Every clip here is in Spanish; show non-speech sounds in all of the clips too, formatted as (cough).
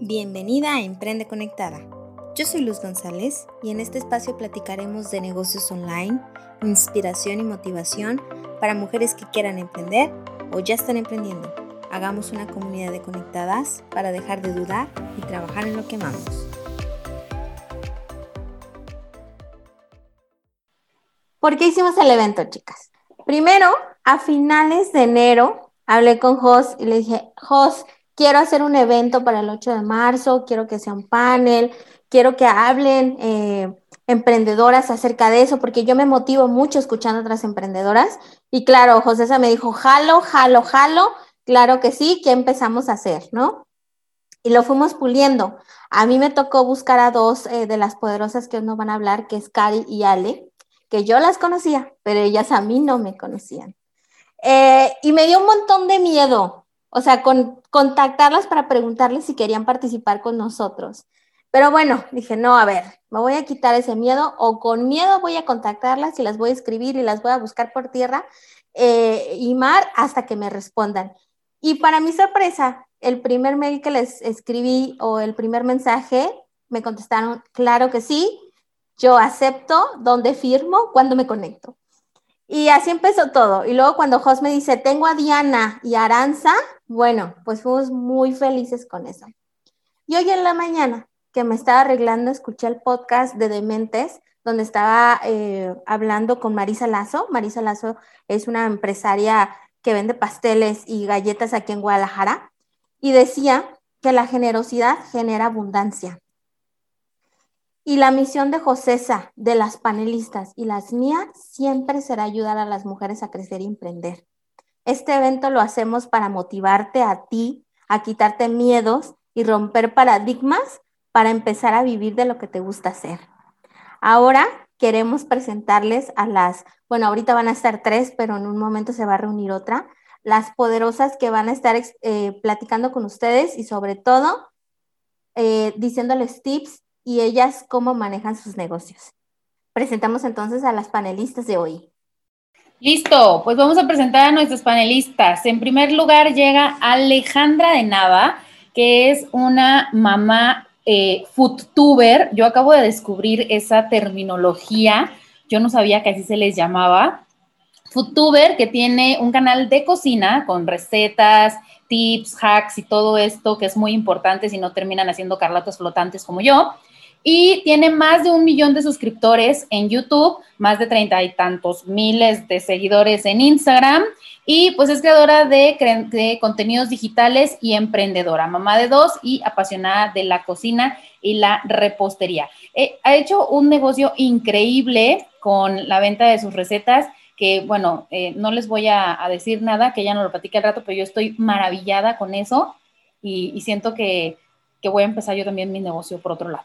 Bienvenida a Emprende Conectada. Yo soy Luz González y en este espacio platicaremos de negocios online, inspiración y motivación para mujeres que quieran emprender o ya están emprendiendo. Hagamos una comunidad de conectadas para dejar de dudar y trabajar en lo que amamos. ¿Por qué hicimos el evento, chicas? Primero, a finales de enero, hablé con Jos y le dije, Jos, quiero hacer un evento para el 8 de marzo, quiero que sea un panel, quiero que hablen eh, emprendedoras acerca de eso, porque yo me motivo mucho escuchando a otras emprendedoras. Y claro, José me dijo, jalo, jalo, jalo, claro que sí, ¿qué empezamos a hacer, no? Y lo fuimos puliendo. A mí me tocó buscar a dos eh, de las poderosas que nos van a hablar, que es Cari y Ale, que yo las conocía, pero ellas a mí no me conocían. Eh, y me dio un montón de miedo, o sea, con, contactarlas para preguntarles si querían participar con nosotros. Pero bueno, dije, no, a ver, me voy a quitar ese miedo o con miedo voy a contactarlas y las voy a escribir y las voy a buscar por tierra eh, y mar hasta que me respondan. Y para mi sorpresa, el primer mail que les escribí o el primer mensaje, me contestaron, claro que sí, yo acepto, dónde firmo, cuándo me conecto. Y así empezó todo. Y luego cuando Jos me dice, tengo a Diana y Aranza, bueno, pues fuimos muy felices con eso. Y hoy en la mañana que me estaba arreglando, escuché el podcast de Dementes, donde estaba eh, hablando con Marisa Lazo. Marisa Lazo es una empresaria que vende pasteles y galletas aquí en Guadalajara. Y decía que la generosidad genera abundancia. Y la misión de Josesa, de las panelistas y las mías siempre será ayudar a las mujeres a crecer y emprender. Este evento lo hacemos para motivarte a ti, a quitarte miedos y romper paradigmas para empezar a vivir de lo que te gusta hacer. Ahora queremos presentarles a las, bueno, ahorita van a estar tres, pero en un momento se va a reunir otra, las poderosas que van a estar eh, platicando con ustedes y sobre todo eh, diciéndoles tips y ellas cómo manejan sus negocios. Presentamos entonces a las panelistas de hoy. Listo, pues vamos a presentar a nuestros panelistas. En primer lugar llega Alejandra de Nava, que es una mamá eh, foodtuber. Yo acabo de descubrir esa terminología. Yo no sabía que así se les llamaba. Foodtuber, que tiene un canal de cocina con recetas, tips, hacks y todo esto que es muy importante si no terminan haciendo carlatas flotantes como yo y tiene más de un millón de suscriptores en YouTube, más de treinta y tantos miles de seguidores en Instagram y pues es creadora de, contenidos digitales y emprendedora, mamá de dos y apasionada de la cocina y la repostería. Eh, ha hecho un negocio increíble con la venta de sus recetas que bueno, eh, no les voy a, decir nada, que ella no lo platique al rato, pero yo estoy maravillada con eso y, siento que, que voy a empezar yo también mi negocio por otro lado.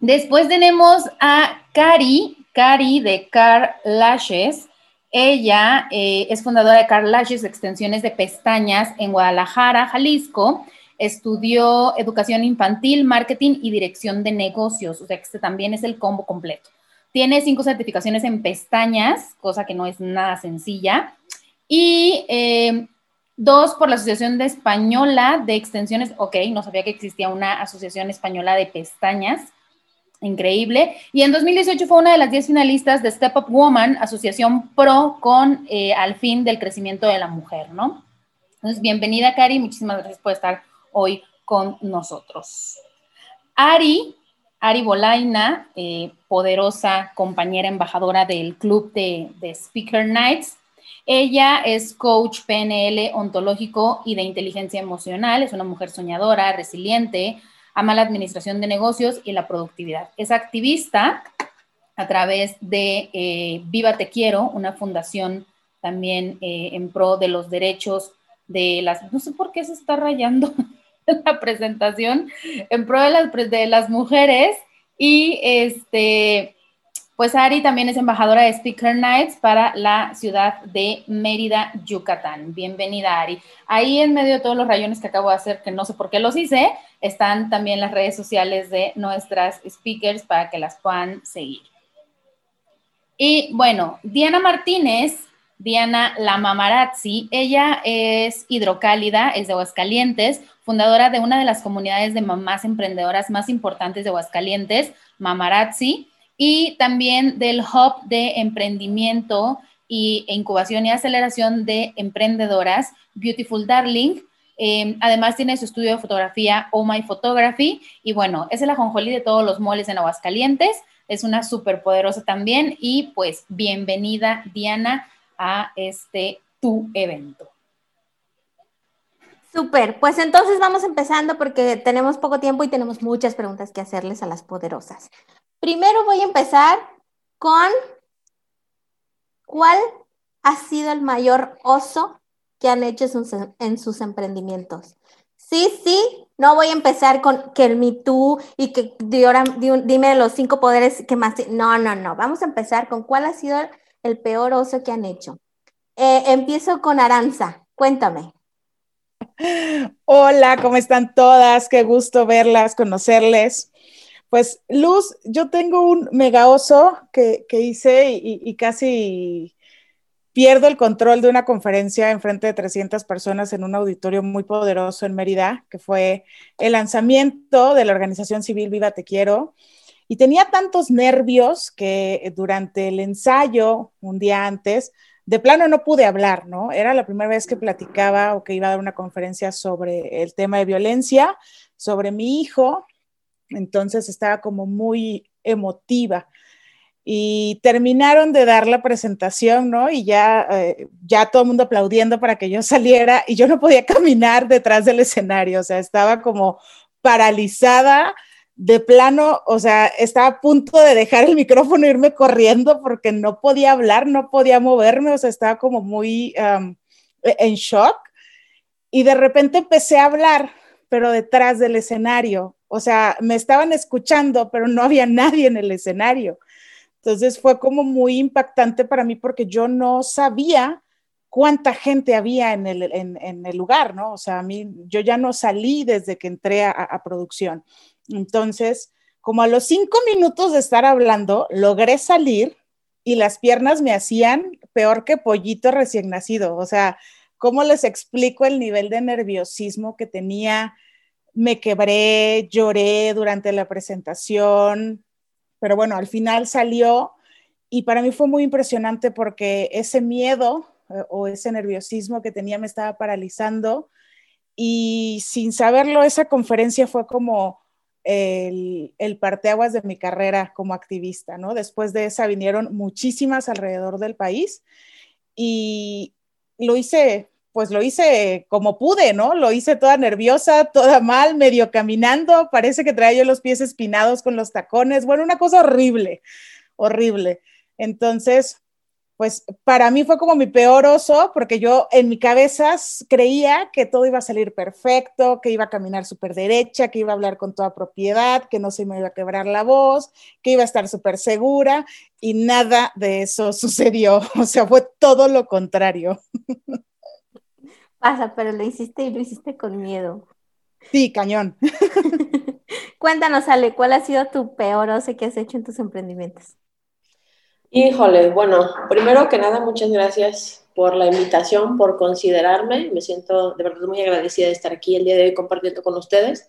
Después tenemos a Cari, Cari de Car Lashes. Ella eh, es fundadora de Car Lashes, extensiones de pestañas en Guadalajara, Jalisco. Estudió educación infantil, marketing y dirección de negocios, o sea que este también es el combo completo. Tiene cinco certificaciones en pestañas, cosa que no es nada sencilla. Y eh, Dos, por la Asociación de Española de Extensiones. Ok, no sabía que existía una Asociación Española de Pestañas. Increíble. Y en 2018 fue una de las 10 finalistas de Step Up Woman, asociación pro con eh, al fin del crecimiento de la mujer, ¿no? Entonces, bienvenida, Cari. Muchísimas gracias por estar hoy con nosotros. Ari, Ari Bolaina, eh, poderosa compañera embajadora del club de, de Speaker Nights, ella es coach PNL ontológico y de inteligencia emocional, es una mujer soñadora, resiliente, ama la administración de negocios y la productividad. Es activista a través de eh, Viva Te Quiero, una fundación también eh, en pro de los derechos de las, no sé por qué se está rayando (laughs) la presentación, en pro de las, de las mujeres y este pues Ari también es embajadora de Speaker Nights para la ciudad de Mérida, Yucatán. Bienvenida, Ari. Ahí en medio de todos los rayones que acabo de hacer, que no sé por qué los hice, están también las redes sociales de nuestras speakers para que las puedan seguir. Y bueno, Diana Martínez Diana La Mamarazzi. Ella es hidrocálida, es de Aguascalientes, fundadora de una de las comunidades de mamás emprendedoras más importantes de Aguascalientes, Mamarazzi, y también del Hub de Emprendimiento y Incubación y Aceleración de Emprendedoras, Beautiful Darling. Em, además tiene su estudio de fotografía Oh My Photography y bueno, es el ajonjolí de todos los moles en Aguascalientes. Es una súper poderosa también y pues bienvenida Diana a este tu evento. Súper, pues entonces vamos empezando porque tenemos poco tiempo y tenemos muchas preguntas que hacerles a las poderosas. Primero voy a empezar con cuál ha sido el mayor oso que han hecho en sus, emprendimientos. Sí, sí, no voy a empezar con que el Me Too y que dime los cinco poderes que más. No, no, no. Vamos a empezar con cuál ha sido el peor oso que han hecho. Eh, empiezo con Aranza. Cuéntame. Hola, ¿cómo están todas? Qué gusto verlas, conocerles. Pues Luz, yo tengo un mega oso que, hice y, casi pierdo el control de una conferencia en frente de 300 personas en un auditorio muy poderoso en Mérida, que fue el lanzamiento de la organización civil Viva Te Quiero. Y tenía tantos nervios que durante el ensayo, un día antes, de plano no pude hablar, ¿no? Era la primera vez que platicaba o que iba a dar una conferencia sobre el tema de violencia, sobre mi hijo, entonces estaba como muy emotiva. Y terminaron de dar la presentación, ¿no? Y ya, eh, ya todo el mundo aplaudiendo para que yo (laughs) saliera y yo no podía caminar detrás del escenario, o sea, estaba como paralizada de plano, o sea, estaba a punto de dejar el micrófono e irme corriendo porque no podía hablar, no podía moverme, o sea, estaba como muy e-, en shock. Y de repente empecé a hablar, pero detrás del escenario, o sea, me estaban escuchando, pero no había nadie en el escenario. Entonces fue como muy impactante para mí porque yo no sabía cuánta gente había en el, en, el lugar, ¿no? O sea, a mí, yo ya no salí desde que entré a producción. Entonces, como a los cinco minutos de estar hablando, logré salir y las piernas me hacían peor que pollito recién nacido. O sea, ¿cómo les explico el nivel de nerviosismo que tenía? Me quebré, lloré durante la presentación, pero bueno, al final salió y para mí fue muy impresionante porque ese miedo eh, o ese nerviosismo que tenía me estaba paralizando y sin saberlo, esa conferencia fue como el, el parteaguas de mi carrera como activista, ¿no? Después de esa vinieron muchísimas alrededor del país y lo hice, pues lo hice como pude, ¿no? Lo hice toda nerviosa, toda mal, medio caminando, parece que traía yo los pies espinados con los tacones, bueno, una cosa horrible, horrible. Entonces, pues para mí fue como mi peor oso, porque yo en mi cabeza creía que todo iba a salir perfecto, que iba a caminar súper derecha, que iba a hablar con toda propiedad, que no se me iba a quebrar la voz, que iba a estar súper segura, y nada de eso (laughs) sucedió. O sea, fue todo lo contrario. (laughs) Pasa, pero lo hiciste y lo hiciste con miedo. Sí, cañón. (laughs) Cuéntanos, Ale, ¿cuál ha sido tu peor oso que has hecho en tus emprendimientos? Híjole, bueno, primero que nada, muchas gracias por la invitación, por considerarme. Me siento de verdad muy agradecida de estar aquí el día de hoy compartiendo con ustedes.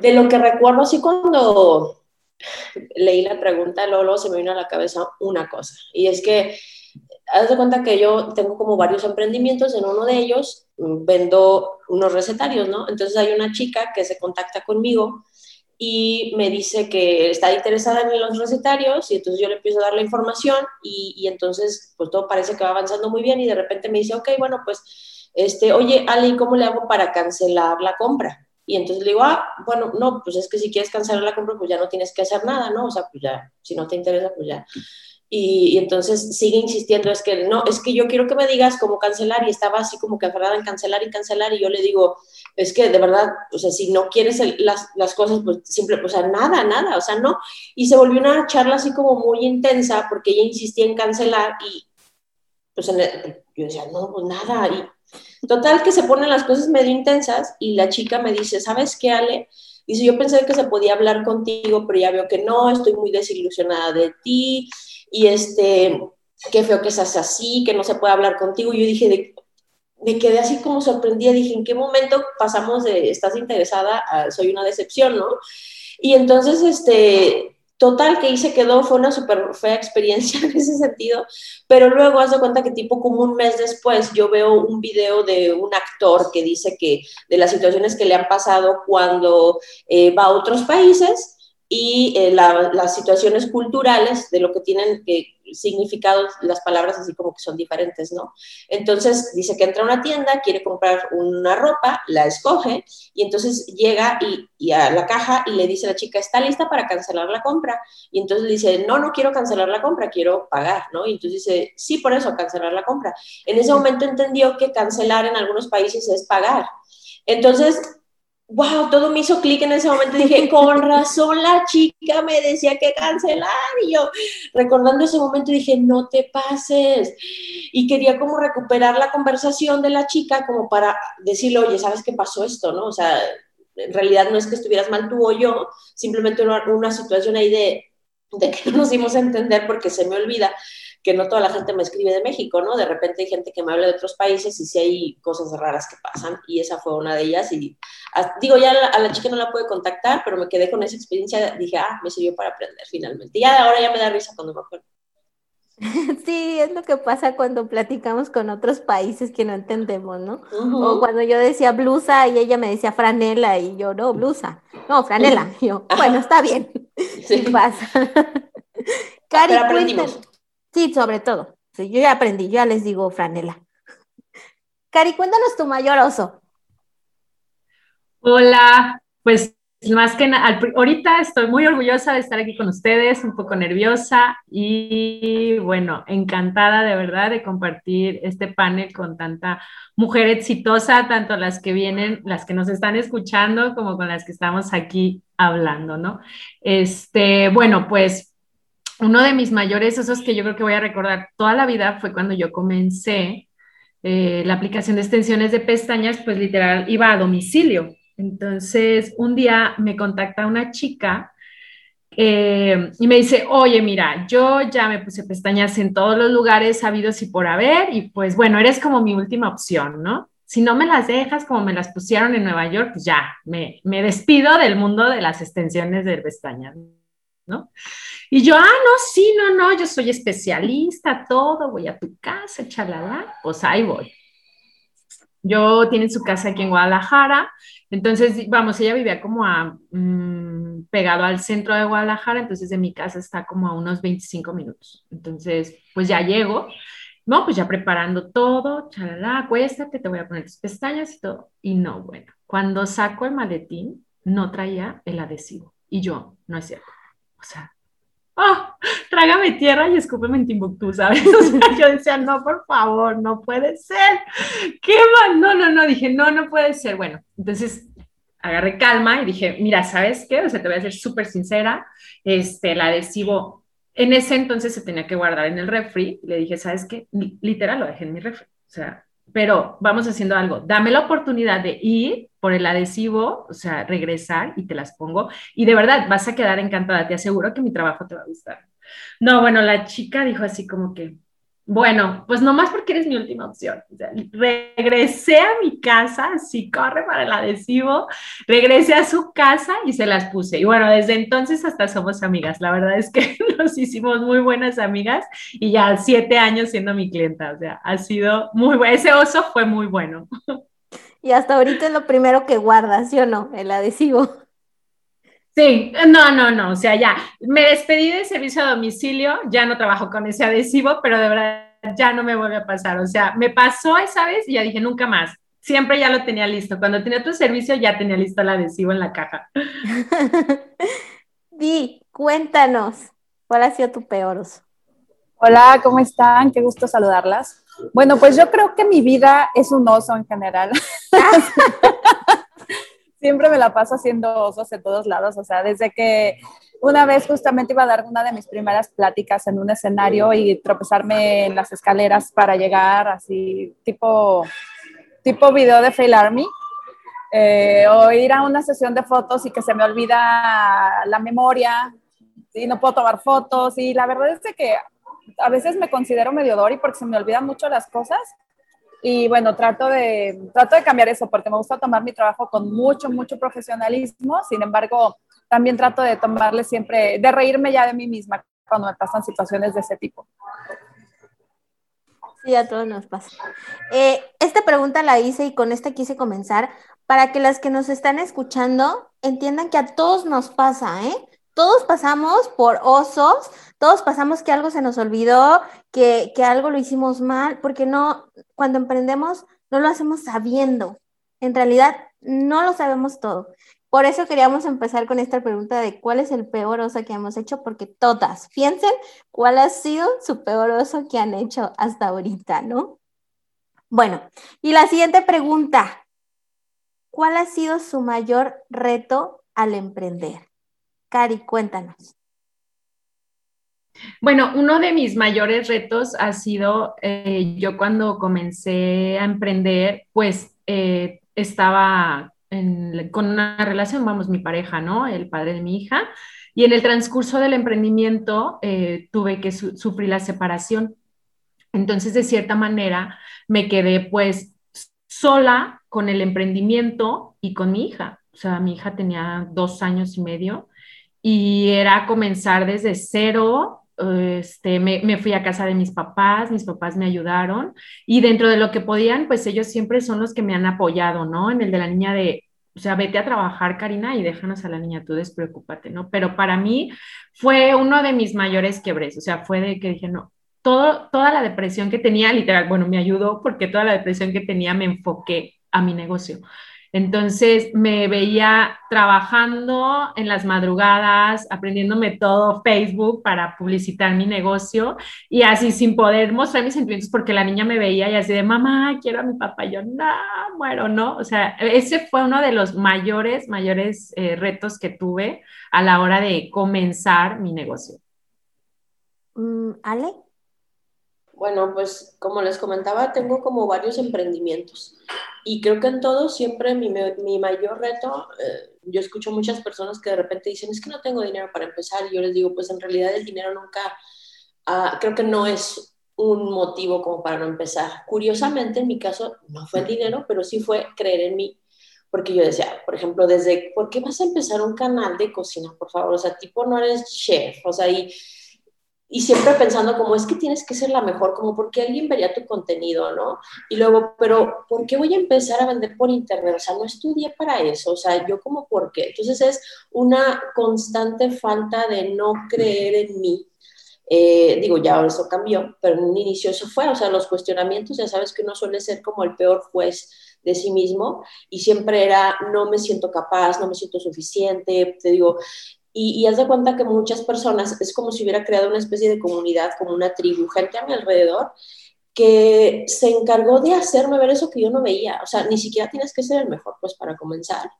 De lo que recuerdo, así cuando leí la pregunta, luego, se me vino a la cabeza una cosa, y es que haz de cuenta que yo tengo como varios emprendimientos, en uno de ellos mm, vendo unos recetarios, ¿no? Entonces hay una chica que se contacta conmigo y me dice que está interesada en los recetarios y entonces yo le empiezo a dar la información y, y, entonces pues todo parece que va avanzando muy bien y de repente me dice, ok, bueno, pues, este, oye, Ali, ¿cómo le hago para cancelar la compra? Y entonces le digo, ah, bueno, no, pues es que si quieres cancelar la compra, pues ya no tienes que hacer nada, ¿no? O sea, pues ya, si no te interesa, pues ya. Y, entonces sigue insistiendo, es que no, es que yo quiero que me digas cómo cancelar y estaba así como que aferrada en cancelar y cancelar y yo le digo, es que de verdad, o sea, si no quieres las, las, cosas, pues simple, o sea, nada, nada, o sea, no. Y se volvió una charla así como muy intensa porque ella insistía en cancelar y pues yo decía, no, pues nada. Y total que se ponen las cosas medio intensas y la chica me dice, ¿sabes qué, Ale? Dice, yo pensé que se podía hablar contigo, pero ya veo que no, estoy muy desilusionada de ti, y este, qué feo que seas así, que no se puede hablar contigo. Y yo dije, de, me quedé así como sorprendida, dije, ¿en qué momento pasamos de estás interesada a soy una decepción, no? Y entonces, este, total, que se quedó, fue una súper fea experiencia (laughs) en ese sentido, pero luego haz de cuenta que tipo como un mes después yo veo un video de un actor que dice que de las situaciones que le han pasado cuando eh, va a otros países y eh, las situaciones culturales de lo que tienen que significados, las palabras así como que son diferentes, ¿no? Entonces dice que entra a una tienda, quiere comprar una ropa, la escoge y entonces llega y, a la caja y le dice a la chica, ¿está lista para cancelar la compra? Y entonces dice, no, no quiero cancelar la compra, quiero pagar, ¿no? Y entonces dice, sí, por eso, cancelar la compra. En ese momento entendió que cancelar en algunos países es pagar. Entonces, wow, todo me hizo clic en ese momento. Dije, con razón la chica me decía que cancelar. Y yo, recordando ese momento, dije, no te pases. Y quería como recuperar la conversación de la chica como para decirle, oye, ¿sabes qué pasó esto? ¿No? O sea, en realidad no es que estuvieras mal tú o yo, simplemente una, una situación ahí de, de que no nos dimos a entender porque se me olvida que no toda la gente me escribe de México, ¿no? De repente hay gente que me habla de otros países y sí hay cosas raras que pasan y esa fue una de ellas y digo, ya a la, chica no la pude contactar, pero me quedé con esa experiencia, dije, ah, me sirvió para aprender finalmente. Y ya ahora ya me da risa cuando me acuerdo. (laughs) Sí, es lo que pasa cuando platicamos con otros países que no entendemos, ¿no? O cuando yo decía blusa y ella me decía franela y yo, no, blusa, no, franela. Y yo, bueno, está bien. (laughs) Sí, pasa. Cari, aprendimos. Sí, sobre todo. yo ya aprendí, ya les digo franela. (laughs) Cari, cuéntanos tu mayor oso. Hola, pues más que nada, ahorita estoy muy orgullosa de estar aquí con ustedes, un poco nerviosa y bueno, encantada de verdad de compartir este panel con tanta mujer exitosa, tanto las que vienen, las que nos están escuchando, como con las que estamos aquí hablando, ¿no? Este, bueno, pues uno de mis mayores osos que yo creo que voy a recordar toda la vida fue cuando yo comencé eh, la aplicación de extensiones de pestañas, pues literal iba a domicilio. Entonces, un día me contacta una chica eh, y me dice, oye, mira, yo ya me puse pestañas en todos los lugares habidos y por haber, y pues bueno, eres como mi última opción, ¿no? Si no me las dejas como me las pusieron en Nueva York, pues ya, me, me despido del mundo de las extensiones de pestañas, ¿no? Y yo, ah, no, sí, no, no, yo soy especialista, todo, voy a tu casa, chalala, pues ahí voy. Yo tiene su casa aquí en Guadalajara, entonces, vamos, ella vivía como a, mm, pegado al centro de Guadalajara, entonces de mi casa está como a unos 25 minutos. Entonces, pues ya llego, no, pues ya preparando todo, chalala, acuéstate, te voy a poner tus pestañas y todo. Y no, bueno, cuando saco el maletín, no traía el adhesivo. Y yo, no es cierto. O sea, oh, trágame tierra y escúpeme en Timbuktu, ¿sabes? (laughs) yo decía, no, por favor, no puede ser. ¿Qué mal? No, no, no, dije, no, no puede ser. Bueno, entonces agarré calma y dije, mira, ¿sabes qué? O sea, te voy a ser súper sincera, este, el adhesivo en ese entonces se tenía que guardar en el refri. Le dije, ¿sabes qué? Literal, lo dejé en mi refri. O sea, pero vamos haciendo algo. Dame la oportunidad de ir por el adhesivo, o sea, regresar y te las pongo. Y de verdad, vas a quedar encantada. Te aseguro que mi trabajo te va a gustar. No, bueno, la chica dijo así como que, bueno, pues nomás porque eres mi última opción. regresé a mi casa, así corre para el adhesivo, regresé a su casa y se las puse. Y bueno, desde entonces hasta somos amigas. La verdad es que (laughs) nos hicimos muy buenas amigas y ya siete años siendo mi clienta. O sea, ha sido muy bueno. Ese oso fue muy bueno. (laughs) Y hasta ahorita es lo primero que guardas, ¿sí o no? El adhesivo. Sí, no, no, no, o sea, ya, me despedí del servicio a domicilio, ya no trabajo con ese adhesivo, pero de verdad ya no me vuelve a pasar, o sea, me pasó esa vez y ya dije, nunca más, siempre ya lo tenía listo, cuando tenía tu servicio ya tenía listo el adhesivo en la caja. (laughs) Di, cuéntanos, ¿cuál ha sido tu peor oso? Hola, ¿cómo están? Qué gusto saludarlas. Bueno, pues yo creo que mi vida es un oso en general. (laughs) siempre me la paso haciendo osos en todos lados, o sea, desde que una vez justamente iba a dar una de mis primeras pláticas en un escenario y tropezarme en las escaleras para llegar así, tipo, tipo video de Fail Army, eh, o ir a una sesión de fotos y que se me olvida la memoria y no puedo tomar fotos y la verdad es que a veces me considero medio Dory porque se me olvidan mucho las cosas. Y bueno, trato de, trato de cambiar eso porque me gusta tomar mi trabajo con mucho, mucho profesionalismo. Sin embargo, también trato de tomarle siempre, de reírme ya de mí misma cuando me pasan situaciones de ese tipo. Sí, a todos nos pasa. Eh, esta pregunta la hice y con esta quise comenzar para que las que nos están escuchando entiendan que a todos nos pasa, ¿eh? Todos pasamos por osos, todos pasamos que algo se nos olvidó, que, que algo lo hicimos mal, porque no, cuando emprendemos no lo hacemos sabiendo. En realidad no lo sabemos todo. Por eso queríamos empezar con esta pregunta de cuál es el peor oso que hemos hecho, porque todas, piensen cuál ha sido su peor oso que han hecho hasta ahorita, ¿no? Bueno, y la siguiente pregunta, ¿cuál ha sido su mayor reto al emprender? Cari, cuéntanos. Bueno, uno de mis mayores retos ha sido, eh, yo cuando comencé a emprender, pues eh, estaba con una relación, vamos, mi pareja, ¿no? El padre de mi hija. Y en el transcurso del emprendimiento eh, tuve que sufrir la separación. Entonces, de cierta manera, me quedé pues sola con el emprendimiento y con mi hija. O sea, mi hija tenía dos años y medio y era comenzar desde cero este, me, me, fui a casa de mis papás, mis papás me ayudaron y dentro de lo que podían, pues ellos siempre son los que me han apoyado, ¿no? En el de la niña de, o sea, vete a trabajar, Karina, y déjanos a la niña, tú despreocúpate, ¿no? Pero para mí fue uno de mis mayores quiebres, o sea, fue de que dije, no, todo, toda la depresión que tenía, literal, bueno, me ayudó porque toda la depresión que tenía me enfoqué a mi negocio. Entonces me veía trabajando en las madrugadas, aprendiéndome todo Facebook para publicitar mi negocio y así sin poder mostrar mis sentimientos porque la niña me veía y así de mamá, quiero a mi papá. Yo, no, muero, ¿no? O sea, ese fue uno de los mayores, mayores eh, retos que tuve a la hora de comenzar mi negocio. Mm, ¿Ale? Bueno, pues como les comentaba, tengo como varios emprendimientos y creo que en todo siempre mi, mi mayor reto, eh, yo escucho muchas personas que de repente dicen, es que no tengo dinero para empezar y yo les digo, pues en realidad el dinero nunca, uh, creo que no es un motivo como para no empezar. Curiosamente, en mi caso, no fue el dinero, pero sí fue creer en mí. Porque yo decía, por ejemplo, desde, ¿por qué vas a empezar un canal de cocina, por favor? O sea, tipo, no eres chef, o sea, y y siempre pensando como es que tienes que ser la mejor, como porque alguien vería tu contenido, ¿no? Y luego, pero ¿por qué voy a empezar a vender por internet? O sea, no estudié para eso, o sea, yo como por qué. Entonces es una constante falta de no creer en mí. Eh, digo, ya eso cambió, pero en un inicio eso fue, o sea, los cuestionamientos, ya sabes que uno suele ser como el peor juez de sí mismo y siempre era no me siento capaz, no me siento suficiente, te digo, y, haz de cuenta que muchas personas, es como si hubiera creado una especie de comunidad, como una tribu, gente a mi alrededor, que se encargó de hacerme ver eso que yo no veía. O sea, ni siquiera tienes que ser el mejor, pues, para comenzar.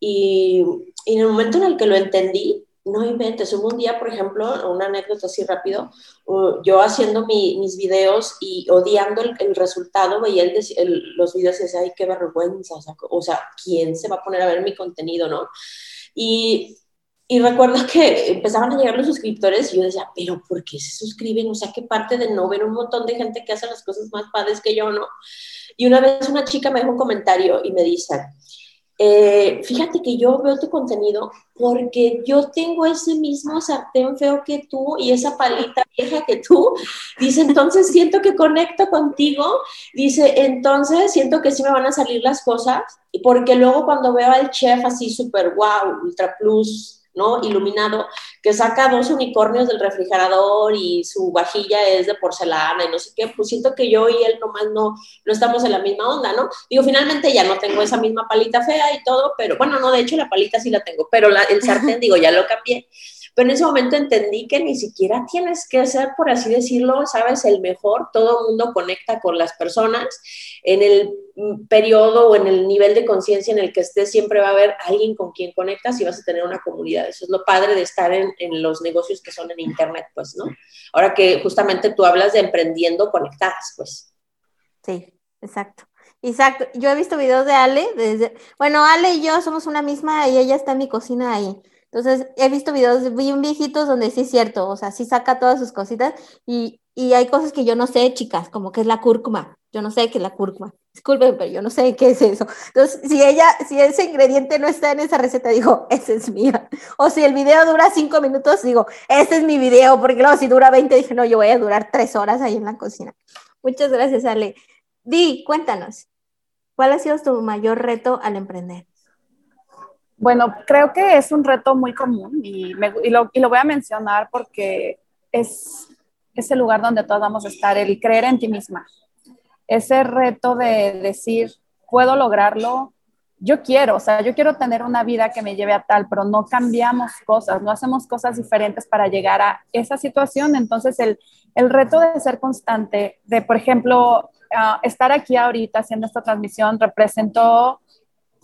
Y, en el momento en el que lo entendí, no inventes. Hubo un día, por ejemplo, una anécdota así rápido, yo haciendo mis videos y odiando el, resultado, veía el, los videos y decía, ay, qué vergüenza, o sea, o sea, ¿quién se va a poner a ver mi contenido, no? Y y recuerdo que empezaban a llegar los suscriptores y yo decía, pero ¿por qué se suscriben? O sea, ¿qué parte de no ver un montón de gente que hace las cosas más padres que yo, no? Y una vez una chica me dejó un comentario y me dice, eh, fíjate que yo veo tu contenido porque yo tengo ese mismo sartén feo que tú y esa palita vieja que tú. Dice, entonces siento que conecto contigo. Dice, entonces siento que sí me van a salir las cosas. Porque luego cuando veo al chef así súper wow, ultra plus, ¿no? Iluminado, que saca dos unicornios del refrigerador y su vajilla es de porcelana y no sé qué, pues siento que yo y él nomás no, no estamos en la misma onda, ¿no? Digo, finalmente ya no tengo esa misma palita fea y todo, pero bueno, no, de hecho la palita sí la tengo, pero el sartén, (laughs) digo, ya lo cambié. Pero en ese momento entendí que ni siquiera tienes que ser, por así decirlo, sabes, el mejor. Todo el mundo conecta con las personas. En el mm, periodo o en el nivel de conciencia en el que estés, siempre va a haber alguien con quien conectas y vas a tener una comunidad. Eso es lo padre de estar en, los negocios que son en Internet, pues, ¿no? Ahora que justamente tú hablas de emprendiendo conectadas, pues. Sí, exacto. Exacto, yo he visto videos de Ale, desde, bueno, Ale y yo somos una misma y ella está en mi cocina ahí. Entonces, he visto videos bien viejitos donde sí es cierto, o sea, sí saca todas sus cositas y y hay cosas que yo no sé, chicas, como que es la cúrcuma. Yo no sé qué es la cúrcuma. Disculpen, pero yo no sé qué es eso. Entonces, si ella, si ese ingrediente no está en esa receta, digo, (laughs) ese es mía. O si el video dura cinco minutos, digo, ese es mi video, porque luego si dura 20, dije, no, yo voy a durar tres horas ahí en la cocina. Muchas gracias, Ale. Di, cuéntanos, ¿cuál ha sido tu mayor reto al emprender? Bueno, creo que es un reto muy común y, lo, voy a mencionar porque es es el lugar donde todos vamos a estar, el creer en ti misma. Ese reto de decir, puedo lograrlo, yo quiero, o sea, yo quiero tener una vida que me lleve a tal, pero no cambiamos cosas, no hacemos cosas diferentes para llegar a esa situación. Entonces, el, el reto de ser constante, de, por ejemplo, ah, estar aquí ahorita haciendo esta transmisión representó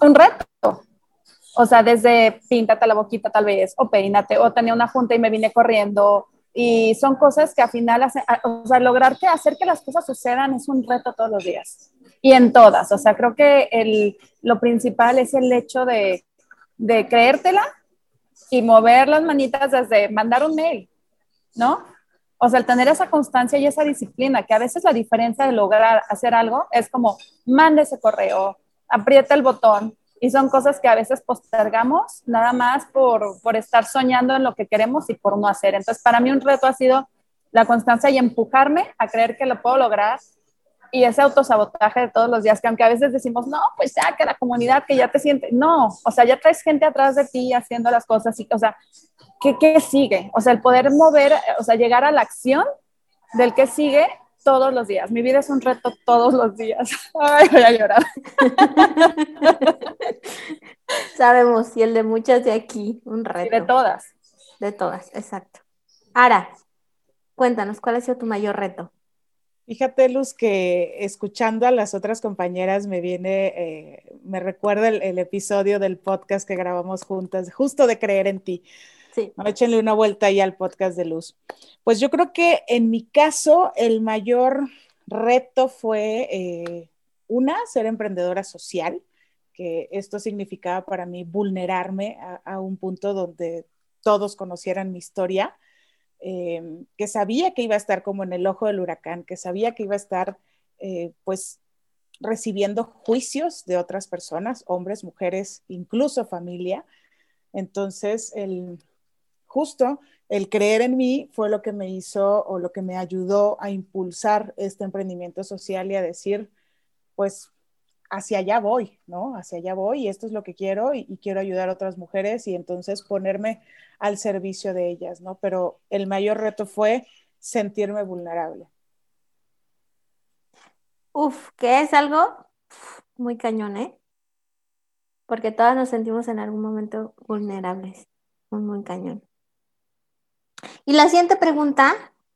un reto. O sea, desde píntate la boquita tal vez, o peínate, o tenía una junta y me vine corriendo, y son cosas que al final, hace, o sea, lograr que hacer que las cosas sucedan es un reto todos los días. Y en todas. O sea, creo que el, lo principal es el hecho de, de creértela y mover las manitas desde mandar un mail, ¿no? O sea, el tener esa constancia y esa disciplina, que a veces la diferencia de lograr hacer algo es como, mande ese correo, aprieta el botón, y son cosas que a veces postergamos nada más por, por estar soñando en lo que queremos y por no hacer. Entonces, para mí un reto ha sido la constancia y empujarme a creer que lo puedo lograr y ese autosabotaje de todos los días, que aunque a veces decimos, no, pues ya que la comunidad, que ya te siente, no, o sea, ya traes gente atrás de ti haciendo las cosas, y, o sea, ¿qué, ¿qué sigue? O sea, el poder mover, o sea, llegar a la acción del que sigue todos los días. Mi vida es un reto todos los días. (laughs) Ay, voy a llorar. (laughs) Sabemos, y el de muchas de aquí, un reto. de todas. De todas, exacto. Ara, cuéntanos, ¿cuál ha sido tu mayor reto? Fíjate, Luz, que escuchando a las otras compañeras me viene, eh, me recuerda el, episodio del podcast que grabamos juntas, justo de creer en ti. Sí. Échenle una vuelta ahí al podcast de Luz. Pues yo creo que en mi caso el mayor reto fue, eh, una, ser emprendedora social, que esto significaba para mí vulnerarme a, un punto donde todos conocieran mi historia, eh, que sabía que iba a estar como en el ojo del huracán, que sabía que iba a estar eh, pues recibiendo juicios de otras personas, hombres, mujeres, incluso familia. Entonces, el, justo el creer en mí fue lo que me hizo o lo que me ayudó a impulsar este emprendimiento social y a decir, pues hacia allá voy, ¿no? Hacia allá voy y esto es lo que quiero y, quiero ayudar a otras mujeres y entonces ponerme al servicio de ellas, ¿no? Pero el mayor reto fue sentirme vulnerable. Uf, que es algo muy cañón, ¿eh? Porque todas nos sentimos en algún momento vulnerables, muy, muy cañón. Y la siguiente pregunta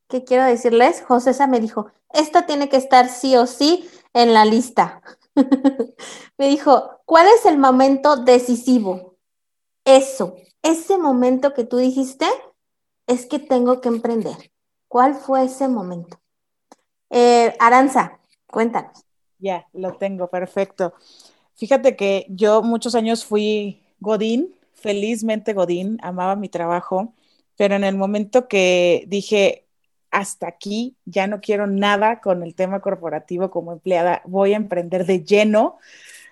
que quiero decirles, José me dijo, esta tiene que estar sí o sí en la lista. (laughs) me dijo, ¿cuál es el momento decisivo? Eso, ese momento que tú dijiste es que tengo que emprender. ¿Cuál fue ese momento? Eh, Aranza, cuéntanos. Ya, lo tengo, perfecto. Fíjate que yo muchos años fui Godín, felizmente Godín, amaba mi trabajo pero en el momento que dije, hasta aquí, ya no quiero nada con el tema corporativo como empleada, voy a emprender de lleno,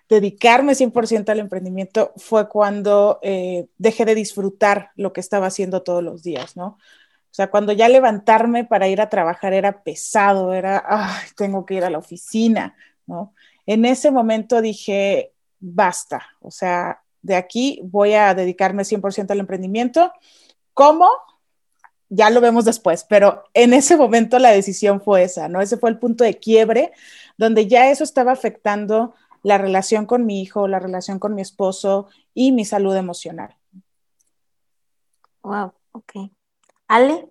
dedicarme 100% al emprendimiento, fue cuando eh, dejé de disfrutar lo que estaba haciendo todos los días, ¿no? O sea, cuando ya levantarme para ir a trabajar era pesado, era, ay, tengo que ir a la oficina, ¿no? En ese momento dije, basta, o sea, de aquí voy a dedicarme 100% al emprendimiento ¿Cómo? Ya lo vemos después, pero en ese momento la decisión fue esa, ¿no? Ese fue el punto de quiebre donde ya eso estaba afectando la relación con mi hijo, la relación con mi esposo y mi salud emocional. Wow, ok. Ale,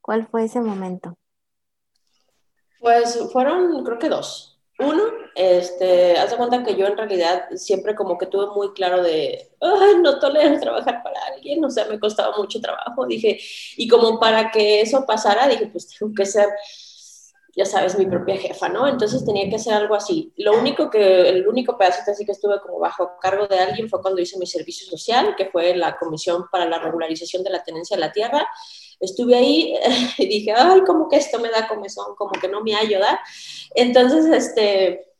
¿cuál fue ese momento? Pues fueron, creo que dos. Uno, este, haz de cuenta que yo en realidad siempre como que tuve muy claro de, ay, no tolero (laughs) trabajar para alguien, o sea, me costaba mucho trabajo, dije, y como para que eso pasara, dije, pues tengo que ser ya sabes, mi propia jefa, ¿no? Entonces tenía que hacer algo así. Lo único que, el único pedacito así que estuve como bajo cargo de alguien fue cuando hice mi servicio social, que fue la Comisión para la Regularización de la Tenencia de la Tierra. Estuve ahí (laughs) y dije, ay, como que esto me da comezón, como que no me ayuda. Entonces, este,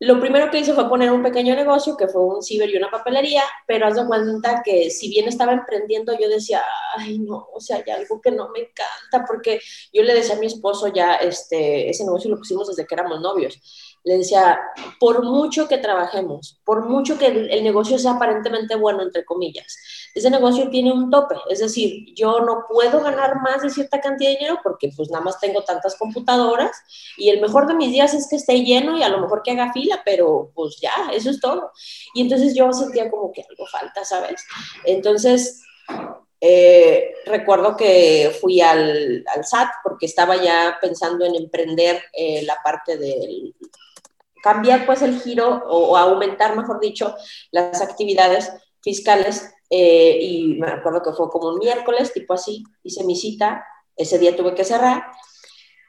lo primero que hice fue poner un pequeño negocio, que fue un ciber y una papelería, pero haz de cuenta que si bien estaba emprendiendo, yo decía, ay, no, o sea, hay algo que no me encanta, porque yo le decía a mi esposo ya, este, ese negocio lo pusimos desde que éramos novios, le decía, por mucho que trabajemos, por mucho que el, negocio sea aparentemente bueno, entre comillas, ese negocio tiene un tope, es decir, yo no puedo ganar más de cierta cantidad de dinero porque pues nada más tengo tantas computadoras y el mejor de mis días es que esté lleno y a lo mejor que haga fila, pero pues ya, eso es todo. Y entonces yo sentía como que algo falta, ¿sabes? Entonces, eh, recuerdo que fui al, al, SAT porque estaba ya pensando en emprender eh, la parte del cambiar pues el giro o, aumentar, mejor dicho, las actividades fiscales. Eh, y me acuerdo que fue como un miércoles, tipo así, hice mi cita, ese día tuve que cerrar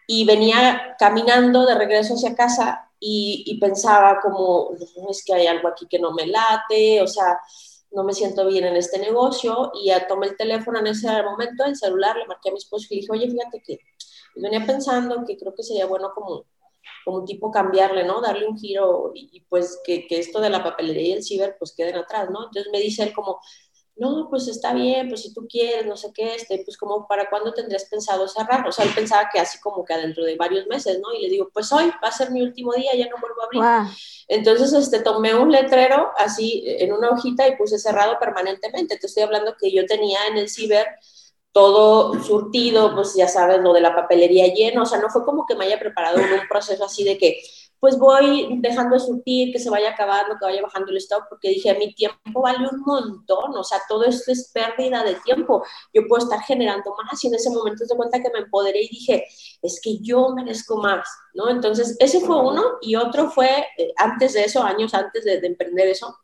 y venía caminando de regreso hacia casa y, pensaba como, es que hay algo aquí que no me late, o sea, no me siento bien en este negocio y ya tomé el teléfono en ese momento, el celular, le marqué a mi esposo y le dije, oye, fíjate que venía pensando que creo que sería bueno como como tipo cambiarle, ¿no? Darle un giro y, pues que, que, esto de la papelería y el ciber pues queden atrás, ¿no? Entonces me dice él como, no, pues está bien, pues si tú quieres, no sé qué, este, pues como, ¿para cuándo tendrías pensado cerrar? O sea, él pensaba que así como que adentro de varios meses, ¿no? Y le digo, pues hoy va a ser mi último día, ya no vuelvo a abrir. Entonces, este, tomé un letrero así en una hojita y puse cerrado permanentemente. Te estoy hablando que yo tenía en el ciber todo surtido, pues ya sabes, lo de la papelería lleno, o sea, no fue como que me haya preparado un proceso así de que, pues voy dejando de surtir, que se vaya acabando, que vaya bajando el stock, porque dije, mi tiempo vale un montón, o sea, todo esto es pérdida de tiempo, yo puedo estar generando más y en ese momento te cuenta que me empoderé y dije, es que yo merezco más, ¿no? Entonces, ese fue uno y otro fue, eh, antes de eso, años antes de, de emprender eso,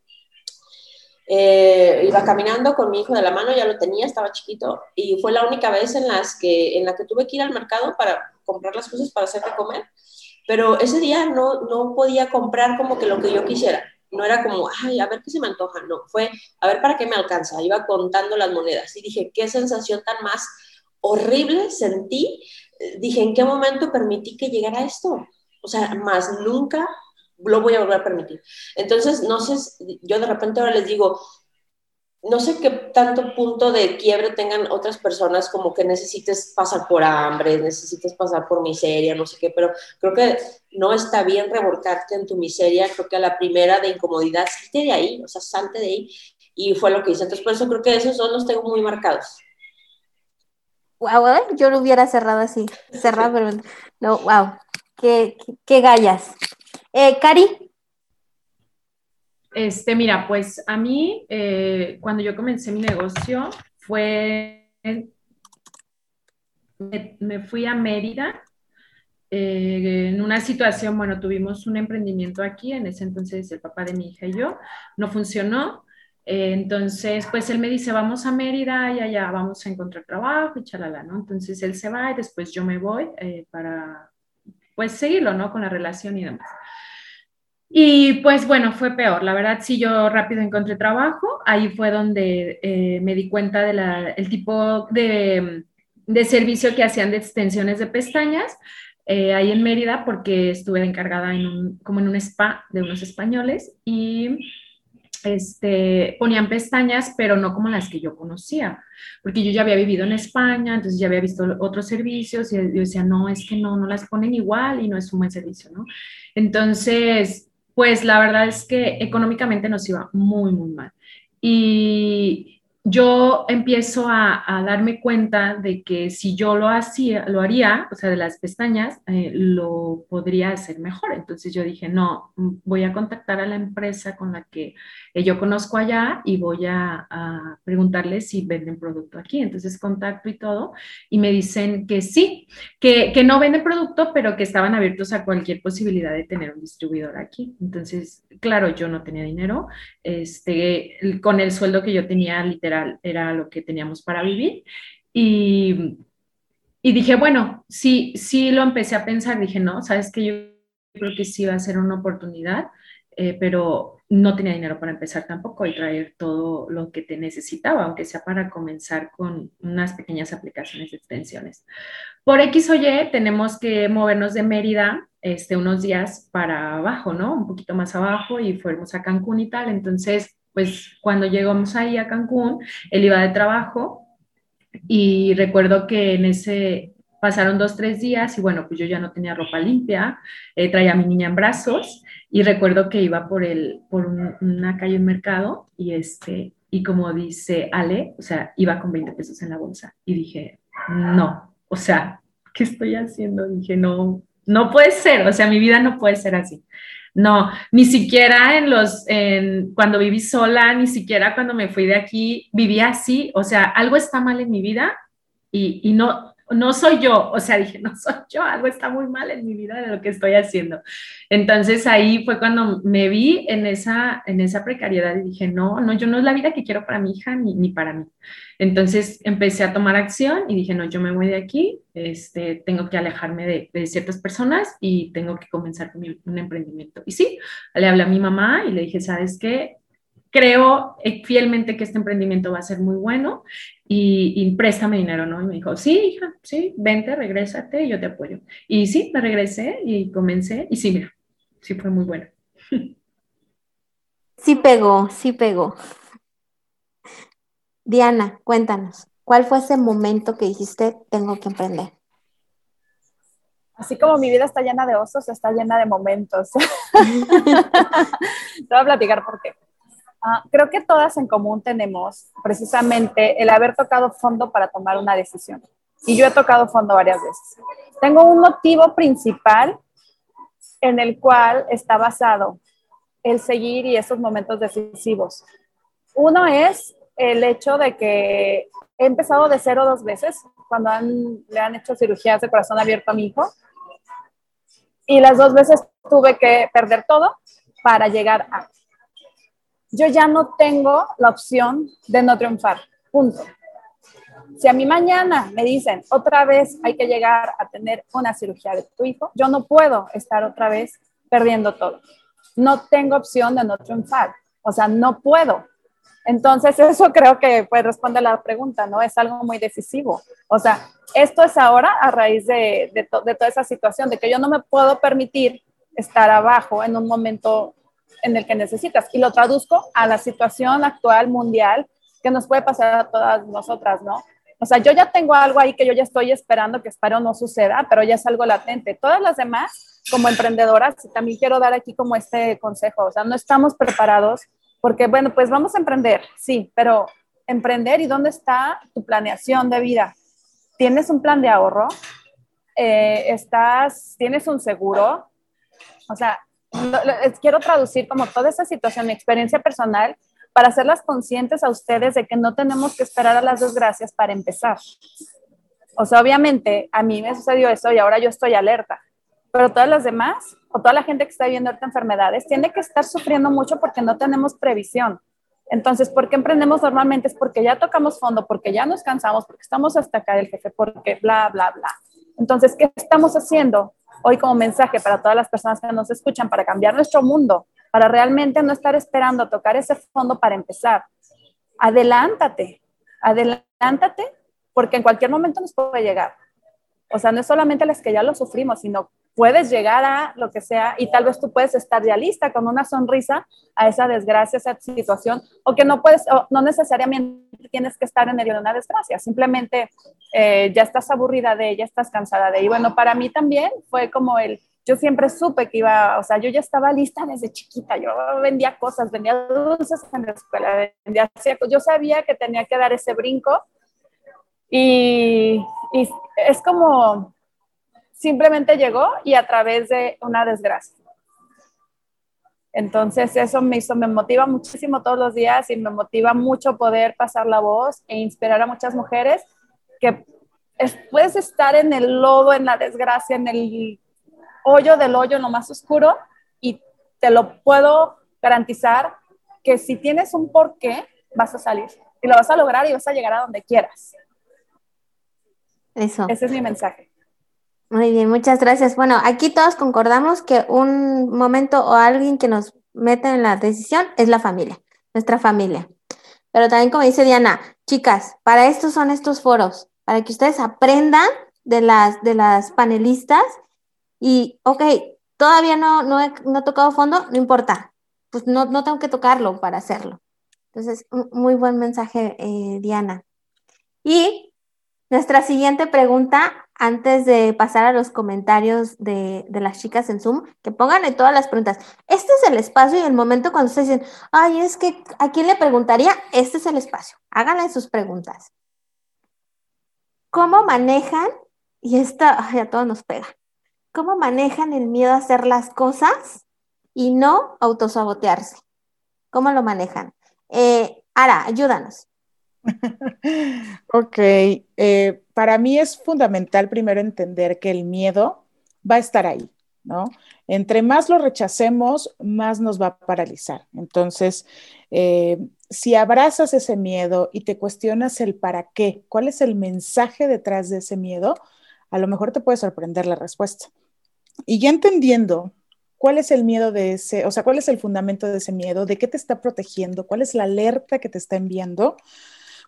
eh, iba caminando con mi hijo de la mano, ya lo tenía, estaba chiquito, y fue la única vez en, las que, en la que tuve que ir al mercado para comprar las cosas para hacer de comer, pero ese día no, no podía comprar como que lo que yo quisiera. No era como, ay, a ver qué se me antoja, no, fue, a ver para qué me alcanza. Iba contando las monedas y dije, qué sensación tan más horrible sentí. Dije, ¿en qué momento permití que llegara esto? O sea, más nunca lo voy a volver a permitir. Entonces, no sé, yo de repente ahora les digo, no sé qué tanto punto de quiebre tengan otras personas como que necesites pasar por hambre, necesites pasar por miseria, no sé qué, pero creo que no está bien revolcarte en tu miseria, creo que a la primera de incomodidad, salte de ahí, o sea, salte de ahí, y fue lo que hice. Entonces, por eso creo que esos dos los tengo muy marcados. Wow, yo lo hubiera cerrado así, cerrado, pero no, wow, qué, qué, qué gallas. Eh, Cari. Este, mira, pues a mí, eh, cuando yo comencé mi negocio, fue, me, fui a Mérida eh, en una situación, bueno, tuvimos un emprendimiento aquí, en ese entonces el papá de mi hija y yo, no funcionó. entonces, pues él me dice, vamos a Mérida y allá vamos a encontrar trabajo y chalala, ¿no? Entonces él se va y después yo me voy para, pues, seguirlo, ¿no? Con la relación y demás. Y pues bueno, fue peor. La verdad, sí, yo rápido encontré trabajo. Ahí fue donde eh, me di cuenta del tipo de, de, servicio que hacían de extensiones de pestañas. Eh, ahí en Mérida, porque estuve encargada en un, como en un spa de unos españoles y este, ponían pestañas, pero no como las que yo conocía, porque yo ya había vivido en España, entonces ya había visto otros servicios y yo decía, no, es que no, no las ponen igual y no es un buen servicio, ¿no? Entonces, pues la verdad es que económicamente nos iba muy, muy mal. Y yo empiezo a, darme cuenta de que si yo lo hacía, lo haría, o sea, de las pestañas, eh, lo podría hacer mejor. Entonces yo dije, no, voy a contactar a la empresa con la que yo conozco allá y voy a, a preguntarles si venden producto aquí. Entonces contacto y todo y me dicen que sí, que, que no venden producto, pero que estaban abiertos a cualquier posibilidad de tener un distribuidor aquí. Entonces, claro, yo no tenía dinero, este, con el sueldo que yo tenía literal era lo que teníamos para vivir. Y, y dije, bueno, sí, sí lo empecé a pensar, dije, no, sabes que yo creo que sí va a ser una oportunidad, eh, pero no tenía dinero para empezar tampoco y traer todo lo que te necesitaba, aunque sea para comenzar con unas pequeñas aplicaciones de extensiones. Por X o Y tenemos que movernos de Mérida este, unos días para abajo, ¿no? Un poquito más abajo y fuimos a Cancún y tal. Entonces, pues cuando llegamos ahí a Cancún, él iba de trabajo y recuerdo que en ese pasaron dos, tres días y bueno, pues yo ya no tenía ropa limpia, eh, traía a mi niña en brazos y recuerdo que iba por, el, por una calle en mercado y, este, y como dice Ale, o sea, iba con 20 pesos en la bolsa y dije, no, o sea, ¿qué estoy haciendo? Dije, no, no puede ser, o sea, mi vida no puede ser así. No, ni siquiera en los, en, cuando viví sola, ni siquiera cuando me fui de aquí, vivía así. O sea, algo está mal en mi vida y, y no, no soy yo, o sea, dije, no soy yo, algo está muy mal en mi vida de lo que estoy haciendo. Entonces ahí fue cuando me vi en esa, en esa precariedad y dije, no, no, yo no es la vida que quiero para mi hija ni, ni para mí. Entonces empecé a tomar acción y dije, no, yo me voy de aquí, este, tengo que alejarme de, ciertas personas y tengo que comenzar con un emprendimiento. Y sí, le hablé a mi mamá y le dije, ¿sabes qué? Creo fielmente que este emprendimiento va a ser muy bueno y, préstame dinero, ¿no? Y me dijo, sí, hija, sí, vente, regrésate y yo te apoyo. Y sí, me regresé y comencé y sí, mira, sí fue muy bueno. Sí pegó, sí pegó. Diana, cuéntanos, ¿cuál fue ese momento que dijiste, tengo que emprender? Así como mi vida está llena de osos, está llena de momentos. (laughs) (laughs) Te voy a platicar por qué. Ah, creo que todas en común tenemos precisamente el haber tocado fondo para tomar una decisión. Y yo he tocado fondo varias veces. Tengo un motivo principal en el cual está basado el seguir y esos momentos decisivos. Uno es el hecho de que he empezado de cero dos veces cuando le han hecho cirugías de corazón abierto a mi hijo. Y las dos veces tuve que perder todo para llegar a yo ya no tengo la opción de no triunfar. Punto. Si a mí mañana me dicen otra vez hay que llegar a tener una cirugía de tu hijo, yo no puedo estar otra vez perdiendo todo. No tengo opción de no triunfar. O sea, no puedo. Entonces, (laughs) eso creo que pues, responde a la pregunta, ¿no? Es algo muy decisivo. O sea, esto es ahora a raíz de, de toda esa situación, de que yo no me puedo permitir estar abajo en un momento en el que necesitas. Y lo traduzco a la situación actual mundial que nos puede pasar a todas nosotras, ¿no? O sea, yo ya tengo algo ahí que yo ya estoy esperando que espero no suceda, pero ya es algo latente. Todas las demás, como emprendedoras, también quiero dar aquí como este consejo, o sea, no estamos preparados porque, bueno, pues vamos a emprender, sí, pero emprender y dónde está tu planeación de vida. ¿Tienes un plan de ahorro? Eh, ¿Estás, tienes un seguro? O sea, quiero traducir como toda esa situación, mi experiencia personal, para hacerlas conscientes a ustedes de que no tenemos que esperar a las desgracias para empezar. O sea, obviamente a mí me sucedió eso y ahora yo estoy alerta, pero todas las demás o toda la gente que está viviendo estas enfermedades tiene que estar sufriendo mucho porque no tenemos previsión. Entonces, ¿por qué emprendemos normalmente? Es porque ya tocamos fondo, porque ya nos cansamos, porque estamos hasta acá del jefe, porque bla, bla, bla. Entonces, ¿qué estamos haciendo? Hoy como mensaje para todas las personas que nos escuchan, para cambiar nuestro mundo, para realmente no estar esperando a tocar ese fondo para empezar. Adelántate, adelántate, porque en cualquier momento nos puede llegar. O sea, no es solamente las que ya lo sufrimos, sino puedes llegar a lo que sea y tal vez tú puedes estar ya lista con una sonrisa a esa desgracia, esa situación, o que no puedes, no necesariamente tienes que estar en medio de una desgracia, simplemente eh, ya estás aburrida de ella, estás cansada de ella. Y bueno, para mí también fue como el, yo siempre supe que iba, o sea, yo ya estaba lista desde chiquita, yo vendía cosas, vendía dulces en la escuela, vendía, yo sabía que tenía que dar ese brinco y, y es como, simplemente llegó y a través de una desgracia. Entonces eso me hizo, me motiva muchísimo todos los días y me motiva mucho poder pasar la voz e inspirar a muchas mujeres que puedes estar en el lodo, en la desgracia, en el hoyo del hoyo, en lo más oscuro y te lo puedo garantizar que si tienes un porqué, vas a salir y lo vas a lograr y vas a llegar a donde quieras. Eso. Ese es mi mensaje. Muy bien, muchas gracias. Bueno, aquí todos concordamos que un momento o alguien que nos mete en la decisión es la familia, nuestra familia. Pero también como dice Diana, chicas, para esto son estos foros, para que ustedes aprendan de las, de las panelistas y, ok, todavía no, no he no tocado fondo, no importa, pues no, no tengo que tocarlo para hacerlo. Entonces, muy buen mensaje, eh, Diana. Y nuestra siguiente pregunta, antes de pasar a los comentarios de, de, las chicas en Zoom, que pongan todas las preguntas. Este es el espacio y el momento cuando ustedes dicen, ay, es que a quién le preguntaría, este es el espacio. Háganle sus preguntas. ¿Cómo manejan? Y esta ay, a todos nos pega. ¿Cómo manejan el miedo a hacer las cosas y no autosabotearse? ¿Cómo lo manejan? Eh, Ara, ayúdanos. (laughs) ok, eh, para mí es fundamental primero entender que el miedo va a estar ahí, ¿no? Entre más lo rechacemos, más nos va a paralizar. Entonces, eh, si abrazas ese miedo y te cuestionas el para qué, cuál es el mensaje detrás de ese miedo, a lo mejor te puede sorprender la respuesta. Y ya entendiendo cuál es el miedo de ese, o sea, cuál es el fundamento de ese miedo, de qué te está protegiendo, cuál es la alerta que te está enviando,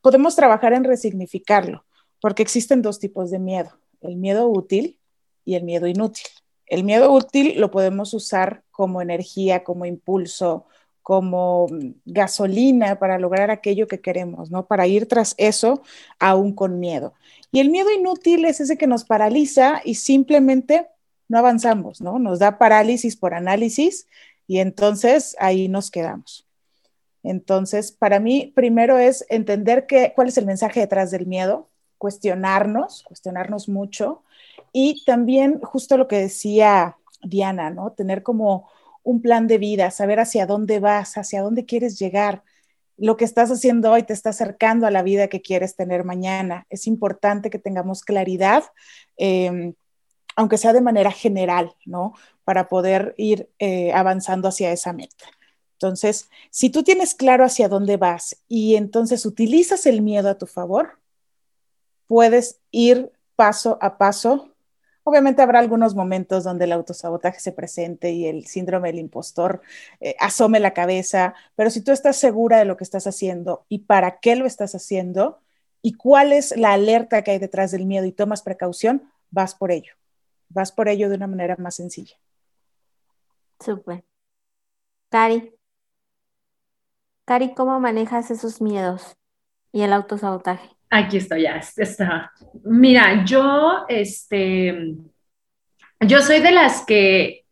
podemos trabajar en resignificarlo, porque existen dos tipos de miedo, el miedo útil y el miedo inútil. El miedo útil lo podemos usar como energía, como impulso, como gasolina para lograr aquello que queremos, ¿no? Para ir tras eso aún con miedo. Y el miedo inútil es ese que nos paraliza y simplemente no avanzamos, ¿no? Nos da parálisis por análisis y entonces ahí nos quedamos. Entonces, para mí, primero es entender cuál es el mensaje detrás del miedo, cuestionarnos, cuestionarnos mucho y también justo lo que decía Diana, ¿no? Tener como un plan de vida, saber hacia dónde vas, hacia dónde quieres llegar. Lo que estás haciendo hoy te está acercando a la vida que quieres tener mañana. Es importante que tengamos claridad. Eh, aunque sea de manera general, ¿no? Para poder ir eh, avanzando hacia esa meta. Entonces, si tú tienes claro hacia dónde vas y entonces utilizas el miedo a tu favor, puedes ir paso a paso. Obviamente habrá algunos momentos donde el autosabotaje se presente y el síndrome del impostor eh, asome la cabeza, pero si tú estás segura de lo que estás haciendo y para qué lo estás haciendo y cuál es la alerta que hay detrás del miedo y tomas precaución, vas por ello vas por ello de una manera más sencilla. Súper. Cari. Cari, ¿cómo manejas esos miedos y el autosabotaje? Aquí estoy, ya está. Mira, yo, este, yo soy de las que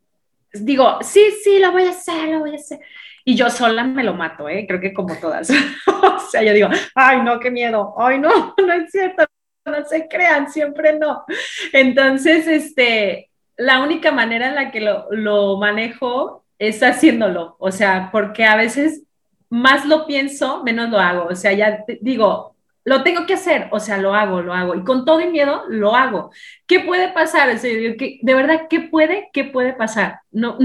digo, sí, sí, lo voy a hacer, lo voy a hacer. Y yo sola me lo mato, ¿eh? Creo que como todas. (laughs) o sea, yo digo, ay, no, qué miedo, ay, no, (laughs) no es cierto, no se crean, siempre no. Entonces, este, la única manera en la que lo, lo manejo es haciéndolo, o sea, porque a veces más lo pienso, menos lo hago, o sea, ya digo, lo tengo que hacer, o sea, lo hago, lo hago, y con todo y miedo lo hago. ¿Qué puede pasar? O sea, de verdad, ¿qué puede, qué puede pasar? No,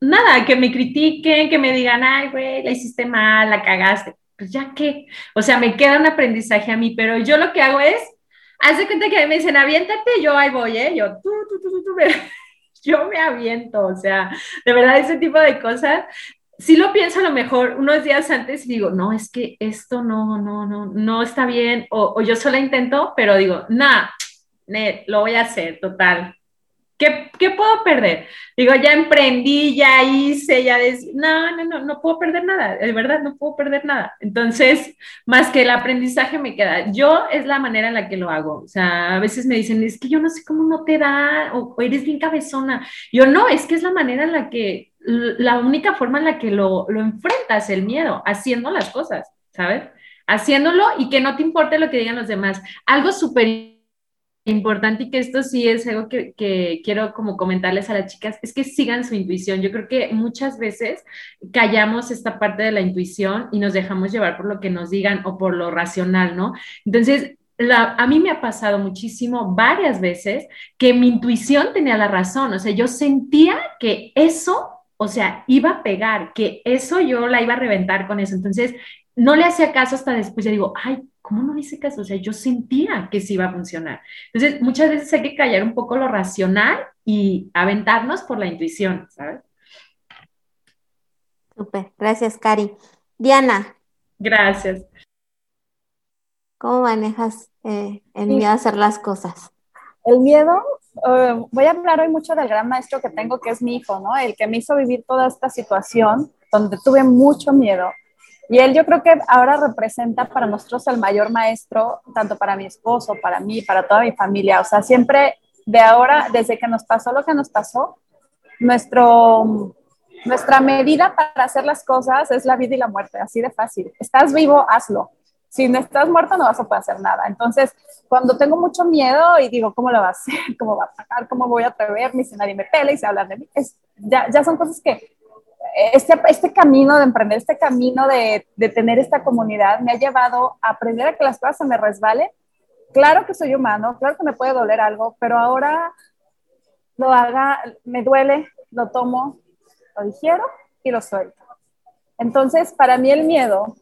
nada, que me critiquen, que me digan, ay, güey, la hiciste mal, la cagaste. Pues ya qué, o sea, me queda un aprendizaje a mí, pero yo lo que hago es Haz cuenta que me dicen, aviéntate, yo ahí voy, ¿eh? Yo, tú, tú, tú, tú, yo me aviento, o sea, de verdad, ese tipo de cosas. Si lo pienso a lo mejor unos días antes y digo, no, es que esto no, no, no, no está bien, o, o yo solo intento, pero digo, nada, lo voy a hacer, total, ¿Qué, ¿Qué, puedo perder? Digo, ya emprendí, ya hice, ya des... no, no, no, no puedo perder nada, de verdad, no puedo perder nada. Entonces, más que el aprendizaje me queda. Yo es la manera en la que lo hago. O sea, a veces me dicen, es que yo no sé cómo no te da, o, eres bien cabezona. Yo no, es que es la manera en la que, la única forma en la que lo, lo enfrentas, el miedo, haciendo las cosas, ¿sabes? Haciéndolo y que no te importe lo que digan los demás. Algo súper importante y que esto sí es algo que, quiero como comentarles a las chicas, es que sigan su intuición. Yo creo que muchas veces callamos esta parte de la intuición y nos dejamos llevar por lo que nos digan o por lo racional, ¿no? Entonces, a mí me ha pasado muchísimo, varias veces, que mi intuición tenía la razón, o sea, yo sentía que eso, o sea, iba a pegar, que eso yo la iba a reventar con eso. Entonces, no le hacía caso hasta después, ya digo, ay, ¿cómo no hice caso? O sea, yo sentía que sí iba a funcionar. Entonces, muchas veces hay que callar un poco lo racional y aventarnos por la intuición, ¿sabes? Súper, gracias, Cari. Diana. Gracias. ¿Cómo manejas eh, el miedo a hacer las cosas? El miedo, eh, voy a hablar hoy mucho del gran maestro que tengo, que es mi hijo, ¿no? El que me hizo vivir toda esta situación donde tuve mucho miedo. Y él yo creo que ahora representa para nosotros el mayor maestro, tanto para mi esposo, para mí, para toda mi familia. O sea, siempre de ahora, desde que nos pasó lo que nos pasó, nuestro, nuestra medida para hacer las cosas es la vida y la muerte, así de fácil. Estás vivo, hazlo. Si no estás muerto, no vas a poder hacer nada. Entonces, cuando tengo mucho miedo y digo, ¿cómo lo va a hacer? ¿Cómo va a pagar? ¿Cómo voy a atreverme si nadie me pela y se habla de mí? Ya, ya son cosas que este, este camino de emprender, este camino de, de, tener esta comunidad me ha llevado a aprender a que las cosas se me resbalen. Claro que soy humano, claro que me puede doler algo, pero ahora lo haga, me duele, lo tomo, lo digiero y lo suelto. Entonces, para mí el miedo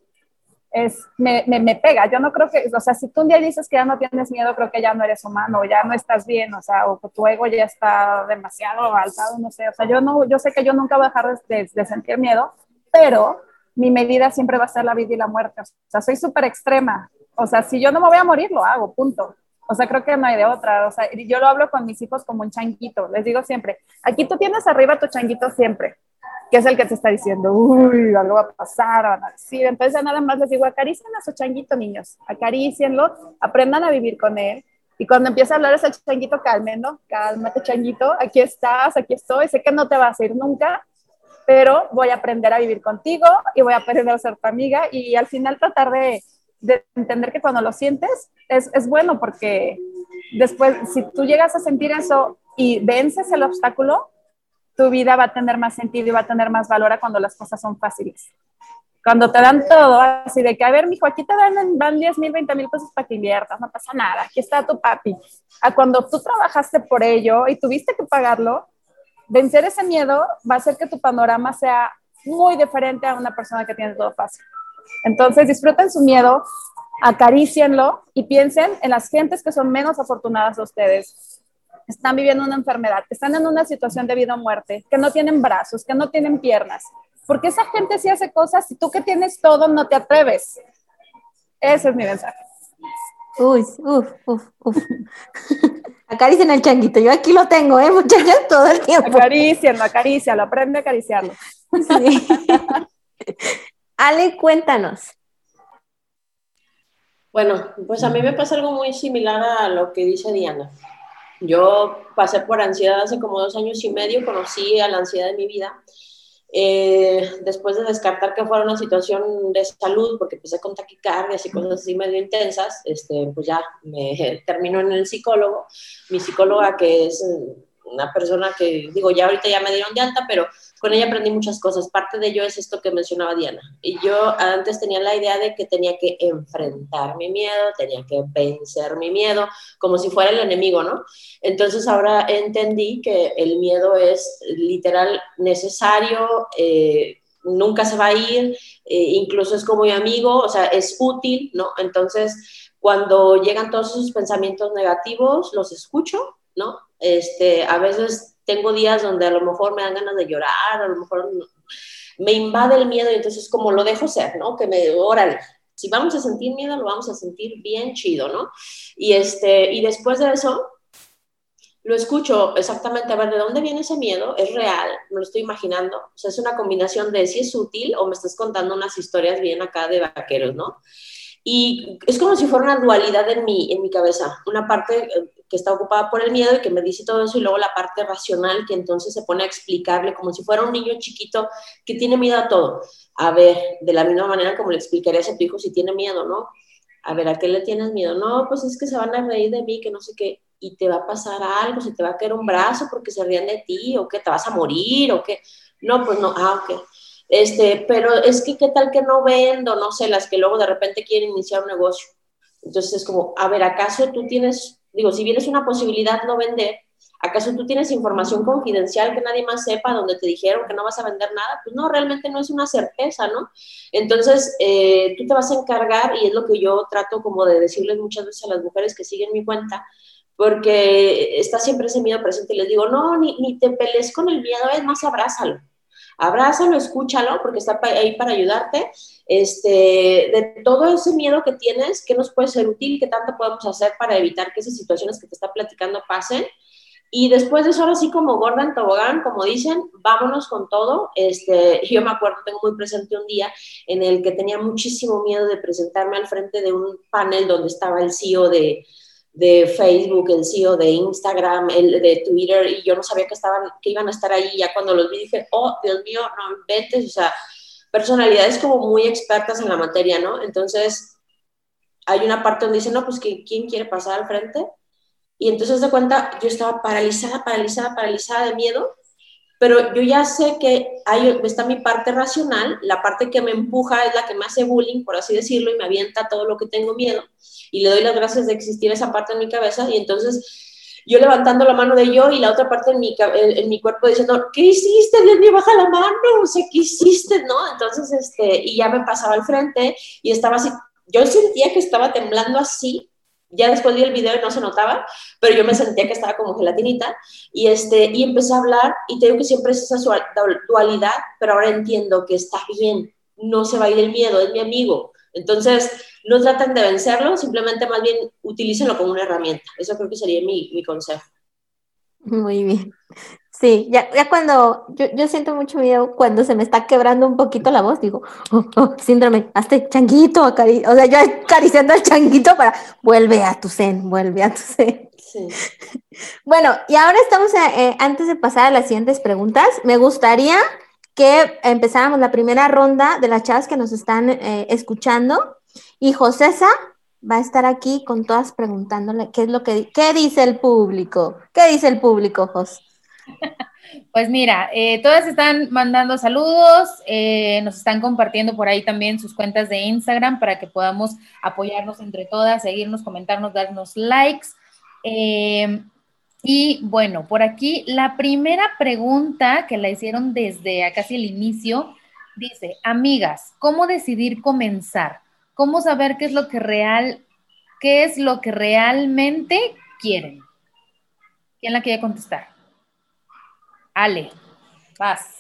es, me, me, pega. Yo no creo que, o sea, si tú un día dices que ya no tienes miedo, creo que ya no eres humano, ya no estás bien, o sea, o tu ego ya está demasiado alzado, no sé. O sea, yo, no, yo sé que yo nunca voy a dejar de, de sentir miedo, pero mi medida siempre va a ser la vida y la muerte. O sea, soy súper extrema. O sea, si yo no me voy a morir, lo hago, punto. O sea, creo que no hay de otra. O sea, yo lo hablo con mis hijos como un changuito. Les digo siempre, aquí tú tienes arriba tu changuito siempre que es el que te está diciendo, uy, algo va a pasar, van a decir. Entonces, nada más les digo, acaricien a su changuito, niños, acaricienlo, aprendan a vivir con él. Y cuando empieza a hablar ese changuito, cálmenlo, cálmate, changuito, aquí estás, aquí estoy, sé que no te vas a ir nunca, pero voy a aprender a vivir contigo y voy a aprender a ser tu amiga y al final tratar de, de entender que cuando lo sientes es, es bueno porque después, si tú llegas a sentir eso y vences el obstáculo, tu vida va a tener más sentido y va a tener más valor a cuando las cosas son fáciles. Cuando te dan todo, así de que, a ver, mijo, aquí te dan, van 10 mil, 20 mil pesos para que inviertas, no pasa nada, aquí está tu papi. A cuando tú trabajaste por ello y tuviste que pagarlo, vencer ese miedo va a hacer que tu panorama sea muy diferente a una persona que tiene todo fácil. Entonces, disfruten su miedo, acaricienlo y piensen en las gentes que son menos afortunadas de ustedes, están viviendo una enfermedad, están en una situación de vida o muerte, que no tienen brazos, que no tienen piernas. Porque esa gente sí hace cosas y tú que tienes todo no te atreves. Ese es mi mensaje. Uy, uf, uf, uf. (laughs) Acaricien el changuito. Yo aquí lo tengo, ¿eh, muchachos? Todo el tiempo. Acaricienlo, acarícialo, aprende a acariciarlo. Sí. (laughs) Ale, cuéntanos. Bueno, pues a mí me pasa algo muy similar a lo que dice Diana. Yo pasé por ansiedad hace como dos años y medio, conocí a la ansiedad en mi vida. Eh, después de descartar que fuera una situación de salud, porque empecé con taquicardias y cosas así medio intensas, este, pues ya me (laughs) terminó en el psicólogo. Mi psicóloga, que es una persona que, digo, ya ahorita ya me dieron de alta, pero con ella aprendí muchas cosas. Parte de ello es esto que mencionaba Diana. Y yo antes tenía la idea de que tenía que enfrentar mi miedo, tenía que vencer mi miedo, como si fuera el enemigo, ¿no? Entonces ahora entendí que el miedo es literal necesario. Eh, nunca se va a ir, eh, incluso es como mi amigo, o sea, es útil, ¿no? Entonces, cuando llegan todos esos pensamientos negativos, los escucho, ¿no? Este, a veces tengo días donde a lo mejor me dan ganas de llorar, a lo mejor me invade el miedo y entonces como lo dejo ser, ¿no? Que me, órale, si vamos a sentir miedo, lo vamos a sentir bien chido, ¿no? Y, este, y después de eso, lo escucho exactamente, a ver, ¿de dónde viene ese miedo? ¿Es real? ¿Me lo estoy imaginando? O sea, es una combinación de si es útil o me estás contando unas historias bien acá de vaqueros, ¿no? Y es como si fuera una dualidad en mi, en mi cabeza. Una parte eh, que está ocupada por el miedo y que me dice todo eso, y luego la parte racional que entonces se pone a explicarle como si fuera un niño chiquito que tiene miedo a todo. A ver, de la misma manera como le explicaría a tu hijo si tiene miedo, ¿no? A ver, ¿a qué le tienes miedo? No, pues es que se van a reír de mí, que no sé qué, y te va a pasar algo, se te va a caer un brazo porque se ríen de ti, o que te vas a morir, o que... No, pues no, ah, ok este, pero es que qué tal que no vendo, no sé, las que luego de repente quieren iniciar un negocio. Entonces es como, a ver, ¿acaso tú tienes, digo, si vienes una posibilidad no vender, ¿Acaso tú tienes información confidencial que nadie más sepa, donde te dijeron que no vas a vender nada? Pues no, realmente no es una certeza, ¿no? Entonces, eh, tú te vas a encargar, y es lo que yo trato como de decirles muchas veces a las mujeres que siguen mi cuenta, porque está siempre ese miedo presente y les digo, no, ni, ni te pelees con el miedo, es más, abrázalo. Abrázalo, escúchalo, porque está ahí para ayudarte. Este, de todo ese miedo que tienes, ¿qué nos puede ser útil? ¿Qué tanto podemos hacer para evitar que esas situaciones que te está platicando pasen? Y después de eso, ahora sí, como gorda en tobogán, como dicen, vámonos con todo. Este, yo me acuerdo, tengo muy presente un día en el que tenía muchísimo miedo de presentarme al frente de un panel donde estaba el CEO de, de Facebook, el CEO de Instagram, el de Twitter, y yo no sabía que, estaban, que iban a estar ahí. Ya cuando los vi dije, oh, Dios mío, no inventes, o sea, personalidades como muy expertas en la materia, ¿no? Entonces, hay una parte donde dicen, no, pues, ¿quién quiere pasar al frente? Y entonces de cuenta, yo estaba paralizada, paralizada, paralizada de miedo, pero yo ya sé que ahí está mi parte racional, la parte que me empuja es la que me hace bullying, por así decirlo, y me avienta todo lo que tengo miedo, y le doy las gracias de existir esa parte en mi cabeza, y entonces yo levantando la mano de yo y la otra parte en mi, en, mi cuerpo diciendo, ¿qué hiciste? Dios baja la mano, o sea, ¿qué hiciste? ¿No? Entonces, este, y ya me pasaba al frente y estaba así, yo sentía que estaba temblando así, ya después vi el video y no se notaba, pero yo me sentía que estaba como gelatinita y, este, y empecé a hablar y te digo que siempre es esa dualidad, pero ahora entiendo que está bien, no se va a ir el miedo, es mi amigo. Entonces, no traten de vencerlo, simplemente más bien utilícenlo como una herramienta. Eso creo que sería mi, mi consejo. Muy bien. Sí, ya, ya cuando yo, yo, siento mucho miedo cuando se me está quebrando un poquito la voz, digo, (laughs) oh, oh, síndrome, hazte changuito, o sea, yo acariciando al changuito para, vuelve a tu zen, vuelve a tu (laughs) zen. Sí. Bueno, y ahora estamos, eh, eh, antes de pasar a las siguientes preguntas, me gustaría que empezáramos la primera ronda de las chavas que nos están eh, escuchando y Josesa va a estar aquí con todas preguntándole qué es lo que, qué dice el público, qué dice el público, Jos. (laughs) Pues mira, eh, todas están mandando saludos, eh, nos están compartiendo por ahí también sus cuentas de Instagram para que podamos apoyarnos entre todas, seguirnos, comentarnos, darnos likes. Eh, y bueno, por aquí la primera pregunta que la hicieron desde casi el inicio dice, amigas, ¿cómo decidir comenzar? ¿Cómo saber qué es lo que real, qué es lo que realmente quieren? ¿Quién la quiere contestar? Ale, vas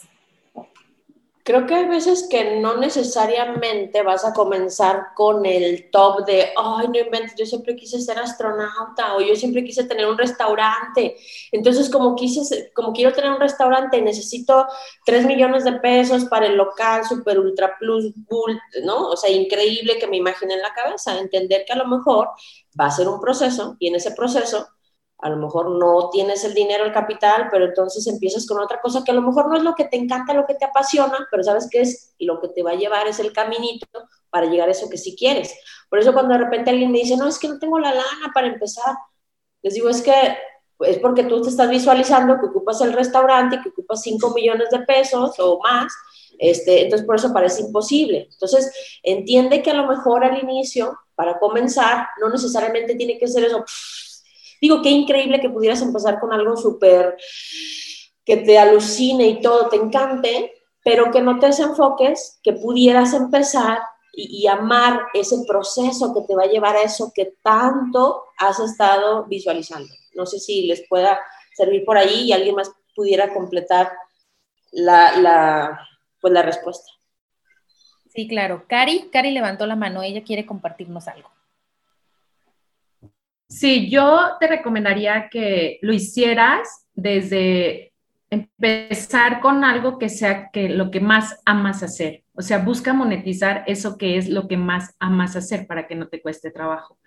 creo que hay veces que no necesariamente vas a comenzar con el top de, ay, no inventes, yo siempre quise ser astronauta o yo siempre quise tener un restaurante. Entonces, como, quise, como quiero tener un restaurante, necesito 3 millones de pesos para el local, super ultra plus, bull, ¿no? O sea, increíble que me imagine en la cabeza, entender que a lo mejor va a ser un proceso y en ese proceso a lo mejor no tienes el dinero, el capital, pero entonces empiezas con otra cosa que a lo mejor no es lo que te encanta, lo que te apasiona, pero sabes que es lo que te va a llevar es el caminito para llegar a eso que sí quieres. Por eso cuando de repente alguien me dice, no, es que no tengo la lana para empezar, les digo, es que es porque tú te estás visualizando que ocupas el restaurante, que ocupas 5 millones de pesos o más, este, entonces por eso parece imposible. Entonces entiende que a lo mejor al inicio, para comenzar, no necesariamente tiene que ser eso Digo, qué increíble que pudieras empezar con algo súper que te alucine y todo, te encante, pero que no te desenfoques, que pudieras empezar y, amar ese proceso que te va a llevar a eso que tanto has estado visualizando. No sé si les pueda servir por ahí y alguien más pudiera completar la, pues la respuesta. Sí, claro. Cari, Cari levantó la mano, ella quiere compartirnos algo. Sí, yo te recomendaría que lo hicieras desde empezar con algo que sea que lo que más amas hacer. O sea, busca monetizar eso que es lo que más amas hacer para que no te cueste trabajo.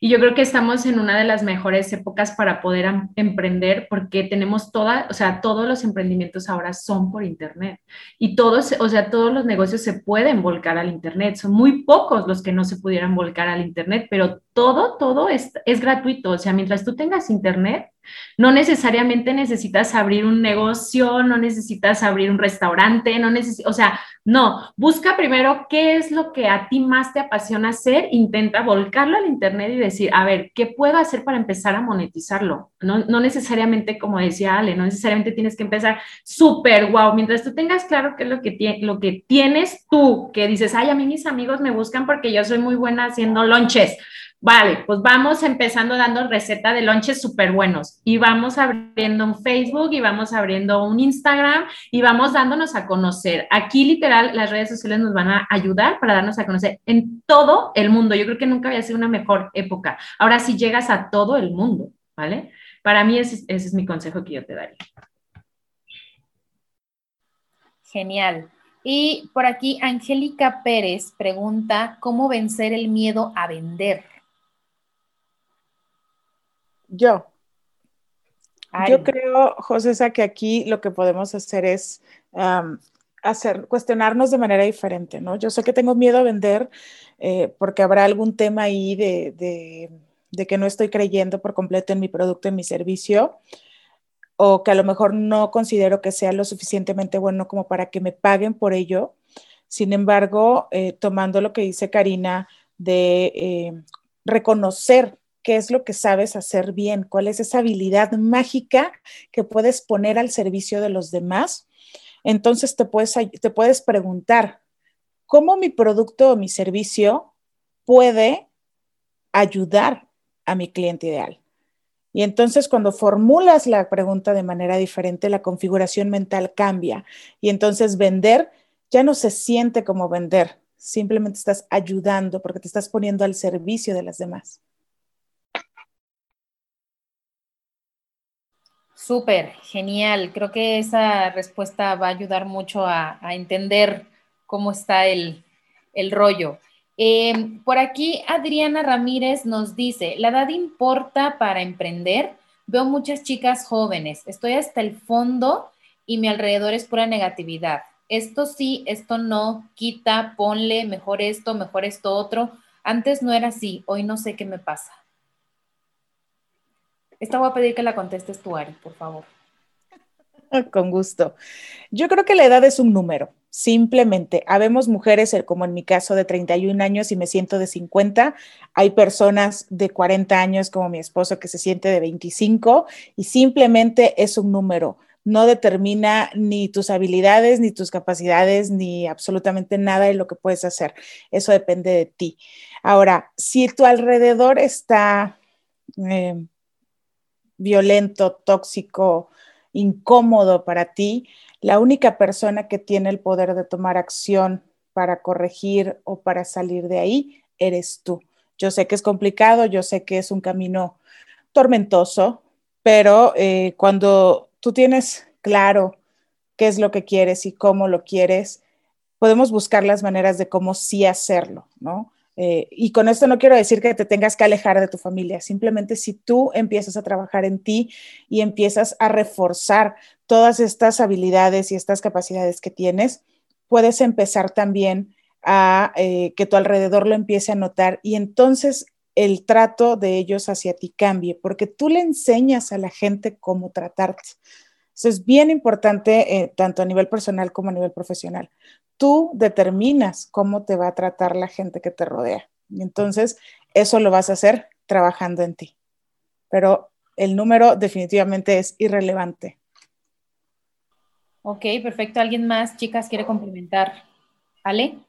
Y yo creo que estamos en una de las mejores épocas para poder emprender porque tenemos toda, o sea, todos los emprendimientos ahora son por internet y todos, o sea, todos los negocios se pueden volcar al internet. Son muy pocos los que no se pudieran volcar al internet, pero todo, todo es, es gratuito. O sea, mientras tú tengas internet, no necesariamente necesitas abrir un negocio, no necesitas abrir un restaurante, no necesitas, o sea, no, busca primero qué es lo que a ti más te apasiona hacer, intenta volcarlo al Internet y decir, a ver, ¿qué puedo hacer para empezar a monetizarlo? No, no necesariamente, como decía Ale, no necesariamente tienes que empezar súper wow, mientras tú tengas claro qué es lo que, lo que tienes tú, que dices, ay, a mí mis amigos me buscan porque yo soy muy buena haciendo lonches Vale, pues vamos empezando dando receta de lonches súper buenos y vamos abriendo un Facebook y vamos abriendo un Instagram y vamos dándonos a conocer. Aquí literal las redes sociales nos van a ayudar para darnos a conocer en todo el mundo. Yo creo que nunca había sido una mejor época. Ahora sí llegas a todo el mundo, ¿vale? Para mí ese, ese es mi consejo que yo te daría. Genial. Y por aquí Angélica Pérez pregunta, ¿cómo vencer el miedo a vender? Yo. Yo creo, José, que aquí lo que podemos hacer es hacer, cuestionarnos de manera diferente, ¿no? Yo sé que tengo miedo a vender eh, porque habrá algún tema ahí de, de, que no estoy creyendo por completo en mi producto, en mi servicio, o que a lo mejor no considero que sea lo suficientemente bueno como para que me paguen por ello. Sin embargo, eh, tomando lo que dice Karina de eh, reconocer qué es lo que sabes hacer bien, cuál es esa habilidad mágica que puedes poner al servicio de los demás. Entonces te puedes, te puedes preguntar, ¿cómo mi producto o mi servicio puede ayudar a mi cliente ideal? Y entonces cuando formulas la pregunta de manera diferente, la configuración mental cambia. Y entonces vender ya no se siente como vender, simplemente estás ayudando porque te estás poniendo al servicio de las demás. Súper, genial. Creo que esa respuesta va a ayudar mucho a, entender cómo está el, rollo. Em, por aquí Adriana Ramírez nos dice, ¿la edad importa para emprender? Veo muchas chicas jóvenes, estoy hasta el fondo y mi alrededor es pura negatividad. Esto sí, esto no, quita, ponle, mejor esto, mejor esto otro. Antes no era así, hoy no sé qué me pasa. Esta voy a pedir que la contestes tú, Ari, por favor. (laughs) Con gusto. Yo creo que la edad es un número. Simplemente, habemos mujeres, eh, como en mi caso, de 31 años y me siento de 50. Hay personas de 40 años, como mi esposo, que se siente de 25 y simplemente es un número. No determina ni tus habilidades, ni tus capacidades, ni absolutamente nada de lo que puedes hacer. Eso depende de ti. Ahora, si tu alrededor está eh, violento, tóxico, incómodo para ti, la única persona que tiene el poder de tomar acción para corregir o para salir de ahí eres tú. Yo sé que es complicado, yo sé que es un camino tormentoso, pero eh, cuando tú tienes claro qué es lo que quieres y cómo lo quieres, podemos buscar las maneras de cómo sí hacerlo, ¿no? Eh, y con esto no quiero decir que te tengas que alejar de tu familia, simplemente si tú empiezas a trabajar en ti y empiezas a reforzar todas estas habilidades y estas capacidades que tienes, puedes empezar también a eh, que tu alrededor lo empiece a notar y entonces el trato de ellos hacia ti cambie, porque tú le enseñas a la gente cómo tratarte. Eso es bien importante, eh, tanto a nivel personal como a nivel profesional tú determinas cómo te va a tratar la gente que te rodea. Y entonces, eso lo vas a hacer trabajando en ti. Pero el número definitivamente es irrelevante. Ok, perfecto. ¿Alguien más, chicas, quiere complementar? ¿Ale?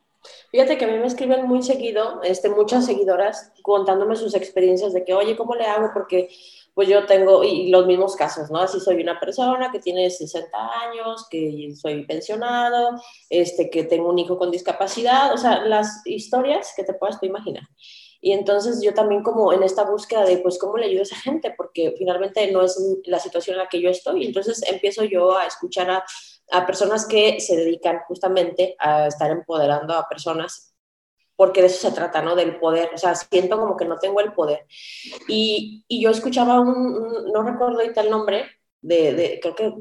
Fíjate que a mí me escriben muy seguido, este, muchas seguidoras contándome sus experiencias de que, oye, ¿cómo le hago? Porque pues yo tengo, y los mismos casos, ¿no? Así soy una persona que tiene 60 años, que soy pensionado, este, que tengo un hijo con discapacidad, o sea, las historias que te puedas tú imaginar. Y entonces yo también como en esta búsqueda de, pues, ¿cómo le ayudo a esa gente? Porque finalmente no es la situación en la que yo estoy. Entonces empiezo yo a escuchar a, a personas que se dedican justamente a estar empoderando a personas porque de eso se trata, ¿no? Del poder, o sea, siento como que no tengo el poder. Y, y yo escuchaba un, no recuerdo ahorita el nombre, de, de, creo, que,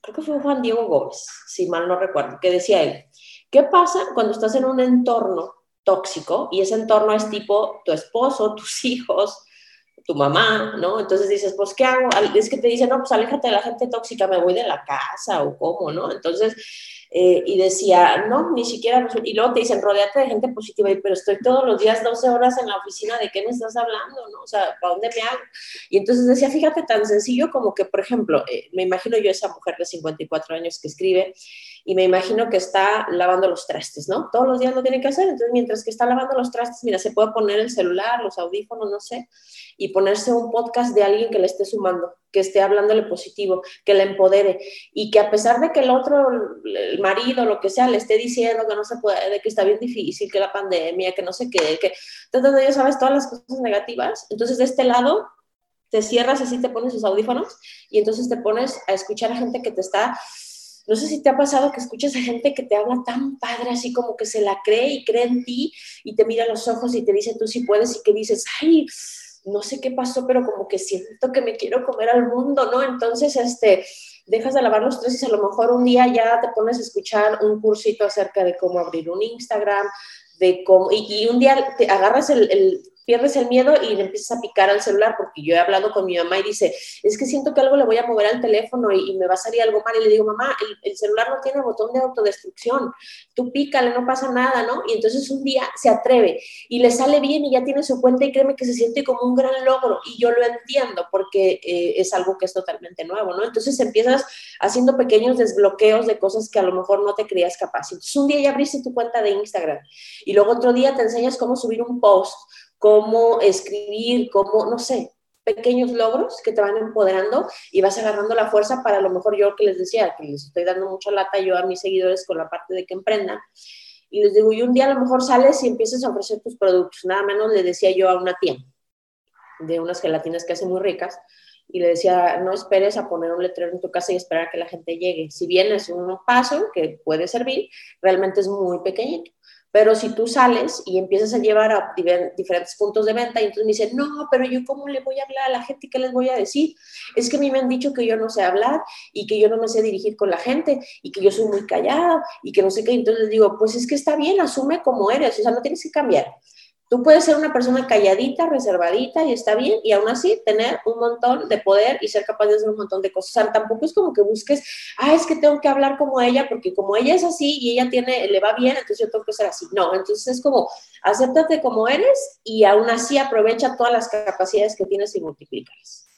creo que fue Juan Diego Gómez, si mal no recuerdo, que decía él, ¿qué pasa cuando estás en un entorno tóxico y ese entorno es tipo tu esposo, (laughs) tus hijos, tu mamá, ¿no? Entonces dices, pues, ¿qué hago? Es que te dicen, no, pues aléjate de la gente tóxica, me voy de la casa o cómo, ¿no? Entonces, eh, y decía, no, ni siquiera, y luego te dicen, rodeate de gente positiva, pero estoy todos los días 12 horas en la oficina, ¿de qué me estás hablando? ¿no? O sea, ¿para dónde me hago? Y entonces decía, fíjate, tan sencillo como que, por ejemplo, eh, me imagino yo esa mujer de 54 años que escribe, y me imagino que está lavando los trastes, ¿no? Todos los días lo tiene que hacer, entonces mientras que está lavando los trastes, mira, se puede poner el celular, los audífonos, no sé, y ponerse un podcast de alguien que le esté sumando, que esté hablándole positivo, que le empodere y que a pesar de que el otro, el marido, lo que sea, le esté diciendo que no se puede, que está bien difícil, que la pandemia, que no sé qué, que entonces ya sabes todas las cosas negativas, entonces de este lado te cierras así, te pones sus audífonos y entonces te pones a escuchar a gente que te está no sé si te ha pasado que escuchas a gente que te habla tan padre, así como que se la cree y cree en ti y te mira los ojos y te dice tú sí puedes y que dices, ay, no sé qué pasó, pero como que siento que me quiero comer al mundo, ¿no? Entonces, este, dejas de lavar los tres y a lo mejor un día ya te pones a escuchar un cursito acerca de cómo abrir un Instagram, de cómo, y, un día te agarras el, pierdes el miedo y le empiezas a picar al celular, porque yo he hablado con mi mamá y dice, es que siento que algo le voy a mover al teléfono y, me va a salir algo mal. Y le digo, mamá, el, celular no tiene botón de autodestrucción, tú pícale, no pasa nada, ¿no? Y entonces un día se atreve y le sale bien y ya tiene su cuenta y créeme que se siente como un gran logro. Y yo lo entiendo porque eh, es algo que es totalmente nuevo, ¿no? Entonces empiezas haciendo pequeños desbloqueos de cosas que a lo mejor no te creías capaz. Entonces un día ya abriste tu cuenta de Instagram y luego otro día te enseñas cómo subir un post cómo escribir, cómo, no sé, pequeños logros que te van empoderando y vas agarrando la fuerza para a lo mejor yo que les decía, que les estoy dando mucha lata yo a mis seguidores con la parte de que emprendan. Y les digo, y un día a lo mejor sales y empiezas a ofrecer tus productos. Nada menos le decía yo a una tía de unas gelatinas que hacen muy ricas y le decía, no esperes a poner un letrero en tu casa y esperar a que la gente llegue. Si bien es un paso que puede servir, realmente es muy pequeñito. Pero si tú sales y empiezas a llevar a diferentes puntos de venta y entonces me dicen, no, pero yo cómo le voy a hablar a la gente, ¿qué les voy a decir? Es que a mí me han dicho que yo no sé hablar y que yo no me sé dirigir con la gente y que yo soy muy callada y que no sé qué. Entonces les digo, pues es que está bien, asume como eres, o sea, no tienes que cambiar. Tú puedes ser una persona calladita, reservadita y está bien, y aún así tener un montón de poder y ser capaz de hacer un montón de cosas. O sea, tampoco es como que busques, ah, es que tengo que hablar como ella, porque como ella es así y ella tiene, le va bien, entonces yo tengo que ser así. No, entonces es como, acéptate como eres y aún así aprovecha todas las capacidades que tienes y multiplícalas.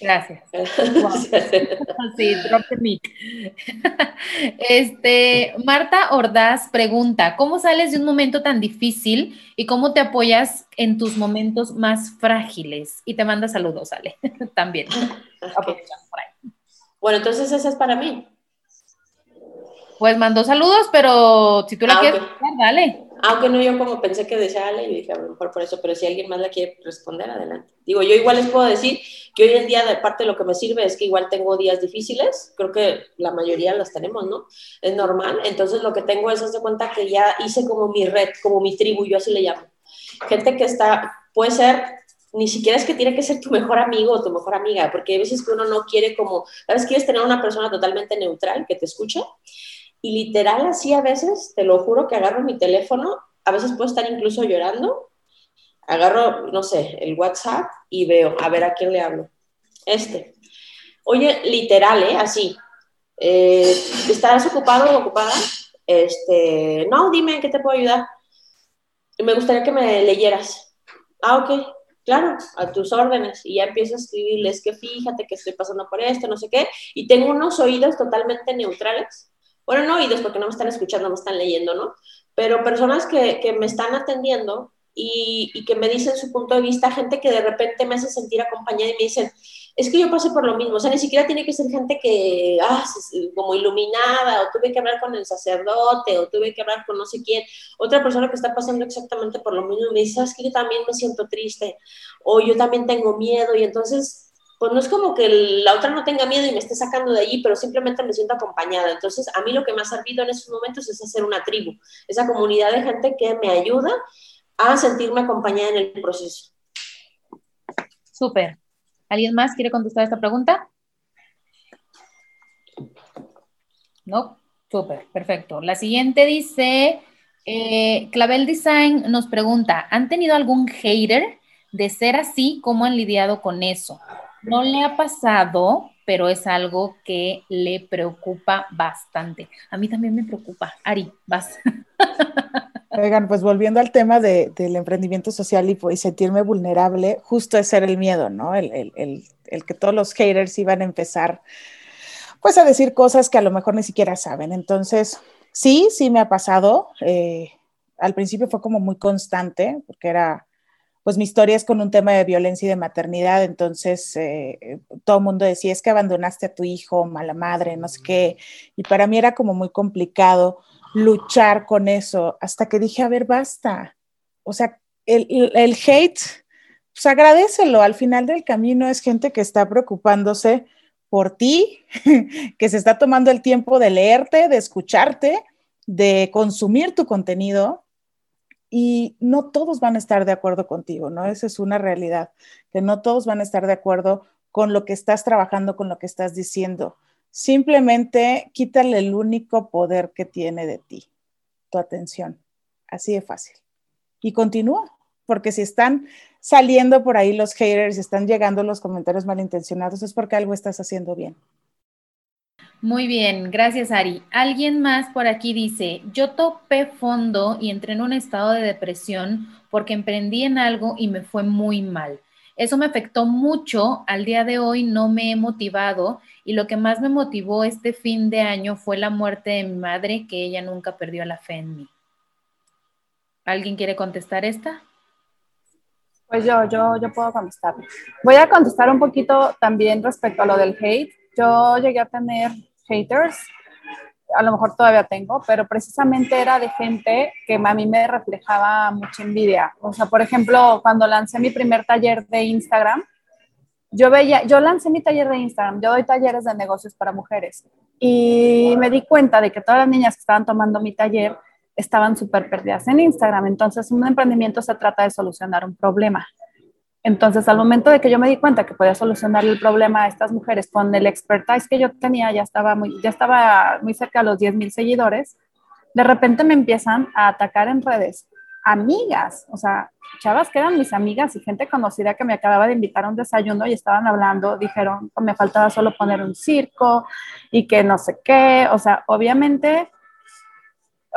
Gracias. (laughs) (laughs) sí, drop the mic. (laughs) Este, Marta Ordaz pregunta, ¿cómo sales de un momento tan difícil y cómo te apoyas en tus momentos más frágiles? Y te manda saludos, Ale, también. Bueno, entonces esa es para mí. Pues mandó saludos, pero si tú la ah, quieres, dale. Aunque no, yo como pensé que Ale y dije, a lo mejor por eso, pero si alguien más la quiere responder, adelante. Digo, yo igual les puedo decir que hoy en día, de parte de lo que me sirve es que igual tengo días difíciles, creo que la mayoría las tenemos, ¿no? Es normal, entonces lo que tengo es, de cuenta que ya hice como mi red, como mi tribu, yo así le llamo. Gente que está, puede ser ni siquiera es que tiene que ser tu mejor amigo o tu mejor amiga, porque hay veces que uno no quiere como, ¿sabes? Quieres tener una persona totalmente neutral que te escuche y literal así a veces, te lo juro que agarro mi teléfono, a veces puedo estar incluso llorando, agarro, no sé, el WhatsApp y veo, a ver a quién le hablo. Este. Oye, literal, ¿eh? Así. Eh, ¿Estás ocupado o ocupada? Este, no, dime, ¿en qué te puedo ayudar? Me gustaría que me leyeras. Ah, ok, claro, a tus órdenes. Y ya empiezo a escribirles que fíjate que estoy pasando por esto, no sé qué. Y tengo unos oídos totalmente neutrales bueno, no oídos porque no me están escuchando, me están leyendo, ¿no? Pero personas que, que me están atendiendo y, y, que me dicen su punto de vista, gente que de repente me hace sentir acompañada y me dicen, es que yo pasé por lo mismo, o sea, ni siquiera tiene que ser gente que, ah, como iluminada, o tuve que hablar con el sacerdote, o tuve que hablar con no sé quién, otra persona que está pasando exactamente por lo mismo me dice, es que yo también me siento triste, o yo también tengo miedo, y entonces pues no es como que la otra no tenga miedo y me esté sacando de allí, pero simplemente me siento acompañada. Entonces, a mí lo que me ha servido en esos momentos es hacer una tribu, esa comunidad de gente que me ayuda a sentirme acompañada en el proceso. Súper. ¿Alguien más quiere contestar esta pregunta? No. Súper, perfecto. La siguiente dice, eh, Clavel Design nos pregunta, ¿han tenido algún hater? De ser así, ¿cómo han lidiado con eso? No le ha pasado, pero es algo que le preocupa bastante. A mí también me preocupa. Ari, vas. (laughs) Oigan, pues volviendo al tema del emprendimiento social y, sentirme vulnerable, justo es ser el miedo, ¿no? El, el, que todos los haters iban a empezar, pues a decir cosas que a lo mejor ni siquiera saben. Entonces, sí, sí me ha pasado. Eh, al principio fue como muy constante, porque era, pues mi historia es con un tema de violencia y de maternidad, entonces eh, todo el mundo decía, es que abandonaste a tu hijo, mala madre, no sé qué, y para mí era como muy complicado luchar con eso hasta que dije, a ver, basta. O sea, el, el, hate, pues agradecelo. Al final del camino es gente que está preocupándose por ti, (laughs) que se está tomando el tiempo de leerte, de escucharte, de consumir tu contenido y no todos van a estar de acuerdo contigo, ¿no? Esa es una realidad, que no todos van a estar de acuerdo con lo que estás trabajando, con lo que estás diciendo. Simplemente quítale el único poder que tiene de ti, tu atención. Así de fácil. Y continúa, porque si están saliendo por ahí los haters, están llegando los comentarios malintencionados, es porque algo estás haciendo bien. Muy bien, gracias Ari. Alguien más por aquí dice, yo topé fondo y entré en un estado de depresión porque emprendí en algo y me fue muy mal. Eso me afectó mucho. Al día de hoy no me he motivado y lo que más me motivó este fin de año fue la muerte de mi madre, que ella nunca perdió la fe en mí. ¿Alguien quiere contestar esta? Pues yo, yo, yo puedo contestar. Voy a contestar un poquito también respecto a lo del hate. Yo llegué a tener haters a lo mejor todavía tengo, pero precisamente era de gente que a mí me reflejaba mucha envidia. O sea, por ejemplo, cuando lancé mi primer taller de Instagram, yo veía, yo lancé mi taller de Instagram, yo doy talleres de negocios para mujeres y me di cuenta de que todas las niñas que estaban tomando mi taller estaban súper perdidas en Instagram. Entonces, un emprendimiento se trata de solucionar un problema. Entonces, al momento de que yo me di cuenta que podía solucionar el problema a estas mujeres con el expertise que yo tenía, ya estaba muy, ya estaba muy cerca de los 10 mil seguidores, de repente me empiezan a atacar en redes amigas, o sea, chavas que eran mis amigas y gente conocida que me acababa de invitar a un desayuno y estaban hablando, dijeron, me faltaba solo poner un circo y que no sé qué, o sea, obviamente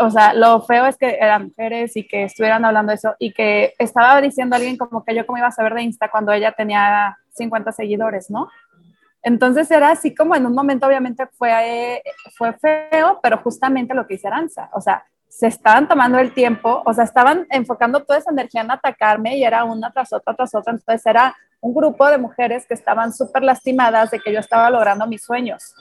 o sea, lo feo es que eran mujeres y que estuvieran hablando eso y que estaba diciendo alguien como que yo cómo iba a saber de Insta cuando ella tenía 50 seguidores, ¿no? Entonces era así como en un momento obviamente fue, fue feo, pero justamente lo que hice Aranza, o sea, se estaban tomando el tiempo, o sea, estaban enfocando toda esa energía en atacarme y era una tras otra, tras otra, entonces era un grupo de mujeres que estaban súper lastimadas de que yo estaba logrando mis sueños.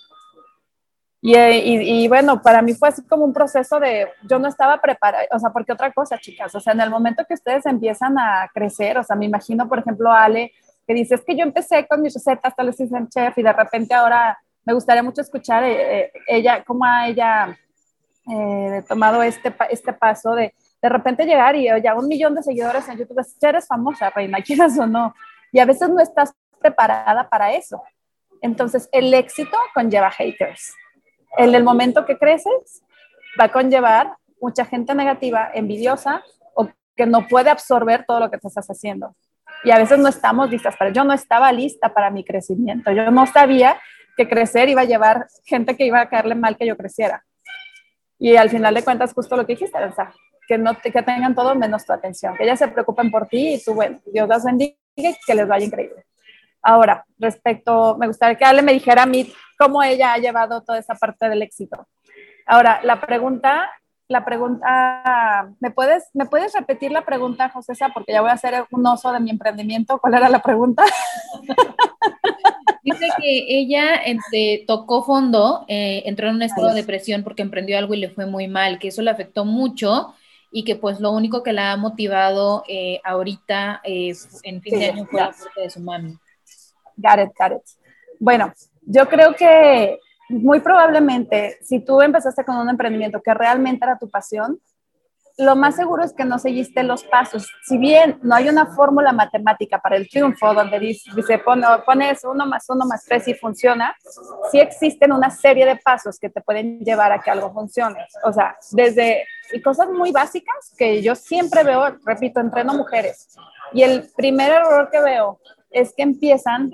Eh, y, y, bueno, para mí fue así como un proceso de, yo no estaba preparada, o sea, porque otra cosa, chicas, o sea, en el momento que ustedes empiezan a crecer, o sea, me imagino, por ejemplo, Ale, que dice, es que yo empecé con mis recetas, tal vez en chef, y de repente ahora me gustaría mucho escuchar eh, eh, ella, cómo ha ella tomado este, este paso de de repente llegar y ya un millón de seguidores en YouTube, ya eres famosa, reina, (laughs) quieras o no, y a veces no estás preparada para eso. Entonces, el éxito conlleva haters en el momento que creces, va a conllevar mucha gente negativa, envidiosa o que no puede absorber todo lo que te estás haciendo. Y a veces no estamos listas para, yo no estaba lista para mi crecimiento, yo no sabía que crecer iba a llevar gente que iba a caerle mal que yo creciera. Y al final de cuentas, justo lo que dijiste, Elsa, que, no que tengan todo menos tu atención, que ellas se preocupen por ti y tú, bueno, Dios las bendiga y que les vaya increíble. Ahora, respecto, me gustaría que Ale me dijera a mí cómo ella ha llevado toda esa parte del éxito. Ahora, la pregunta, la pregunta, ¿me puedes, ¿me puedes repetir la pregunta, José? Porque ya voy a hacer un oso de mi emprendimiento. ¿Cuál era la pregunta? Dice que ella este, tocó fondo, eh, entró en un estado de depresión porque emprendió algo y le fue muy mal, que eso le afectó mucho y que pues lo único que la ha motivado eh, ahorita en fin de año fue la muerte de su mami. Got it, got it. Bueno, yo creo que muy probablemente si tú empezaste con un emprendimiento que realmente era tu pasión, lo más seguro es que no seguiste los pasos. Si bien no hay una fórmula matemática para el triunfo donde dice, dice pones uno más uno más tres y funciona, sí existen una serie de pasos que te pueden llevar a que algo funcione. O sea, desde cosas muy básicas que yo siempre veo, repito, entreno mujeres. Y el primer error que veo es que empiezan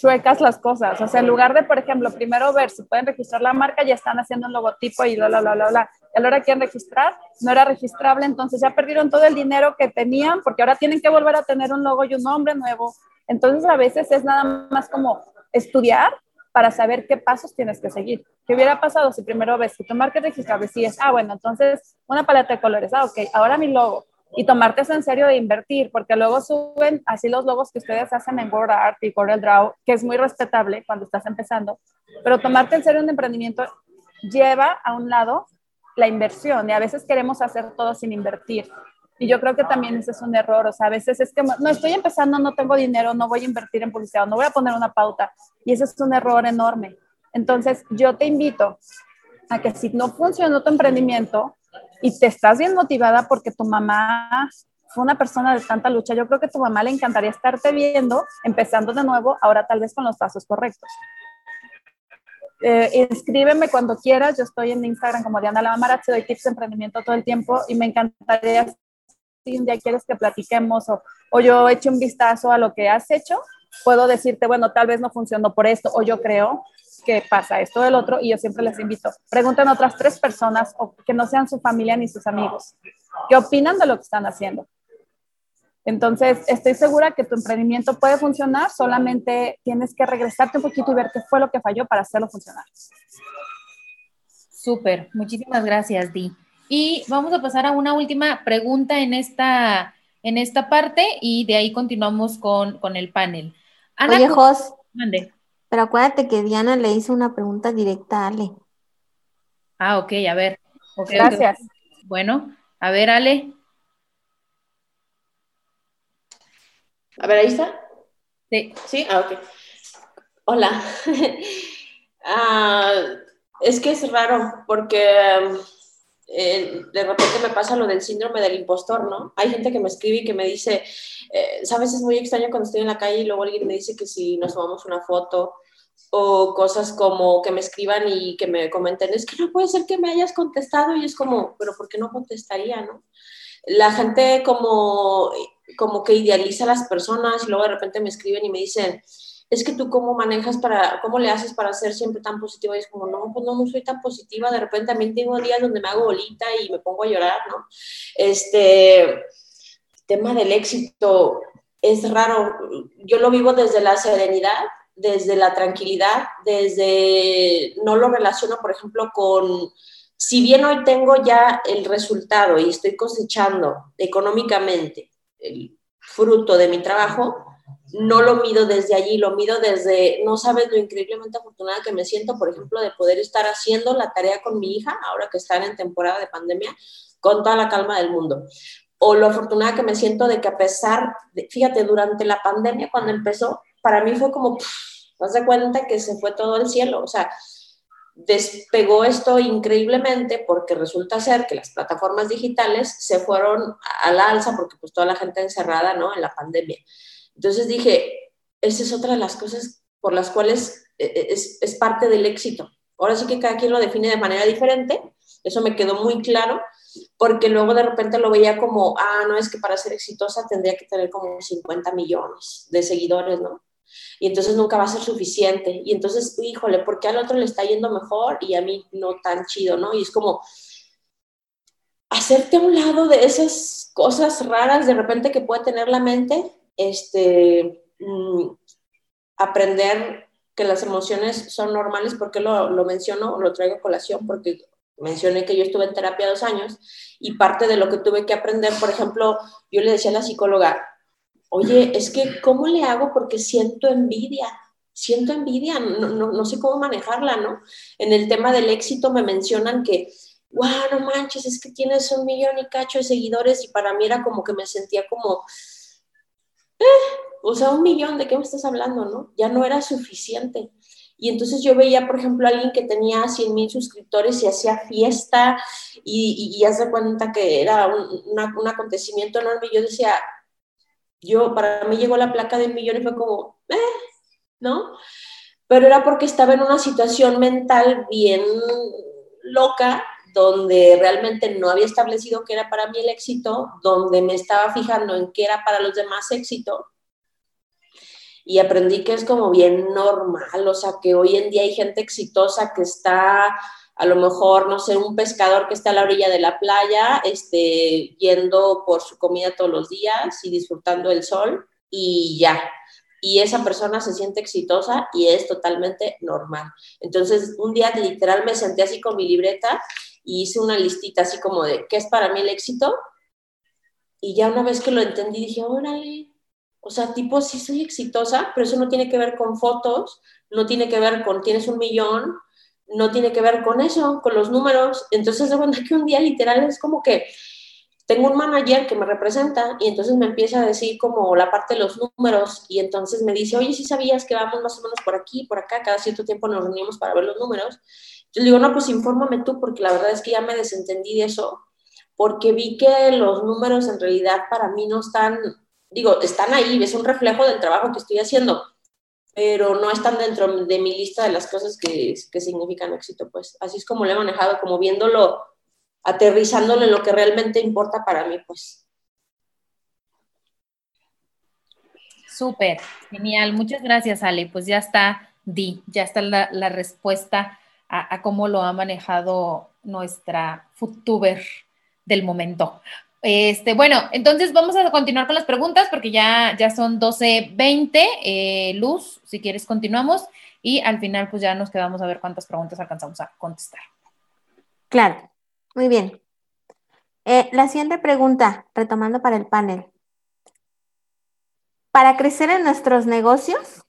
chuecas las cosas. O sea, en lugar de, por ejemplo, primero ver si pueden registrar la marca, ya están haciendo un logotipo y bla, bla, bla, bla, bla. Y a la hora quieren registrar, no era registrable, entonces ya perdieron todo el dinero que tenían porque ahora tienen que volver a tener un logo y un nombre nuevo. Entonces, a veces es nada más como estudiar para saber qué pasos tienes que seguir. ¿Qué hubiera pasado si primero ves que tu marca es registrable? Si es, ah, bueno, entonces una paleta de colores, ah, ok, ahora mi logo, y tomarte eso en serio de invertir, porque luego suben así los logos que ustedes hacen en Word Art y Corel Draw, que es muy respetable cuando estás empezando, pero tomarte en serio un emprendimiento lleva a un lado la inversión y a veces queremos hacer todo sin invertir. Y yo creo que también ese es un error, o sea, a veces es que no estoy empezando, no tengo dinero, no voy a invertir en publicidad, no voy a poner una pauta y ese es un error enorme. Entonces, yo te invito a que si no funcionó tu emprendimiento, y te estás bien motivada porque tu mamá fue una persona de tanta lucha. Yo creo que a tu mamá le encantaría estarte viendo, empezando de nuevo, ahora tal vez con los pasos correctos. Eh, inscríbeme cuando quieras. Yo estoy en Instagram como Diana Lamamara, te doy tips de emprendimiento todo el tiempo y me encantaría si un día quieres que platiquemos o, o yo eche un vistazo a lo que has hecho, puedo decirte, bueno, tal vez no funcionó por esto o yo creo que pasa esto del otro y yo siempre les invito, pregunten a otras tres personas o que no sean su familia ni sus amigos, qué opinan de lo que están haciendo. Entonces, estoy segura que tu emprendimiento puede funcionar, solamente tienes que regresarte un poquito y ver qué fue lo que falló para hacerlo funcionar. Súper, muchísimas gracias, Di. Y vamos a pasar a una última pregunta en esta, en esta parte y de ahí continuamos con, con el panel. Ana, Oye, Jos, mande. Pero acuérdate que Diana le hizo una pregunta directa a Ale. Ah, ok, a ver. Gracias. Bueno, a ver, Ale. A ver, ahí está. Sí. Sí, ah, ok. Hola. (laughs) Ah, es que es raro porque eh, de repente me pasa lo del síndrome del impostor, ¿no? Hay gente que me escribe y que me dice, eh, sabes, es muy extraño cuando estoy en la calle y luego alguien me dice que si nos tomamos una foto o cosas como que me escriban y que me comenten, es que no puede ser que me hayas contestado y es como, pero ¿por qué no contestaría, no? La gente como, como que idealiza a las personas y luego de repente me escriben y me dicen, es que tú cómo manejas para, cómo le haces para ser siempre tan positiva y es como, no, pues no, no soy tan positiva, de repente también tengo días donde me hago bolita y me pongo a llorar, ¿no? Este tema del éxito es raro, yo lo vivo desde la serenidad, desde la tranquilidad, desde, no lo relaciono, por ejemplo, con, si bien hoy tengo ya el resultado y estoy cosechando económicamente el fruto de mi trabajo, no lo mido desde allí, lo mido desde, no sabes lo increíblemente afortunada que me siento, por ejemplo, de poder estar haciendo la tarea con mi hija, ahora que están en temporada de pandemia, con toda la calma del mundo. O lo afortunada que me siento de que a pesar, de, fíjate, durante la pandemia, cuando empezó, para mí fue como, vas de cuenta que se fue todo el cielo, o sea, despegó esto increíblemente porque resulta ser que las plataformas digitales se fueron a la alza porque pues toda la gente encerrada, ¿no? En la pandemia. Entonces dije, esa es otra de las cosas por las cuales eh, eh, es, es parte del éxito. Ahora sí que cada quien lo define de manera diferente, eso me quedó muy claro, porque luego de repente lo veía como, ah, no, es que para ser exitosa tendría que tener como 50 millones de seguidores, ¿no? Y entonces nunca va a ser suficiente. Y entonces, híjole, ¿por qué al otro le está yendo mejor y a mí no tan chido, ¿no? Y es como hacerte a un lado de esas cosas raras de repente que puede tener la mente, este, mm, aprender que las emociones son normales, porque lo, lo menciono, lo traigo a colación, porque mencioné que yo estuve en terapia dos años y parte de lo que tuve que aprender, por ejemplo, yo le decía a la psicóloga, oye, es que ¿cómo le hago? Porque siento envidia, siento envidia, no, no, no sé cómo manejarla, ¿no? En el tema del éxito me mencionan que, wow, no manches, es que tienes un millón y cacho de seguidores y para mí era como que me sentía como, eh, o sea, un millón, ¿de qué me estás hablando, no? Ya no era suficiente. Y entonces yo veía, por ejemplo, a alguien que tenía 100 mil suscriptores y hacía fiesta y, y, ya cuenta que era un, un, acontecimiento enorme. Y yo decía, yo, para mí llegó la placa de un millón y fue como, eh, ¿no? Pero era porque estaba en una situación mental bien loca donde realmente no había establecido que era para mí el éxito, donde me estaba fijando en qué era para los demás éxito. Y aprendí que es como bien normal, o sea, que hoy en día hay gente exitosa que está, a lo mejor, no sé, un pescador que está a la orilla de la playa, este, yendo por su comida todos los días y disfrutando el sol y ya, y esa persona se siente exitosa y es totalmente normal. Entonces, un día literal me senté así con mi libreta y hice una listita así como de qué es para mí el éxito. Y ya una vez que lo entendí, dije, órale, o sea, tipo, sí soy exitosa, pero eso no tiene que ver con fotos, no tiene que ver con tienes un millón, no tiene que ver con eso, con los números. Entonces, de verdad que un día literal es como que tengo un manager que me representa y entonces me empieza a decir como la parte de los números y entonces me dice, oye, si sabías que vamos más o menos por aquí, por acá, cada cierto tiempo nos reunimos para ver los números. Yo le digo, no, pues infórmame tú porque la verdad es que ya me desentendí de eso porque vi que los números en realidad para mí no están, digo, están ahí, es un reflejo del trabajo que estoy haciendo, pero no están dentro de mi lista de las cosas que, que significan éxito, pues así es como lo he manejado, como viéndolo aterrizándolo en lo que realmente importa para mí, pues. Súper, genial. Muchas gracias, Ale. Pues ya está, Di, ya está la, respuesta a, cómo lo ha manejado nuestra foodtuber del momento. Este, bueno, entonces vamos a continuar con las preguntas porque ya, ya son 12.20. Eh, Luz, si quieres continuamos y al final pues ya nos quedamos a ver cuántas preguntas alcanzamos a contestar. Claro. Muy bien. Eh, la siguiente pregunta, retomando para el panel. Para crecer en nuestros negocios,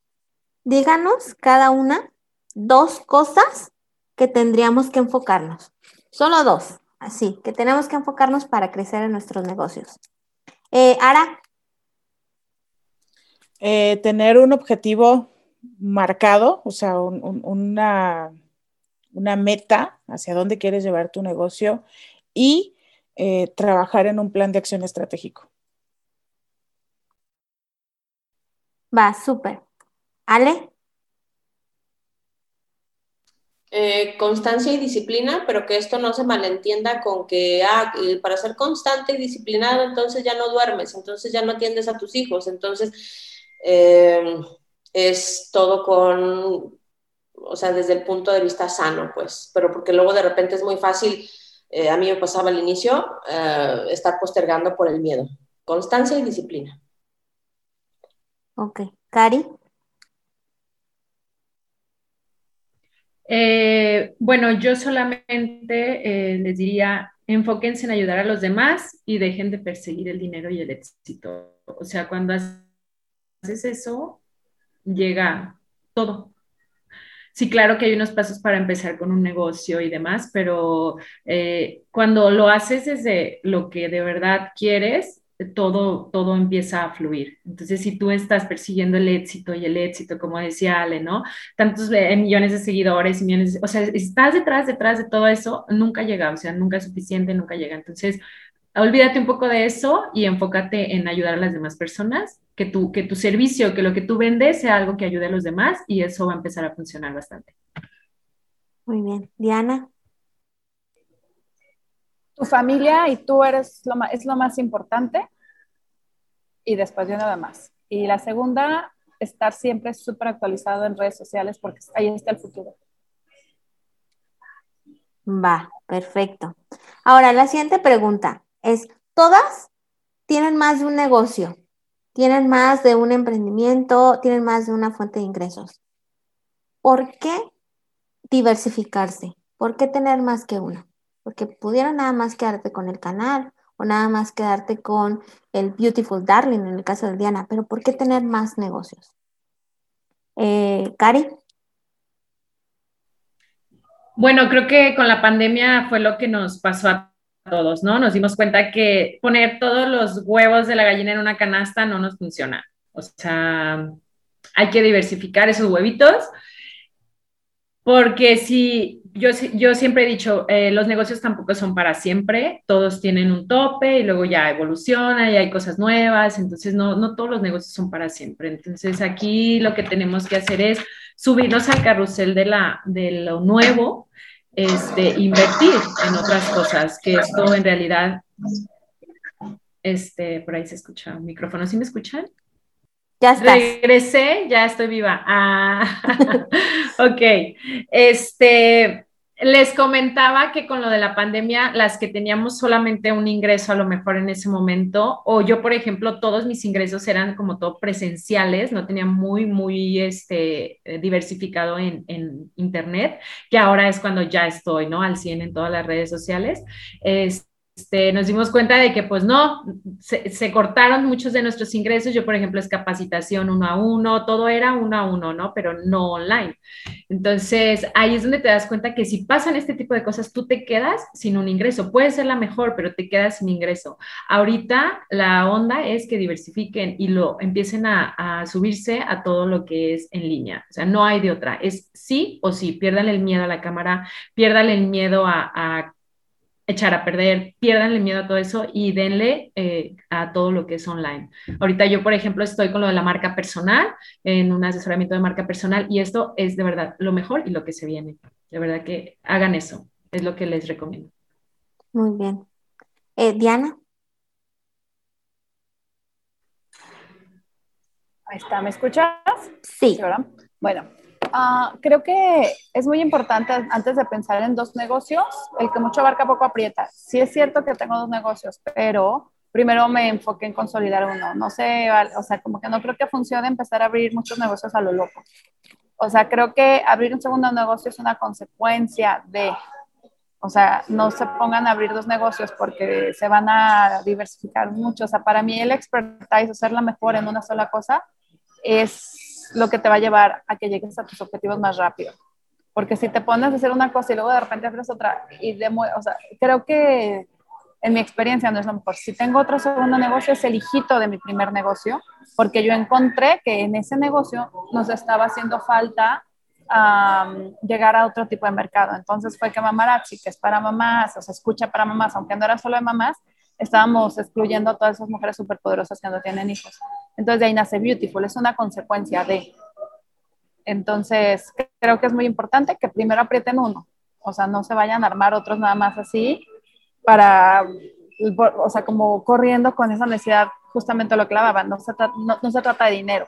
díganos cada una dos cosas que tendríamos que enfocarnos. Solo dos, así, que tenemos que enfocarnos para crecer en nuestros negocios. Eh, Ara. Eh, tener un objetivo marcado, o sea, una una meta hacia dónde quieres llevar tu negocio y eh, trabajar en un plan de acción estratégico. Va, súper. Ale. Eh, constancia y disciplina, pero que esto no se malentienda con que ah, para ser constante y disciplinado, entonces ya no duermes, entonces ya no atiendes a tus hijos, entonces eh, es todo con o sea, desde el punto de vista sano, pues, pero porque luego de repente es muy fácil, eh, a mí me pasaba al inicio, eh, estar postergando por el miedo. Constancia y disciplina. Ok. Cari. Eh, bueno, yo solamente les diría, enfóquense en ayudar a los demás y dejen de perseguir el dinero y el éxito. O sea, cuando haces eso, llega todo sí, claro que hay unos pasos para empezar con un negocio y demás, pero eh, cuando lo haces desde lo que de verdad quieres, todo, todo empieza a fluir. Entonces, si tú estás persiguiendo el éxito y el éxito, como decía Ale, ¿no? Tantos eh, millones de seguidores, millones, o sea, estás detrás, detrás de todo eso, nunca llega, o sea, nunca es suficiente, nunca llega. Entonces, olvídate un poco de eso y enfócate en ayudar a las demás personas, que tu, que tu servicio, que lo que tú vendes sea algo que ayude a los demás y eso va a empezar a funcionar bastante. Muy bien. Diana. Tu familia y tú eres lo más, es lo más importante y después de nada más. Y la segunda, estar siempre súper actualizado en redes sociales porque ahí está el futuro. Va, perfecto. Ahora, la siguiente pregunta es, todas tienen más de un negocio, tienen más de un emprendimiento, tienen más de una fuente de ingresos. ¿Por qué diversificarse? ¿Por qué tener más que uno? Porque pudieran nada más quedarte con el canal o nada más quedarte con el Beautiful Darling en el caso de Diana, pero ¿por qué tener más negocios? Eh, Cari. Bueno, creo que con la pandemia fue lo que nos pasó a todos, ¿no? Nos dimos cuenta que poner todos los huevos de la gallina en una canasta no nos funciona. O sea, hay que diversificar esos huevitos Porque si yo, yo siempre he dicho, eh, los negocios tampoco son para siempre, todos tienen un tope y luego ya evoluciona y hay cosas nuevas, entonces no, no todos los negocios son para siempre. Entonces aquí lo que tenemos que hacer es subirnos al carrusel de, la, de lo nuevo, este, invertir en otras cosas, que esto en realidad, este, por ahí se escucha un micrófono, ¿sí me escuchan? Ya estás. Regresé, ya estoy viva. Ah, (laughs) ok. Este, les comentaba que con lo de la pandemia, las que teníamos solamente un ingreso a lo mejor en ese momento, o yo, por ejemplo, todos mis ingresos eran como todo presenciales, no tenía muy, muy este, diversificado en, en internet, que ahora es cuando ya estoy, ¿no? Al 100 en todas las redes sociales. Este, este, nos dimos cuenta de que pues no, se, cortaron muchos de nuestros ingresos. Yo, por ejemplo, es capacitación uno a uno, todo era uno a uno, ¿no? Pero no online. Entonces, ahí es donde te das cuenta que si pasan este tipo de cosas, tú te quedas sin un ingreso. Puede ser la mejor, pero te quedas sin ingreso. Ahorita la onda es que diversifiquen y lo empiecen a, subirse a todo lo que es en línea. O sea, no hay de otra. Es sí o sí. Pierdan el miedo a la cámara, pierdan el miedo a, a echar a perder, pierdan el miedo a todo eso y denle eh, a todo lo que es online. Ahorita yo, por ejemplo, estoy con lo de la marca personal, en un asesoramiento de marca personal y esto es de verdad lo mejor y lo que se viene. De verdad que hagan eso, es lo que les recomiendo. Muy bien. Eh, Diana. Ahí está, ¿me escuchas? Sí. Bueno, Ah, creo que es muy importante antes de pensar en dos negocios, el que mucho abarca poco aprieta. Sí es cierto que tengo dos negocios, pero primero me enfoqué en consolidar uno. No sé, o sea, como que no creo que funcione empezar a abrir muchos negocios a lo loco. O sea, creo que abrir un segundo negocio es una consecuencia de, o sea, no se pongan a abrir dos negocios porque se van a diversificar mucho. O sea, para mí el expertise, o ser la mejor en una sola cosa, es lo que te va a llevar a que llegues a tus objetivos más rápido. Porque si te pones a hacer una cosa y luego de repente haces otra, y de, o sea, creo que en mi experiencia no es lo mejor. Si tengo otro segundo negocio, es el hijito de mi primer negocio, porque yo encontré que en ese negocio nos estaba haciendo falta llegar a otro tipo de mercado. Entonces fue que Mamarazzi, que es para mamás, o sea, escucha para mamás, aunque no era solo de mamás, estábamos excluyendo a todas esas mujeres superpoderosas que no tienen hijos. Entonces de ahí nace Beautiful, es una consecuencia de. Entonces creo que es muy importante que primero aprieten uno, o sea, no se vayan a armar otros nada más así para, o sea, como corriendo con esa necesidad, justamente lo clavaban, no se, no, no se trata de dinero,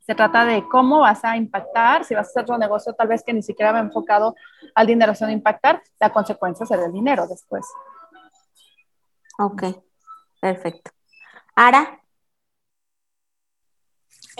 se trata de cómo vas a impactar, si vas a hacer un negocio tal vez que ni siquiera va enfocado al dinero, sino impactar, la consecuencia será el dinero después. Ok, perfecto. Ara.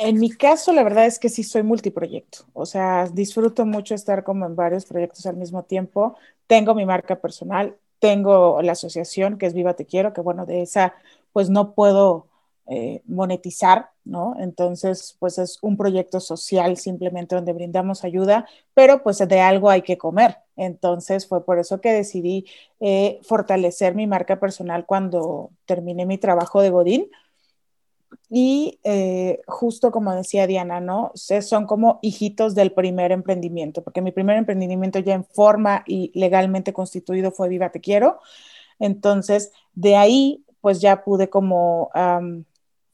En mi caso, la verdad es que sí soy multiproyecto. O sea, disfruto mucho estar como en varios proyectos al mismo tiempo. Tengo mi marca personal, tengo la asociación que es Viva Te Quiero, que bueno, de esa pues no puedo eh, monetizar, ¿no? Entonces, pues es un proyecto social simplemente donde brindamos ayuda, pero pues de algo hay que comer. Entonces, fue por eso que decidí eh, fortalecer mi marca personal cuando terminé mi trabajo de Godín. Y eh, justo como decía Diana, ¿no? son como hijitos del primer emprendimiento, porque mi primer emprendimiento ya en forma y legalmente constituido fue Viva Te Quiero. Entonces, de ahí, pues ya pude como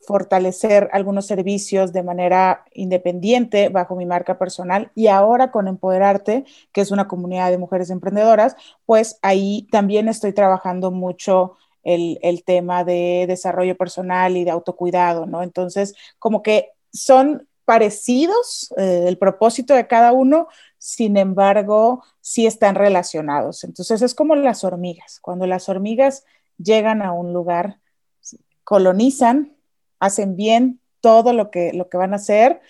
fortalecer algunos servicios de manera independiente bajo mi marca personal y ahora con Empoderarte, que es una comunidad de mujeres emprendedoras, pues ahí también estoy trabajando mucho el, tema de desarrollo personal y de autocuidado, ¿no? Entonces, como que son parecidos eh, el propósito de cada uno, sin embargo, sí están relacionados. Entonces, es como las hormigas. Cuando las hormigas llegan a un lugar, colonizan, hacen bien todo lo que, lo que van a hacer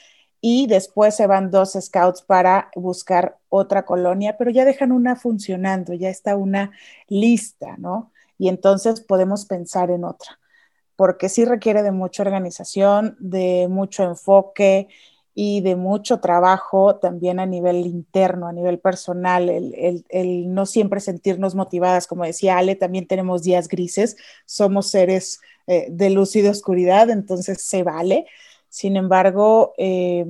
y después se van dos scouts para buscar otra colonia, pero ya dejan una funcionando, ya está una lista, ¿no? Y entonces podemos pensar en otra, porque sí requiere de mucha organización, de mucho enfoque y de mucho trabajo también a nivel interno, a nivel personal, el, el no siempre sentirnos motivadas, como decía Ale, también tenemos días grises, somos seres eh, de luz y de oscuridad, entonces se vale. Sin embargo, eh,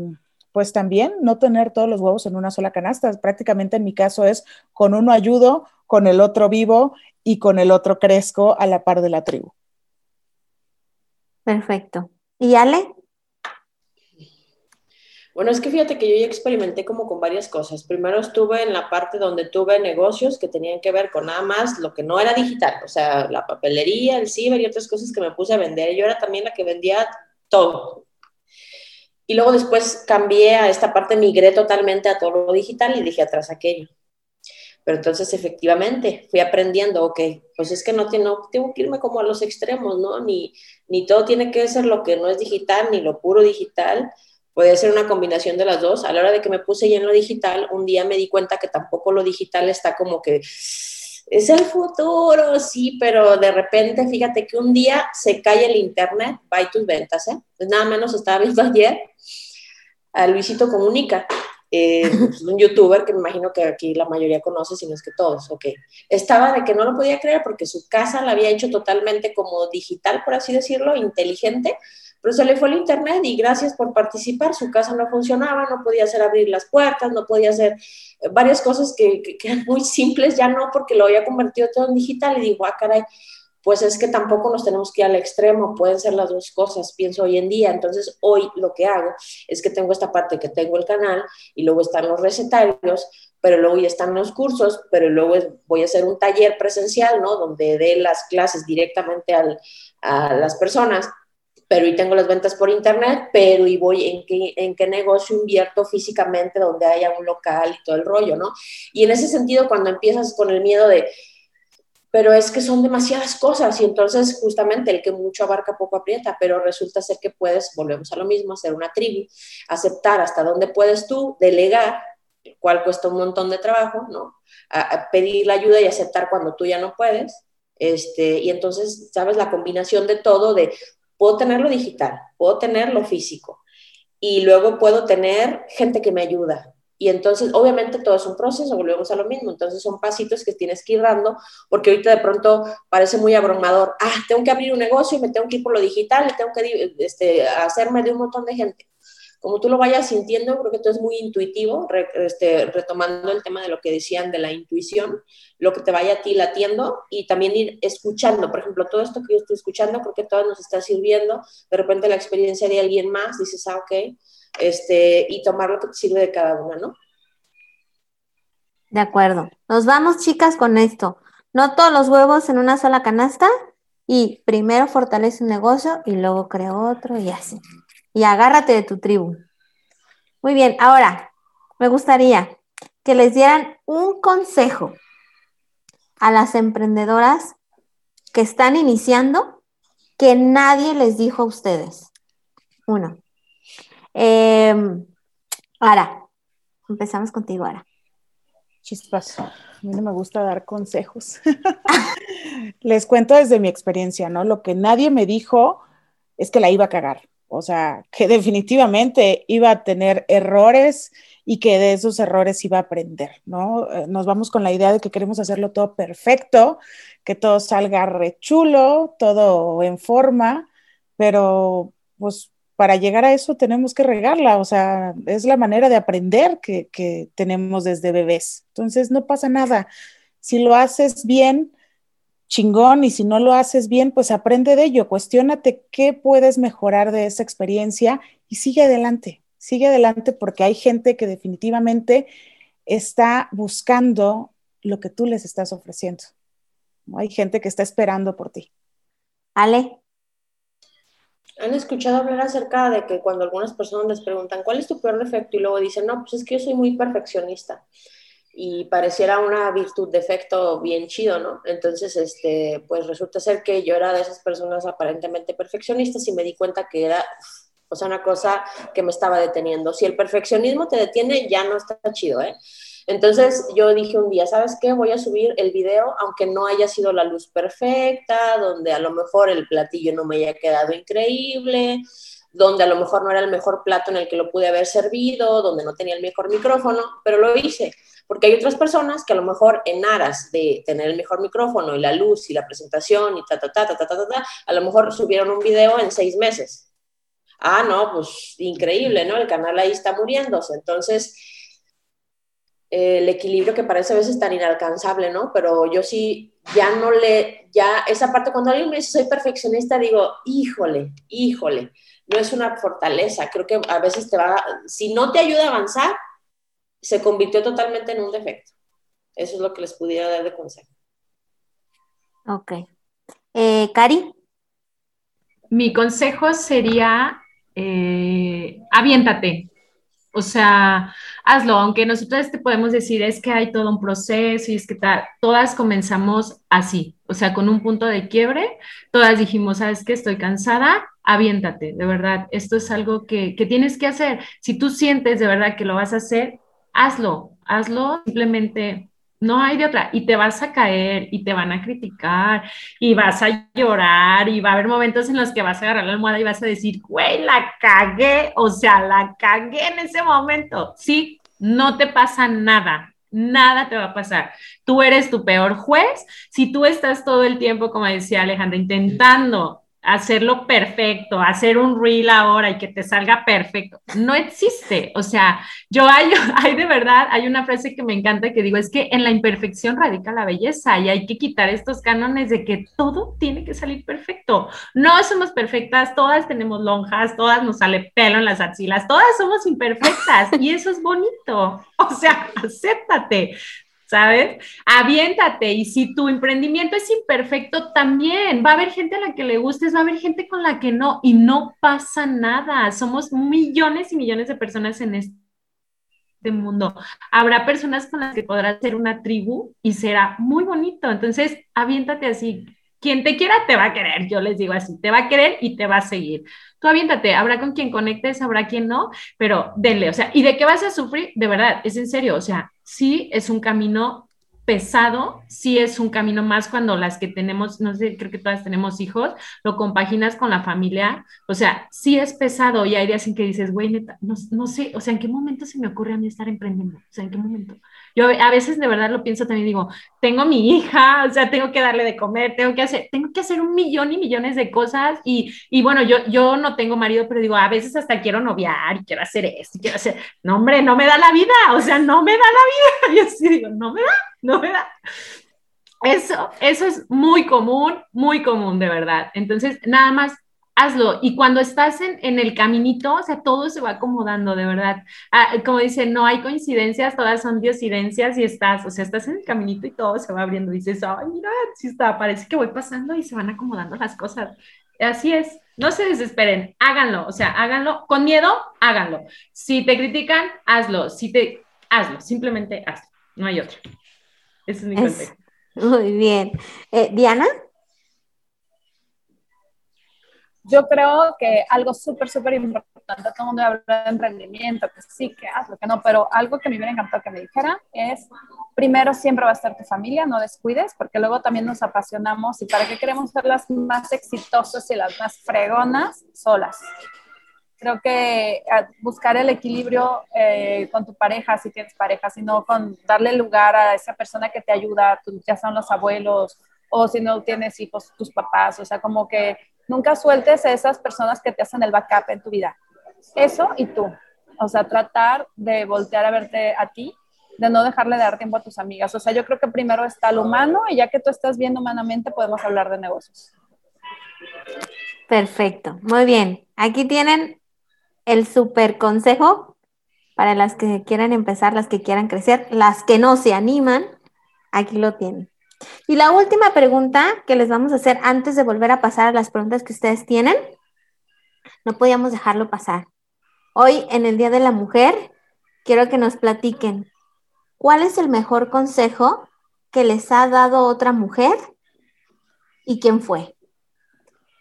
pues también no tener todos los huevos en una sola canasta. Prácticamente en mi caso es con uno ayudo, con el otro vivo y con el otro crezco a la par de la tribu. Perfecto. ¿Y Ale? Bueno, es que fíjate que yo ya experimenté como con varias cosas. Primero estuve en la parte donde tuve negocios que tenían que ver con nada más lo que no era digital, o sea, la papelería, el ciber y otras cosas que me puse a vender. Yo era también la que vendía todo. Y luego después cambié a esta parte, migré totalmente a todo lo digital y dije atrás aquello. Pero entonces efectivamente fui aprendiendo, ok, pues es que no, tengo que irme como a los extremos, ¿no? Ni, ni todo tiene que ser lo que no es digital, ni lo puro digital, Puede ser una combinación de las dos. A la hora de que me puse ya en lo digital, un día me di cuenta que tampoco lo digital está como que es el futuro, sí, pero de repente, fíjate que un día se cae el internet, va tus ventas, ¿eh? Pues nada menos estaba viendo (laughs) ayer a Luisito Comunica, eh, (laughs) pues, un youtuber que me imagino que aquí la mayoría conoce, si no es que todos, ok. Estaba de que no lo podía creer porque su casa la había hecho totalmente como digital, por así decirlo, inteligente, pero se le fue el internet y gracias por participar, su casa no funcionaba, no podía hacer abrir las puertas, no podía hacer eh, varias cosas que, que, eran muy simples, ya no, porque lo había convertido todo en digital y digo, ah, caray, pues es que tampoco nos tenemos que ir al extremo, pueden ser las dos cosas, pienso hoy en día. Entonces, hoy lo que hago es que tengo esta parte que tengo el canal y luego están los recetarios, pero luego ya están los cursos, pero luego voy a hacer un taller presencial, ¿no? Donde dé las clases directamente a las personas pero y tengo las ventas por internet, pero y voy en qué, en qué negocio invierto físicamente donde haya un local y todo el rollo, ¿no? Y en ese sentido, cuando empiezas con el miedo de, pero es que son demasiadas cosas y entonces justamente el que mucho abarca poco aprieta, pero resulta ser que puedes, volvemos a lo mismo, hacer una tribu, aceptar hasta dónde puedes tú, delegar, el cual cuesta un montón de trabajo, ¿no? Pedir la ayuda y aceptar cuando tú ya no puedes. Este, y entonces, ¿sabes? La combinación de todo, de Puedo tener lo digital, puedo tener lo físico y luego puedo tener gente que me ayuda. Y entonces, obviamente, todo es un proceso, volvemos a lo mismo. Entonces, son pasitos que tienes que ir dando, porque ahorita de pronto parece muy abrumador. Ah, tengo que abrir un negocio y me tengo que ir por lo digital y tengo que este, hacerme de un montón de gente como tú lo vayas sintiendo, creo que todo es muy intuitivo, este, retomando el tema de lo que decían de la intuición, lo que te vaya a ti latiendo y también ir escuchando. Por ejemplo, todo esto que yo estoy escuchando, creo que todo nos está sirviendo. De repente la experiencia de alguien más, dices, ah, ok, este, y tomar lo que te sirve de cada una, ¿no? De acuerdo. Nos vamos, chicas, con esto. No todos los huevos en una sola canasta y primero fortalece un negocio y luego crea otro y así y agárrate de tu tribu. Muy bien, ahora me gustaría que les dieran un consejo a las emprendedoras que están iniciando que nadie les dijo a ustedes. Uno. Eh, Ara, empezamos contigo, Ara. Chispas, a mí no me gusta dar consejos. (laughs) les cuento desde mi experiencia, ¿no? Lo que nadie me dijo es que la iba a cagar. O sea, que (laughs) definitivamente iba a tener errores y que de esos errores iba a aprender, ¿no? Eh, nos vamos con la idea de que queremos hacerlo todo perfecto, que todo salga rechulo, todo en forma, pero pues para llegar a eso tenemos que regarla, o sea, es la manera de aprender que, tenemos desde bebés. Entonces, no pasa nada. Si lo haces bien, chingón y si no lo haces bien, pues aprende de ello, cuestiónate qué puedes mejorar de esa experiencia y sigue adelante, sigue adelante porque hay gente que definitivamente está buscando lo que tú les estás ofreciendo. Hay gente que está esperando por ti. Ale. ¿Han escuchado hablar acerca de que cuando algunas personas les preguntan, ¿cuál es tu peor defecto? Y luego dicen, no, pues es que yo soy muy perfeccionista y pareciera una virtud, defecto bien chido, ¿no? Entonces, este, pues resulta ser que yo era de esas personas aparentemente perfeccionistas y me di cuenta que era, o sea, una cosa que me estaba deteniendo. Si el perfeccionismo te detiene, ya no está chido, ¿eh? Entonces yo dije un día, ¿sabes qué? Voy a subir el video, aunque no haya sido la luz perfecta, donde a lo mejor el platillo no me haya quedado increíble, donde a lo mejor no era el mejor plato en el que lo pude haber servido, donde no tenía el mejor micrófono, pero lo hice. Porque hay otras personas que a lo mejor en aras de tener el mejor micrófono y la luz y la presentación y ta, ta, ta, ta, ta, ta, ta, a lo mejor subieron un video en seis meses. ah, no, pues increíble, ¿no? El canal ahí está muriéndose. Entonces, el equilibrio que parece a veces tan inalcanzable, ¿no? Pero yo sí, ya no le, ya esa parte, cuando alguien me dice soy perfeccionista, digo, híjole, híjole, no es una fortaleza, creo que a veces te va, si no te ayuda a avanzar, se convirtió totalmente en un defecto. Eso es lo que les pudiera dar de consejo. Ok. Eh, Cari. Mi consejo sería, eh, aviéntate, o sea, hazlo, aunque nosotros te podemos decir es que hay todo un proceso y es que todas comenzamos así, o sea, con un punto de quiebre, todas dijimos, sabes que estoy cansada, aviéntate, de verdad, esto es algo que, que tienes que hacer. Si tú sientes de verdad que lo vas a hacer, hazlo, hazlo, simplemente no hay de otra. Y te vas a caer y te van a criticar y vas a llorar y va a haber momentos en los que vas a agarrar la almohada y vas a decir, güey, la cagué. O sea, la cagué en ese momento. Sí, no te pasa nada. Nada te va a pasar. Tú eres tu peor juez. Si tú estás todo el tiempo, como decía Alejandra, intentando hacerlo perfecto, hacer un reel ahora y que te salga perfecto. No existe. O sea, yo (laughs) hay, de verdad, hay una frase que me encanta que digo, es que en la imperfección radica la belleza y hay que quitar estos cánones de que todo tiene que salir perfecto. No somos perfectas, todas tenemos lonjas, todas nos sale pelo en las axilas, todas somos imperfectas y eso es bonito. (laughs) O sea, acéptate. ¿Sabes? Aviéntate y si tu emprendimiento es imperfecto, también va a haber gente a la que le gustes, va a haber gente con la que no y no pasa nada. Somos millones y millones de personas en este mundo. Habrá personas con las que podrás ser una tribu y será muy bonito. Entonces, aviéntate así. Quien te quiera te va a querer, yo les digo así, te va a querer y te va a seguir. Tú aviéntate, habrá con quien conectes, habrá quien no, pero denle, o sea, ¿y de qué vas a sufrir? De verdad, es en serio, o sea, sí es un camino pesado, sí es un camino más cuando las que tenemos, no sé, creo que todas tenemos hijos, lo compaginas con la familia, o sea, sí es pesado y hay días en que dices, güey, neta, no, no sé, o sea, ¿en qué momento se me ocurre a mí estar emprendiendo? O sea, ¿en qué momento? Yo a veces de verdad lo pienso también, digo, tengo mi hija, o sea, tengo que darle de comer, tengo que hacer, tengo que hacer un millón y millones de cosas y, y bueno, yo, yo no tengo marido, pero digo, a veces hasta quiero noviar y quiero hacer esto, quiero hacer, no hombre, no me da la vida, o sea, no me da la vida. (laughs) Y así digo, no me da, no me da. Eso, eso es muy común, muy común, de verdad. Entonces, nada más hazlo. Y cuando estás en, en, el caminito, o sea, todo se va acomodando, de verdad. Ah, como dicen, no hay coincidencias, todas son diosidencias y estás, o sea, estás en el caminito y todo se va abriendo. Y dices, ay, mira, sí está, parece que voy pasando y se van acomodando las cosas. Así es, no se desesperen, háganlo, o sea, háganlo. Con miedo, háganlo. Si te critican, hazlo. Si te, hazlo, simplemente hazlo. No hay otro. Ese es mi consejo. Muy bien. Eh, Diana. Yo creo que algo súper, súper importante, todo el mundo habla de emprendimiento, que sí, que hazlo, que no, pero algo que me hubiera encantado que me dijera es, primero siempre va a estar tu familia, no descuides, porque luego también nos apasionamos y para qué queremos ser las más exitosas y las más fregonas solas. Creo que buscar el equilibrio eh, con tu pareja, si tienes pareja, sino con darle lugar a esa persona que te ayuda, ya son los abuelos, o si no tienes hijos, tus papás, o sea, como que Nunca sueltes a esas personas que te hacen el backup en tu vida. Eso y tú. O sea, tratar de voltear a verte a ti, de no dejarle de dar tiempo a tus amigas. O sea, yo creo que primero está lo humano y ya que tú estás viendo humanamente, podemos hablar de negocios. Perfecto, muy bien. Aquí tienen el super consejo para las que quieran empezar, las que quieran crecer, las que no se animan, aquí lo tienen. Y la última pregunta que les vamos a hacer antes de volver a pasar a las preguntas que ustedes tienen, no podíamos dejarlo pasar. Hoy, en el Día de la Mujer, quiero que nos platiquen cuál es el mejor consejo que les ha dado otra mujer y quién fue.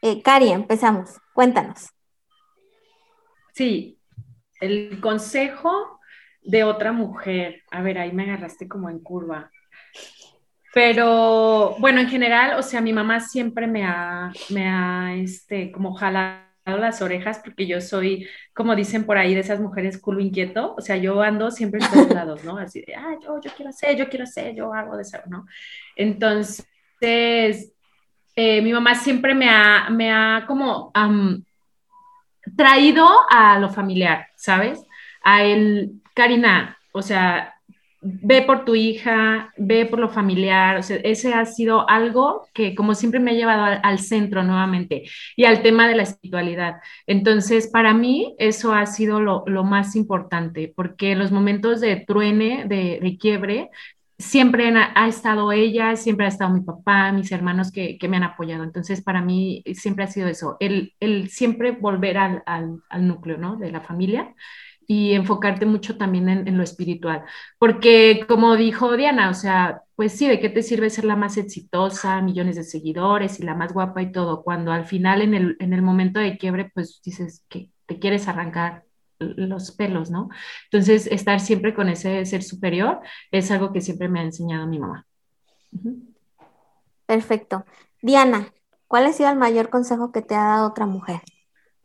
Eh, Cari, empezamos. Cuéntanos. Sí, el consejo de otra mujer. A ver, ahí me agarraste como en curva. Pero bueno, en general, o sea, mi mamá siempre me ha, me ha, este, como jalado las orejas porque yo soy, como dicen por ahí, de esas mujeres culo inquieto, o sea, yo ando siempre en todos lados, ¿no? Así de, ah, yo, yo quiero hacer, yo quiero hacer, yo hago de eso, ¿no? Entonces, eh, mi mamá siempre me ha, me ha como traído a lo familiar, ¿sabes? A el, Karina, o sea, ve por tu hija, ve por lo familiar, o sea, ese ha sido algo que como siempre me ha llevado al, centro nuevamente y al tema de la espiritualidad. Entonces, para mí eso ha sido lo, más importante, porque los momentos de truene, de, quiebre, siempre ha, estado ella, siempre ha estado mi papá, mis hermanos que, me han apoyado. Entonces, para mí siempre ha sido eso, el, siempre volver al, al, al núcleo, ¿no? De la familia y enfocarte mucho también en, lo espiritual. Porque como dijo Diana, o sea, pues sí, ¿de qué te sirve ser la más exitosa, millones de seguidores y la más guapa y todo? Cuando al final en el, en el momento de quiebre, pues dices que te quieres arrancar los pelos, ¿no? Entonces, estar siempre con ese ser superior es algo que siempre me ha enseñado mi mamá. Perfecto. Diana, ¿cuál ha sido el mayor consejo que te ha dado otra mujer?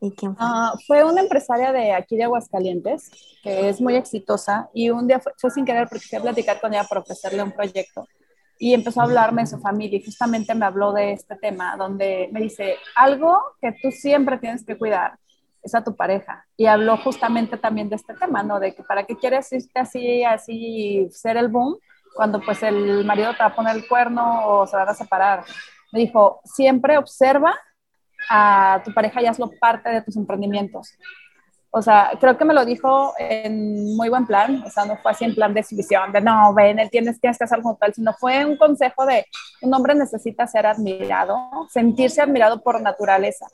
¿Y quién fue? Ah, fue una empresaria de aquí de Aguascalientes, que es muy exitosa, y un día fue, sin querer porque fui a platicar con ella para ofrecerle un proyecto, y empezó a hablarme de su familia, y justamente me habló de este tema, donde me dice, algo que tú siempre tienes que cuidar es a tu pareja, y habló justamente también de este tema, ¿no? De que para qué quieres irte así, así, ser el boom, cuando pues el marido te va a poner el cuerno o se van a separar. Me dijo, siempre observa a tu pareja y hazlo parte de tus emprendimientos. O sea, creo que me lo dijo en muy buen plan, o sea, no fue así en plan de exhibición, de no, ven, tienes que hacer algo tal, sino fue un consejo de un hombre necesita ser admirado, sentirse admirado por naturaleza.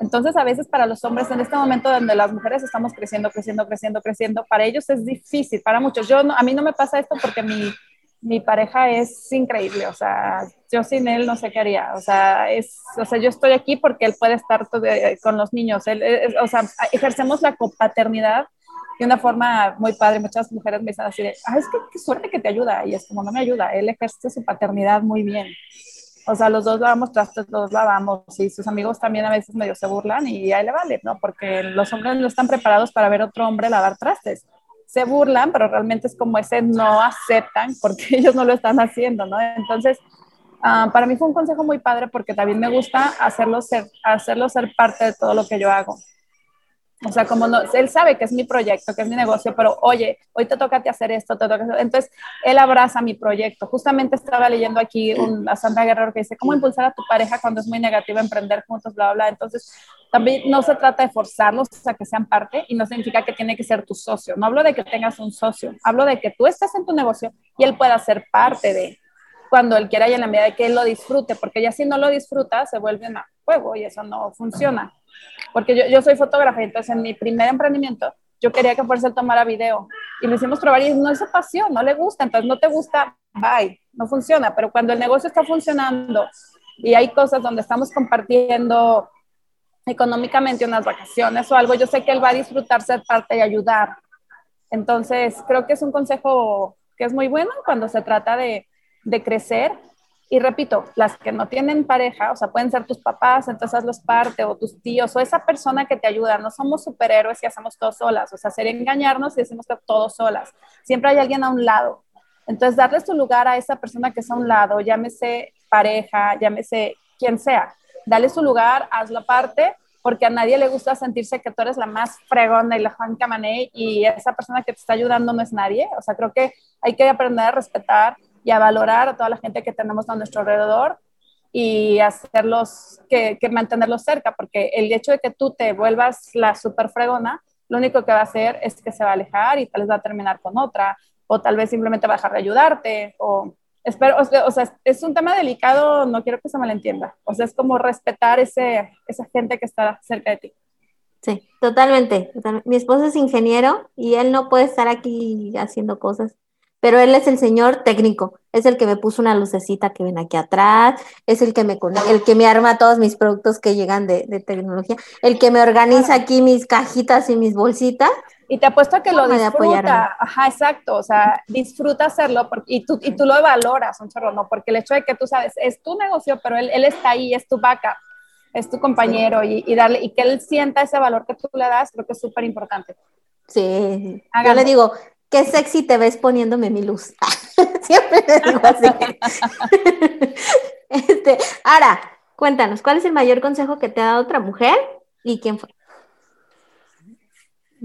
Entonces, a veces para los hombres, en este momento donde las mujeres estamos creciendo, creciendo, creciendo, creciendo, para ellos es difícil, para muchos. Yo a mí no me pasa esto porque mi, mi pareja es increíble, o sea, yo sin él no sé qué haría, o sea, es, o sea, yo estoy aquí porque él puede estar con los niños, él, o sea, ejercemos la copaternidad de una forma muy padre, muchas mujeres me dicen así de, ah, es que qué suerte que te ayuda, y es como, no me ayuda, él ejerce su paternidad muy bien, o sea, los dos lavamos trastes, los dos lavamos, y sus amigos también a veces medio se burlan, y ahí le vale, ¿no? Porque los hombres no están preparados para ver otro hombre lavar trastes, se burlan, pero realmente es como ese no aceptan porque (laughs) ellos no lo están haciendo, ¿no? Entonces, ah, para mí fue un consejo muy padre porque también me gusta hacerlo ser, hacerlo ser parte de todo lo que yo hago. O sea, como no, él sabe que es mi proyecto, que es mi negocio, pero oye, hoy te toca hacer esto, te toca Entonces, él abraza mi proyecto. Justamente estaba leyendo aquí un, a Sandra Guerrero que dice, ¿cómo impulsar a tu pareja cuando es muy negativa emprender juntos, bla, bla? Entonces, también no se trata de forzarlos a que sean parte y no significa que tiene que ser tu socio. No hablo de que tengas un socio, hablo de que tú estés en tu negocio y él pueda ser parte de cuando él quiera y en la medida de que él lo disfrute, porque ya si no lo disfruta, se vuelve un juego y eso no funciona porque yo, yo soy fotógrafa, entonces en mi primer emprendimiento yo quería que fuese él tomara video. Y lo hicimos probar y no es su pasión, no le gusta, entonces no te gusta, bye, no funciona, pero cuando el negocio está funcionando y hay cosas donde estamos compartiendo económicamente unas vacaciones o algo, yo sé que él va a disfrutar ser parte y ayudar. Entonces, creo que es un consejo que es muy bueno cuando se trata de, de crecer y repito, las que no tienen pareja, o sea, pueden ser tus papás, entonces hazlos parte, o tus tíos, o esa persona que te ayuda. No somos superhéroes y hacemos todo solas, o sea, sería engañarnos y decimos que todo solas. Siempre hay alguien a un lado. Entonces, darles tu lugar a esa persona que está a un lado, llámese pareja, llámese quien sea. Dale su lugar, hazlo parte, porque a nadie le gusta sentirse que tú eres la más fregona y la Juan Camané y esa persona que te está ayudando no es nadie. O sea, creo que hay que aprender a respetar y a valorar a toda la gente que tenemos a nuestro alrededor y hacerlos, que, que mantenerlos cerca, porque el hecho de que tú te vuelvas la super fregona, lo único que va a hacer es que se va a alejar y tal vez va a terminar con otra, o tal vez simplemente va a dejar de ayudarte, o espero, o sea, es un tema delicado, no quiero que se malentienda, o sea, es como respetar ese, esa gente que está cerca de ti. Sí, totalmente. Mi esposo es ingeniero y él no puede estar aquí haciendo cosas pero él es el señor técnico, es el que me puso una lucecita que ven aquí atrás, es el que me el que me arma todos mis productos que llegan de, tecnología, el que me organiza aquí mis cajitas y mis bolsitas. Y te apuesto a que lo disfruta, ajá, exacto, o sea, disfruta hacerlo y, tú, y tú lo valoras, un chorro, ¿no? Porque el hecho de que tú sabes, es tu negocio, pero él, él está ahí, es tu vaca, es tu compañero y, y, darle, y que él sienta ese valor que tú le das, creo que es súper importante. Sí, yo le digo, qué sexy te ves poniéndome mi luz. (laughs) Siempre le digo así. (laughs) este, ahora, cuéntanos, ¿cuál es el mayor consejo que te ha dado otra mujer y quién fue?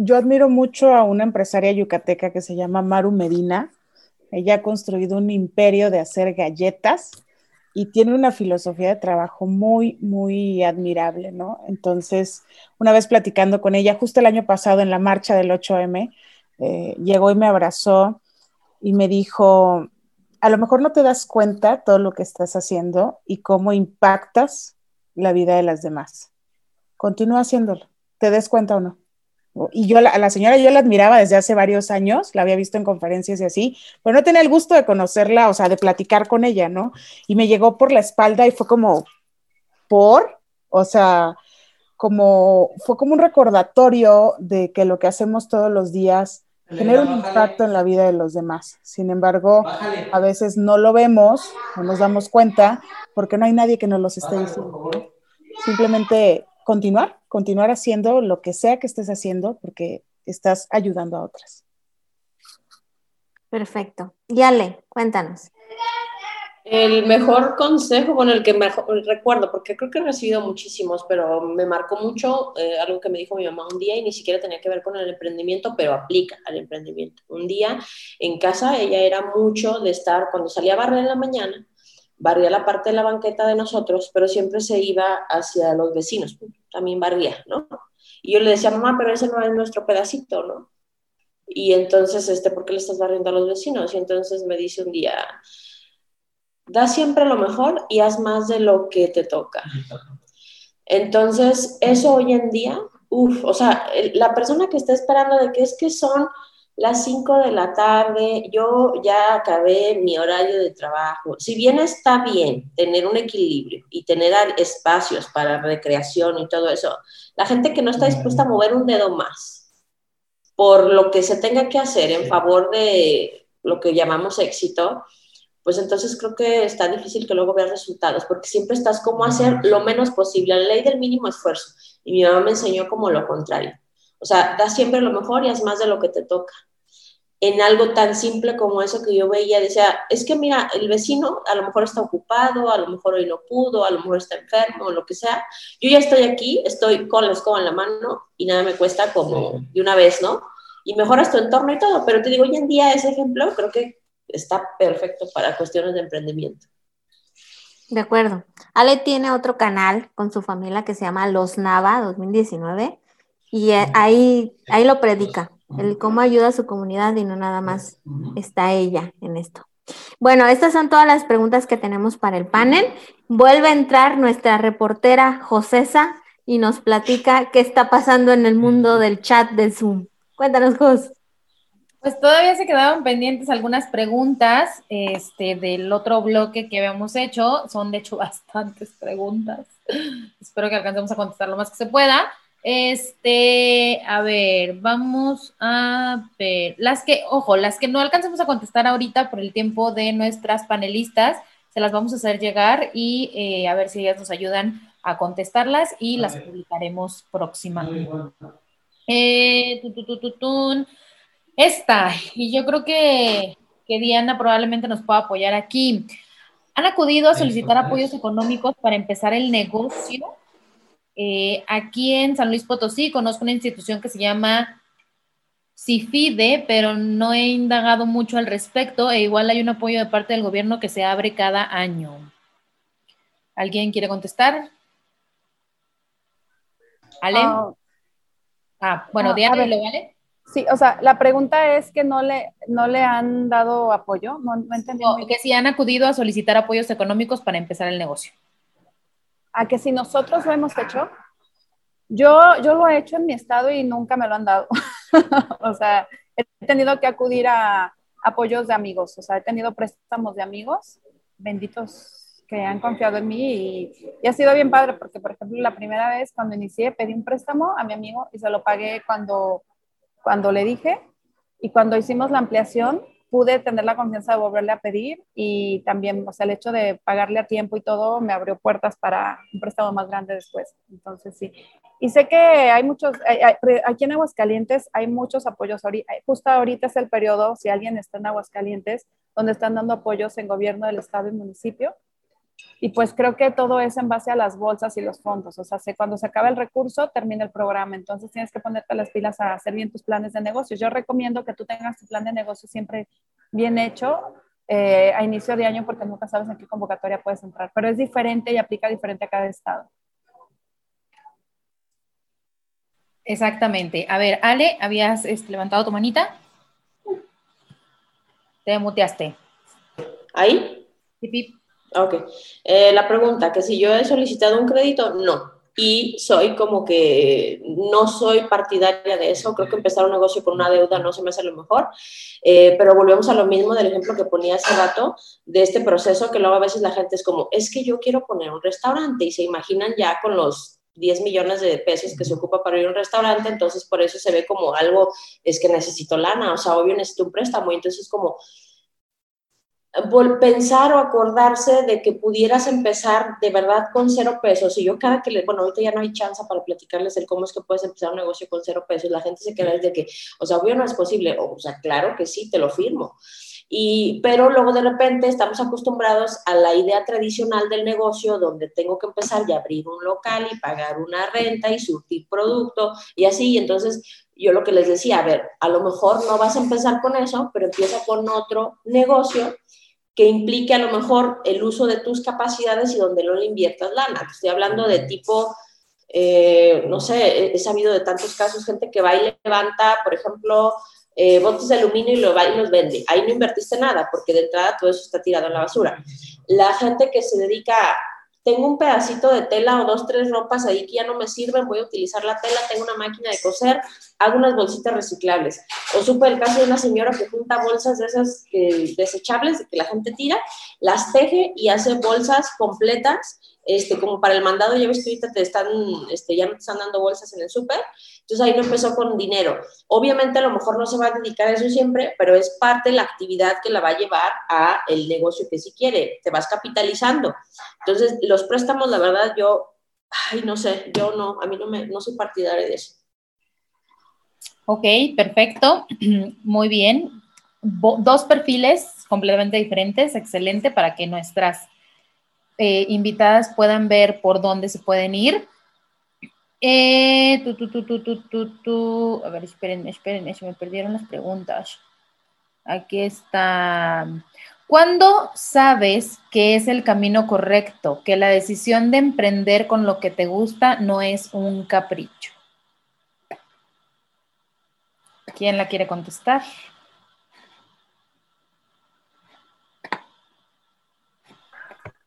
yo admiro mucho a una empresaria yucateca que se llama Maru Medina. Ella ha construido un imperio de hacer galletas y tiene una filosofía de trabajo muy, muy admirable, ¿no? Entonces, una vez platicando con ella, justo el año pasado en la marcha del 8M, eh, llegó y me abrazó y me dijo, a lo mejor no te das cuenta todo lo que estás haciendo y cómo impactas la vida de las demás. Continúa haciéndolo, te des cuenta o no. Y yo, a la señora yo la admiraba desde hace varios años, la había visto en conferencias y así, pero no tenía el gusto de conocerla, o sea, de platicar con ella, ¿no? Y me llegó por la espalda y fue como, ¿por? O sea, como, fue como un recordatorio de que lo que hacemos todos los días genera un impacto en la vida de los demás. Sin embargo, a veces no lo vemos, no nos damos cuenta, porque no hay nadie que nos los esté diciendo. Simplemente continuar, continuar haciendo lo que sea que estés haciendo porque estás ayudando a otras. Perfecto. Yale, cuéntanos. El mejor consejo, bueno, el que mejor recuerdo, porque creo que he recibido muchísimos, pero me marcó mucho eh, algo que me dijo mi mamá un día y ni siquiera tenía que ver con el emprendimiento, pero aplica al emprendimiento. Un día en casa ella era mucho de estar, cuando salía a barrer en la mañana, barría la parte de la banqueta de nosotros, pero siempre se iba hacia los vecinos, también barría, ¿no? Y yo le decía, mamá, pero ese no es nuestro pedacito, ¿no? Y entonces, este, ¿por qué le estás barriendo a los vecinos? Y entonces me dice un día, da siempre lo mejor y haz más de lo que te toca. Entonces, eso hoy en día, uff, o sea, la persona que está esperando de que es que son las 5 de la tarde, yo ya acabé mi horario de trabajo. Si bien está bien tener un equilibrio y tener espacios para recreación y todo eso, la gente que no está dispuesta a mover un dedo más por lo que se tenga que hacer en favor de lo que llamamos éxito, pues entonces creo que está difícil que luego veas resultados, porque siempre estás como hacer lo menos posible, la ley del mínimo esfuerzo. Y mi mamá me enseñó como lo contrario. O sea, da siempre lo mejor y haz más de lo que te toca en algo tan simple como eso que yo veía, decía, es que mira, el vecino a lo mejor está ocupado, a lo mejor hoy no pudo, a lo mejor está enfermo, o lo que sea. Yo ya estoy aquí, estoy con la escoba en la mano y nada me cuesta como de una vez, ¿no? Y mejoras tu entorno y todo, pero te digo, hoy en día ese ejemplo creo que está perfecto para cuestiones de emprendimiento. De acuerdo. Ale tiene otro canal con su familia que se llama Los Nava 2019 y eh, ahí, ahí lo predica el cómo ayuda a su comunidad y no nada más está ella en esto. Bueno, estas son todas las preguntas que tenemos para el panel. Vuelve a entrar nuestra reportera Josesa y nos platica qué está pasando en el mundo del chat de Zoom. Cuéntanos, Jos. Pues todavía se quedaban pendientes algunas preguntas este, del otro bloque que habíamos hecho. Son de hecho (laughs) bastantes preguntas. Espero que alcancemos a contestar lo más que se pueda. Este, a ver, vamos a ver. Las que, ojo, las que no alcancemos a contestar ahorita por el tiempo de nuestras panelistas, se las vamos a hacer llegar y eh, a ver si ellas nos ayudan a contestarlas y las publicaremos próximamente. Eh, Esta, y yo creo que, que Diana probablemente nos pueda apoyar aquí. Han acudido a solicitar apoyos económicos para empezar el negocio eh, aquí en San Luis Potosí conozco una institución que se llama CIFIDE, pero no he indagado mucho al respecto e igual hay un apoyo de parte del gobierno que se abre cada año. ¿Alguien quiere contestar? ¿Ale? Ah, ah bueno, Diana, ¿lo vale? Sí, o sea, la pregunta es que no le, no le han dado apoyo, no, entendí. que si han acudido a solicitar apoyos económicos para empezar el negocio a que si nosotros lo hemos hecho, yo, yo lo he hecho en mi estado y nunca me lo han dado. (laughs) o sea, he tenido que acudir a apoyos de amigos, o sea, he tenido préstamos de amigos, benditos que han confiado en mí y, y, ha sido bien padre porque, por ejemplo, la primera vez cuando inicié pedí un préstamo a mi amigo y se lo pagué cuando, cuando le dije y cuando hicimos la ampliación pude tener la confianza de volverle a pedir y también, o sea, el hecho de pagarle a tiempo y todo me abrió puertas para un préstamo más grande después. Entonces, sí. Y sé que hay muchos, aquí en Aguascalientes hay muchos apoyos. Justo ahorita es el periodo, si alguien está en Aguascalientes, donde están dando apoyos en gobierno del estado y municipio. Y pues creo que todo es en base a las bolsas y los fondos. O sea, cuando se acaba el recurso, termina el programa. Entonces tienes que ponerte las pilas a hacer bien tus planes de negocio. Yo recomiendo que tú tengas tu plan de negocio siempre bien hecho eh, a inicio de año porque nunca sabes en qué convocatoria puedes entrar. Pero es diferente y aplica diferente a cada estado. Exactamente. A ver, Ale, ¿habías este, levantado tu manita? Te muteaste. ¿Ahí? Pip, Ok. Eh, la pregunta, que si yo he solicitado un crédito, no. Y soy como que no soy partidaria de eso. Creo que empezar un negocio con una deuda no se me hace lo mejor. Eh, pero volvemos a lo mismo del ejemplo que ponía hace rato de este proceso que luego a veces la gente es como, es que yo quiero poner un restaurante y se imaginan ya con los 10 millones de pesos que se ocupa para ir a un restaurante, entonces por eso se ve como algo, es que necesito lana, o sea, obvio necesito un préstamo, entonces como pensar o acordarse de que pudieras empezar de verdad con cero pesos. Y yo cada que le, bueno, ahorita ya no hay chance para platicarles el cómo es que puedes empezar un negocio con cero pesos. La gente se queda desde que, o sea, obvio no es posible. O, sea, claro que sí, te lo firmo. Y, pero luego de repente estamos acostumbrados a la idea tradicional del negocio donde tengo que empezar y abrir un local y pagar una renta y surtir producto y así. Y entonces yo lo que les decía, a ver, a lo mejor no vas a empezar con eso, pero empieza con otro negocio que implique a lo mejor el uso de tus capacidades y donde no le inviertas lana. Estoy hablando de tipo, eh, no sé, he sabido de tantos casos, gente que va y levanta, por ejemplo, eh, botes de aluminio y lo va y los vende. Ahí no invertiste nada, porque de entrada todo eso está tirado en la basura. La gente que se dedica tengo un pedacito de tela o dos, tres ropas ahí que ya no me sirven, voy a utilizar la tela, tengo una máquina de coser, hago unas bolsitas reciclables. O supe el caso de una señora que junta bolsas de esas desechables que la gente tira, las teje y hace bolsas completas este, como para el mandado, ya ves que ahorita te están, este, ya no te están dando bolsas en el súper, entonces ahí no empezó con dinero. Obviamente a lo mejor no se va a dedicar a eso siempre, pero es parte de la actividad que la va a llevar a el negocio que si quiere, te vas capitalizando. Entonces, los préstamos, la verdad, yo, ay, no sé, yo no, a mí no, me, no soy partidaria de eso. Ok, perfecto, (clears throat) muy bien. dos perfiles completamente diferentes, excelente para que nuestras eh, invitadas puedan ver por dónde se pueden ir. Eh, A ver, esperen, esperen, se me perdieron las preguntas. Aquí está. ¿Cuándo sabes que es el camino correcto? Que la decisión de emprender con lo que te gusta no es un capricho. ¿Quién la quiere contestar?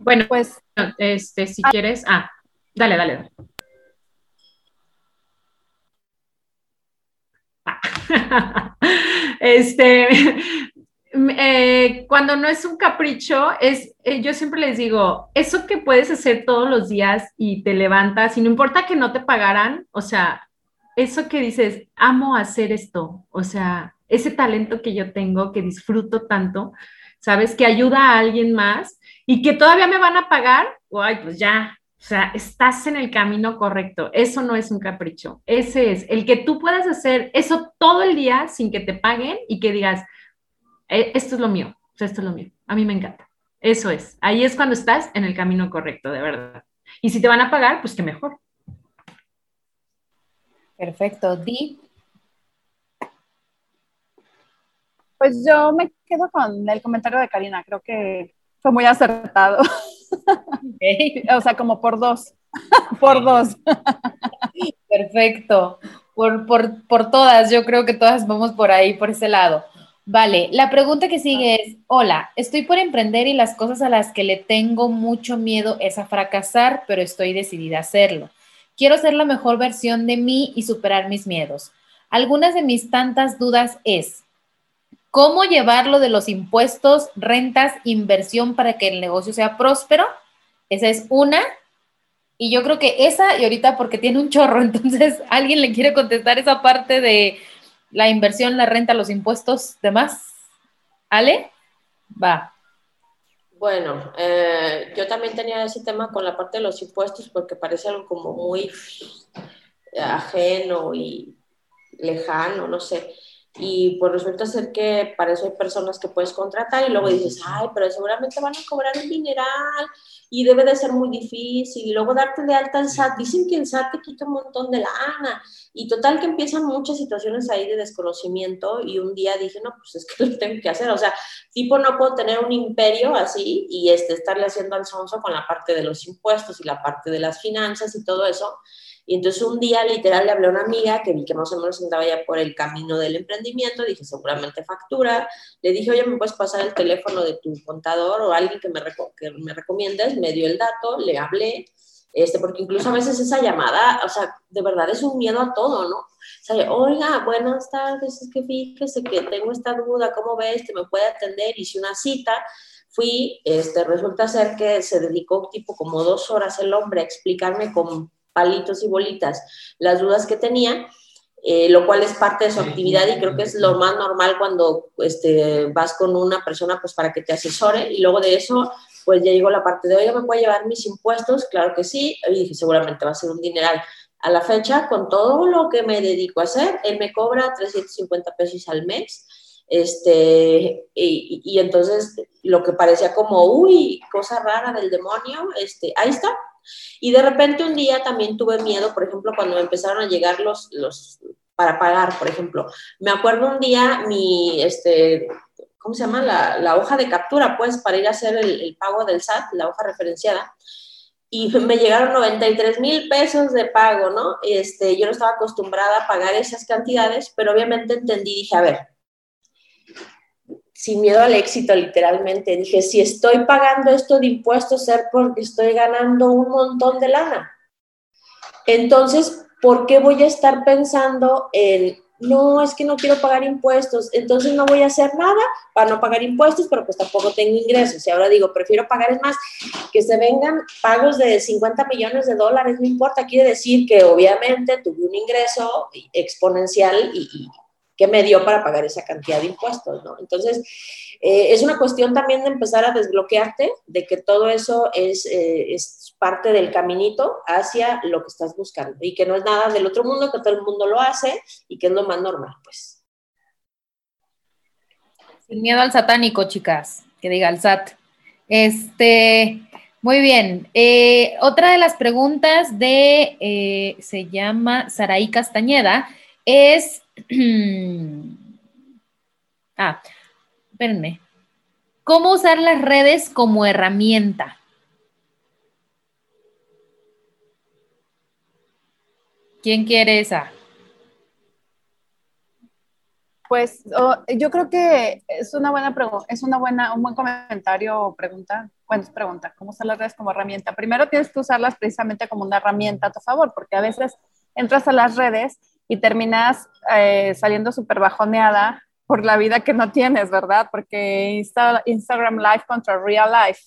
Bueno, pues, este, si quieres, ah, dale, dale, dale. Ah. (laughs) este, eh, cuando no es un capricho, es, eh, yo siempre les digo, eso que puedes hacer todos los días y te levantas y no importa que no te pagaran, o sea, eso que dices, amo hacer esto, o sea, ese talento que yo tengo, que disfruto tanto, sabes, que ayuda a alguien más y que todavía me van a pagar, ay, pues ya, o sea, estás en el camino correcto. Eso no es un capricho. Ese es el que tú puedas hacer eso todo el día sin que te paguen y que digas, e, esto es lo mío, o sea, esto es lo mío. A mí me encanta. Eso es. Ahí es cuando estás en el camino correcto, de verdad. Y si te van a pagar, pues que mejor. Perfecto. Di. Pues yo me quedo con el comentario de Karina. Creo que fue muy acertado. o sea, como por dos. (laughs) por dos. Perfecto. Por, por, por, todas, yo creo que todas vamos por ahí, por ese lado. Vale, la pregunta que sigue es, hola, estoy por emprender y las cosas a las que le tengo mucho miedo es a fracasar, pero estoy decidida a hacerlo. Quiero ser la mejor versión de mí y superar mis miedos. Algunas de mis tantas dudas es, cómo llevarlo de los impuestos, rentas, inversión para que el negocio sea próspero. Esa es una. Y yo creo que esa, y ahorita porque tiene un chorro, (laughs) entonces alguien le quiere contestar esa parte de la inversión, la renta, los impuestos, demás. ¿Ale? Va. Bueno, eh, yo también tenía ese tema con la parte de los impuestos porque parece algo como muy ajeno y lejano, no sé. Y pues resulta ser que para eso hay personas que puedes contratar y luego dices, ay, pero seguramente van a cobrar un dineral y debe de ser muy difícil y luego darte de alta en SAT. Dicen que en SAT te quita un montón de lana y total que empiezan muchas situaciones ahí de desconocimiento y un día dije, no, pues es que lo tengo que hacer. O sea, tipo no puedo tener un imperio así y este, estarle haciendo al sonso con la parte de los impuestos y la parte de las finanzas y todo eso. Y entonces un día literal le hablé a una amiga que vi que más o menos andaba ya por el camino del emprendimiento, dije seguramente factura, le dije, oye, ¿me puedes pasar el teléfono de tu contador o alguien que me, que me recomiendes? Me dio el dato, le hablé, este, porque incluso a veces esa llamada, o sea, de verdad es un miedo a todo, ¿no? O sea, oiga, buenas tardes, es que fíjese que tengo esta duda, ¿cómo ves? ¿Te me puede atender? Hice una cita, fui, este, resulta ser que se dedicó tipo como dos horas el hombre a explicarme con palitos y bolitas las dudas que tenía, eh, lo cual es parte de su actividad y creo que es lo más normal cuando este, vas con una persona pues para que te asesore y luego de eso pues ya llegó la parte de, oiga, ¿me puede llevar mis impuestos? Claro que sí, y dije, seguramente va a ser un dineral. A la fecha, con todo lo que me dedico a hacer, él me cobra 350 pesos al mes, este, y, y entonces lo que parecía como, uy, cosa rara del demonio, este, ahí está, y de repente un día también tuve miedo, por ejemplo, cuando me empezaron a llegar los, los para pagar, por ejemplo. Me acuerdo un día mi, este, ¿cómo se llama? La, la hoja de captura, pues, para ir a hacer el, el, pago del SAT, la hoja referenciada. Y me llegaron 93 mil pesos de pago, ¿no? Este, yo no estaba acostumbrada a pagar esas cantidades, pero obviamente entendí, dije, a ver, sin miedo al éxito, literalmente. Dije, si estoy pagando esto de impuestos, es porque estoy ganando un montón de lana. Entonces, ¿por qué voy a estar pensando en, no, es que no quiero pagar impuestos, entonces no voy a hacer nada para no pagar impuestos, pero pues tampoco tengo ingresos. Y ahora digo, prefiero pagar, es más, que se vengan pagos de 50 millones de dólares, no importa, quiere decir que obviamente tuve un ingreso exponencial y, que me dio para pagar esa cantidad de impuestos, ¿no? Entonces, eh, es una cuestión también de empezar a desbloquearte, de que todo eso es, eh, es parte del caminito hacia lo que estás buscando y que no es nada del otro mundo, que todo el mundo lo hace y que es lo más normal, pues. Sin miedo al satánico, chicas, que diga el SAT. Este, muy bien. Eh, otra de las preguntas de, se llama Saraí Castañeda, es (clears throat) ah, espérenme. ¿Cómo usar las redes como herramienta? ¿Quién quiere esa? Pues oh, yo creo que es una buena pregunta, es una buena, un buen comentario o pregunta. Bueno, pregunta, ¿cómo usar las redes como herramienta? Primero tienes que usarlas precisamente como una herramienta a tu favor, porque a veces entras a las redes y terminas eh, saliendo súper bajoneada por la vida que no tienes, ¿verdad? Porque Instagram Live contra Real Life.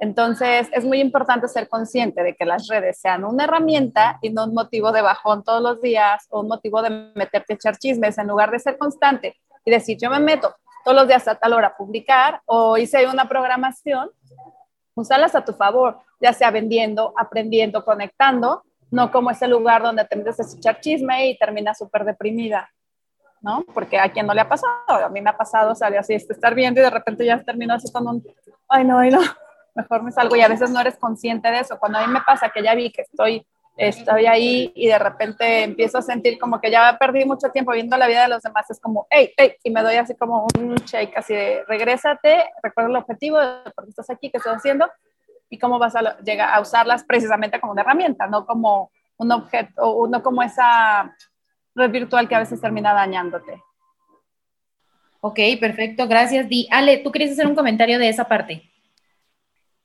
Entonces, es muy importante ser consciente de que las redes sean una herramienta y no un motivo de bajón todos los días o un motivo de meterte a echar chismes en lugar de ser constante y decir, yo me meto todos los días a tal hora a publicar o hice una programación, usarlas a tu favor, ya sea vendiendo, aprendiendo, conectando no como ese lugar donde te metes a escuchar chisme y terminas súper deprimida, ¿no? Porque a quien no le ha pasado, a mí me ha pasado, sea, así, estar viendo y de repente ya termino así con un, ay no, ay no, (laughs) mejor me salgo y a veces no eres consciente de eso. Cuando a mí me pasa que ya vi que estoy, estoy ahí y de repente empiezo a sentir como que ya perdí mucho tiempo viendo la vida de los demás, es como, hey, hey, y me doy así como un shake, así de, regrésate, recuerda el objetivo, de por qué estás aquí, qué estás haciendo, y cómo vas a llegar a usarlas precisamente como una herramienta, no como un objeto, o no como esa red virtual que a veces termina dañándote. Ok, perfecto, gracias, Di. Ale, ¿tú querías hacer un comentario de esa parte?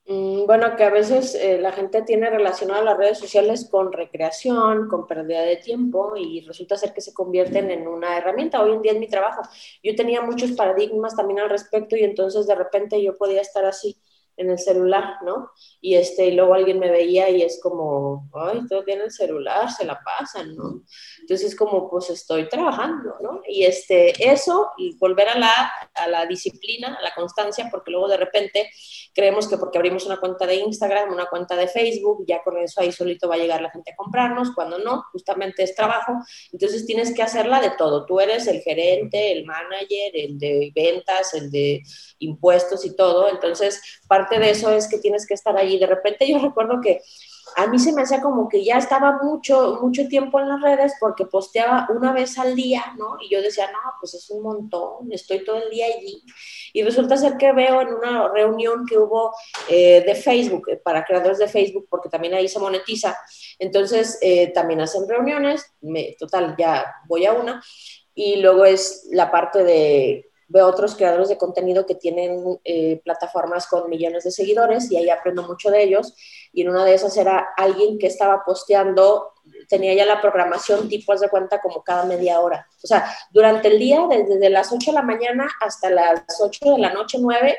Mm, bueno, que a veces eh, la gente tiene relacionado las redes sociales con recreación, con pérdida de tiempo y resulta ser que se convierten en una herramienta. Hoy en día en mi trabajo yo tenía muchos paradigmas también al respecto y entonces de repente yo podía estar así en el celular, ¿no? Y este, y luego alguien me veía y es como, ay, todo tiene el celular, se la pasan, ¿no? Entonces es como, pues estoy trabajando, ¿no? Y este, eso, y volver a la, a la disciplina, a la constancia, porque luego de repente creemos que porque abrimos una cuenta de Instagram, una cuenta de Facebook, ya con eso ahí solito va a llegar la gente a comprarnos, cuando no, justamente es trabajo, entonces tienes que hacerla de todo, tú eres el gerente, el manager, el de ventas, el de impuestos y todo, entonces parte de eso es que tienes que estar ahí, de repente yo recuerdo que a mí se me hacía como que ya estaba mucho, mucho tiempo en las redes porque posteaba una vez al día, ¿no? Y yo decía, no, pues es un montón, estoy todo el día allí. Y resulta ser que veo en una reunión que hubo eh, de Facebook, eh, para creadores de Facebook, porque también ahí se monetiza, entonces eh, también hacen reuniones, total, ya voy a una, y luego es la parte de veo otros creadores de contenido que tienen eh, plataformas con millones de seguidores y ahí aprendo mucho de ellos. Y en una de esas era alguien que estaba posteando, tenía ya la programación tipos de cuenta como cada media hora. O sea, durante el día, desde, las 8 de la mañana hasta las 8 de la noche, 9,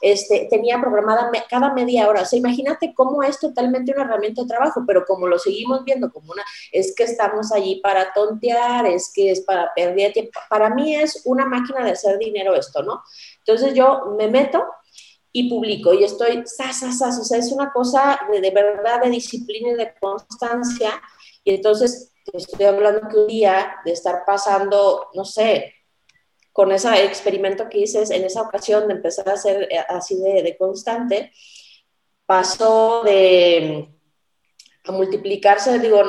este, tenía programada cada media hora. O sea, imagínate cómo es totalmente una herramienta de trabajo, pero como lo seguimos viendo como una, es que estamos allí para tontear, es que es para perder tiempo. Para mí es una máquina de hacer dinero esto, ¿no? Entonces yo me meto y publico y estoy, sas, sas, o sea, es una cosa de, de verdad de disciplina y de constancia. Y entonces estoy hablando que un día de estar pasando, no sé, con ese experimento que hice en esa ocasión de empezar a hacer eh, así de, constante, pasó de a multiplicarse, digo,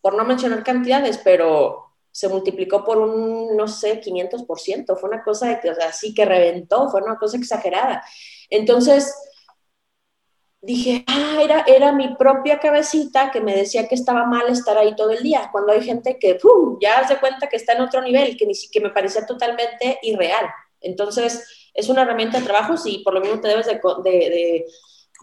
por no mencionar cantidades, pero se multiplicó por un, no sé, 500%, fue una cosa de que, o sea, sí que reventó, fue una cosa exagerada. Entonces, dije, ah, era, era mi propia cabecita que me decía que estaba mal estar ahí todo el día, cuando hay gente que ¡pum! ya hace cuenta que está en otro nivel, que, ni, que me parecía totalmente irreal. Entonces, es una herramienta de trabajo, sí, por lo mismo te debes de, de,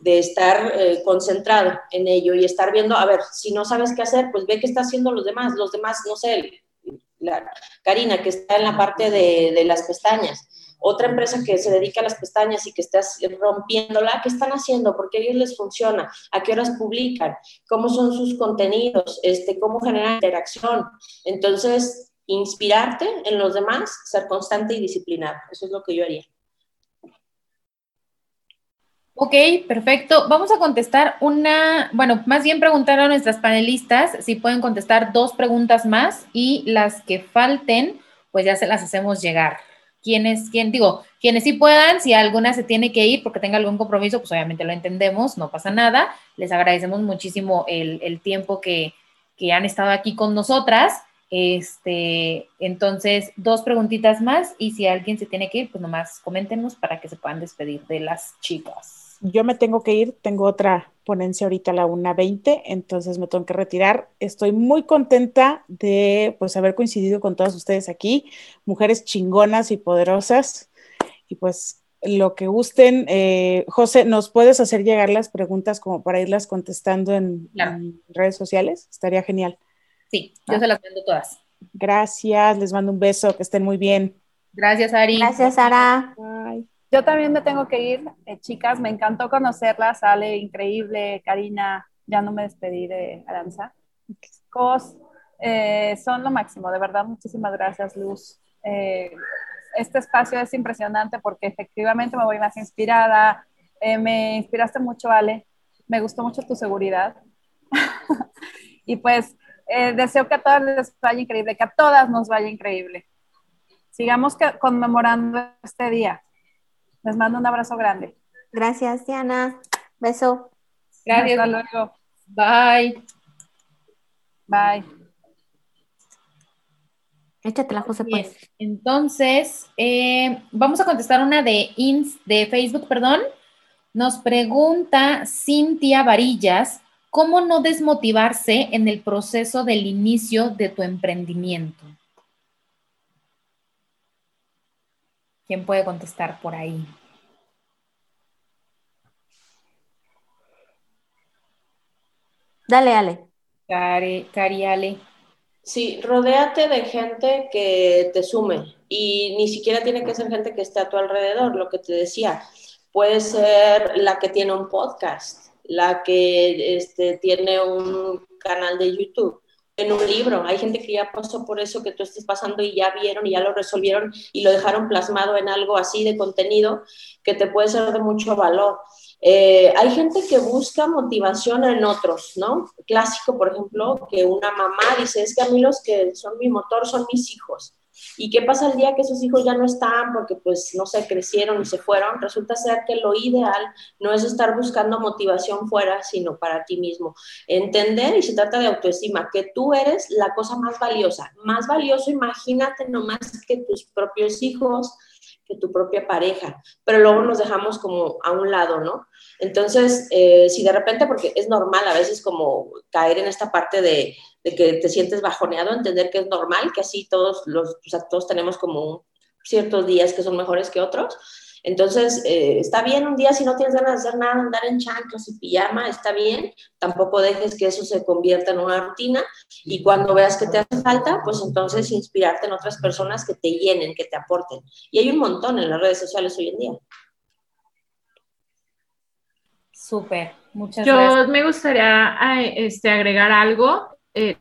de, estar eh, concentrado en ello y estar viendo, a ver, si no sabes qué hacer, pues ve qué está haciendo los demás, los demás, no sé, la Karina, que está en la parte de, de las pestañas otra empresa que se dedica a las pestañas y que estás rompiéndola, ¿qué están haciendo? ¿Por qué a ellos les funciona? ¿A qué horas publican? ¿Cómo son sus contenidos? Este, ¿Cómo generan interacción? Entonces, inspirarte en los demás, ser constante y disciplinado. Eso es lo que yo haría. Ok, perfecto. Vamos a contestar una, bueno, más bien preguntar a nuestras panelistas si pueden contestar dos preguntas más y las que falten, pues ya se las hacemos llegar quienes, quien, digo, quienes sí puedan, si alguna se tiene que ir porque tenga algún compromiso, pues obviamente lo entendemos, no pasa nada. Les agradecemos muchísimo el, tiempo que, que, han estado aquí con nosotras. Este, entonces, dos preguntitas más y si alguien se tiene que ir, pues nomás coméntenos para que se puedan despedir de las chicas yo me tengo que ir, tengo otra ponencia ahorita a la 1.20, entonces me tengo que retirar. Estoy muy contenta de pues haber coincidido con todas ustedes aquí, mujeres chingonas y poderosas. Y pues lo que gusten, eh, José, ¿nos puedes hacer llegar las preguntas como para irlas contestando en, redes sociales? Estaría genial. Sí, yo se las mando todas. Gracias, les mando un beso, que estén muy bien. Gracias, Ari. Gracias, Sara. Bye. Yo también me tengo que ir, eh, chicas, me encantó conocerlas, sale increíble, Karina, ya no me despedí de Aranza. Cos, eh, son lo máximo, de verdad, muchísimas gracias, Luz. Eh, este espacio es impresionante porque efectivamente me voy más inspirada, me inspiraste mucho, Ale, me gustó mucho tu seguridad. (laughs) y pues deseo que a todas les vaya increíble, que a todas nos vaya increíble. Sigamos conmemorando este día. Les mando un abrazo grande. Gracias, Diana. Beso. Gracias. Hasta luego. Bye. Bye. Échatela, José, pues. Entonces, eh, vamos a contestar una de, de Facebook, perdón. Nos pregunta Cintia Varillas, ¿cómo no desmotivarse en el proceso del inicio de tu emprendimiento? ¿Quién puede contestar por ahí? Dale, Ale. Cari, Cari Ale. Sí, rodéate de gente que te sume y ni siquiera tiene que ser gente que esté a tu alrededor, lo que te decía. puede ser la que tiene un podcast, la que este, tiene un canal de YouTube, en un libro. Hay gente que ya pasó por eso que tú estés pasando y ya vieron y ya lo resolvieron y lo dejaron plasmado en algo así de contenido que te puede ser de mucho valor. Eh, hay gente que busca motivación en otros, ¿no? Clásico, por ejemplo, que una mamá dice, es que a mí los que son mi motor son mis hijos. ¿Y qué pasa el día que esos hijos ya no están porque, pues, no sé, crecieron y se fueron? Resulta ser que lo ideal no es estar buscando motivación fuera, sino para ti mismo. Entender, y se trata de autoestima, que tú eres la cosa más valiosa. Más valioso, imagínate nomás que tus propios hijos, que tu propia pareja, pero luego nos dejamos como a un lado, ¿no? Entonces, eh, si de repente, porque es normal a veces como caer en esta parte de, que te sientes bajoneado, entender que es normal, que así todos los, todos tenemos como ciertos días que son mejores que otros. Entonces, eh, está bien un día si no tienes ganas de hacer nada, andar en chanclas y pijama, está bien. Tampoco dejes que eso se convierta en una rutina. Y cuando veas que te hace falta, pues entonces inspirarte en otras personas que te llenen, que te aporten. Y hay un montón en las redes sociales hoy en día. Súper, muchas Yo gracias. me gustaría este, agregar algo. Eh,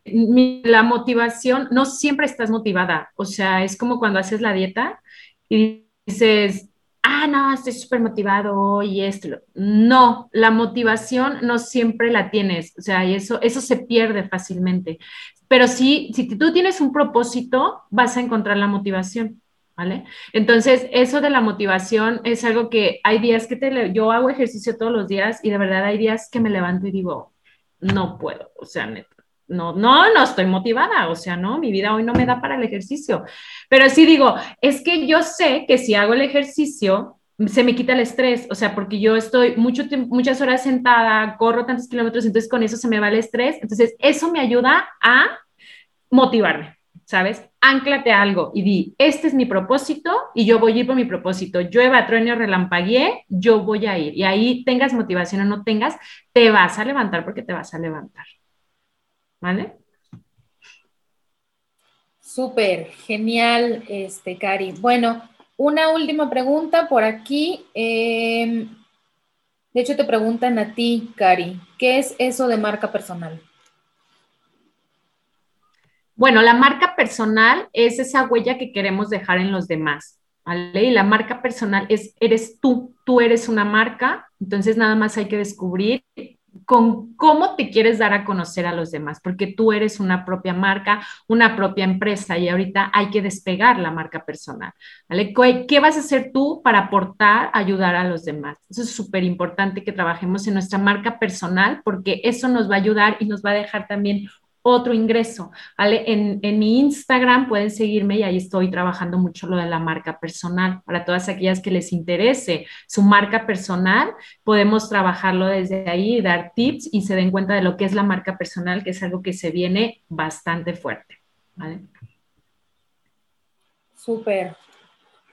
la motivación, no siempre estás motivada. O sea, es como cuando haces la dieta y dices, ah, no, estoy súper motivado y esto. No, la motivación no siempre la tienes, o sea, y eso, eso se pierde fácilmente. Pero sí, si tú tienes un propósito, vas a encontrar la motivación. ¿Vale? Entonces, eso de la motivación es algo que hay días que te, yo hago ejercicio todos los días y de verdad hay días que me levanto y digo, no puedo, o sea, neta, no, no, no estoy motivada, o sea, no, mi vida hoy no me da para el ejercicio. Pero sí digo, es que yo sé que si hago el ejercicio, se me quita el estrés, o sea, porque yo estoy mucho muchas horas sentada, corro tantos kilómetros, entonces con eso se me va el estrés, entonces eso me ayuda a motivarme, ¿sabes? Ánclate a algo y di, este es mi propósito y yo voy a ir por mi propósito, llueva, trueno, relampaguee, yo voy a ir. Y ahí tengas motivación o no tengas, te vas a levantar porque te vas a levantar. ¿Vale? Súper, genial, este, Cari. Bueno, una última pregunta por aquí. Eh, de hecho, te preguntan a ti, Cari, ¿qué es eso de marca personal? Bueno, la marca personal es esa huella que queremos dejar en los demás, ¿vale? Y la marca personal es, eres tú, tú eres una marca, entonces nada más hay que descubrir con cómo te quieres dar a conocer a los demás, porque tú eres una propia marca, una propia empresa y ahorita hay que despegar la marca personal, ¿vale? ¿Qué vas a hacer tú para aportar, ayudar a los demás? Eso es súper importante que trabajemos en nuestra marca personal porque eso nos va a ayudar y nos va a dejar también otro ingreso, ¿vale? En, en, mi Instagram pueden seguirme y ahí estoy trabajando mucho lo de la marca personal. Para todas aquellas que les interese su marca personal, podemos trabajarlo desde ahí, dar tips y se den cuenta de lo que es la marca personal, que es algo que se viene bastante fuerte, ¿vale? Súper.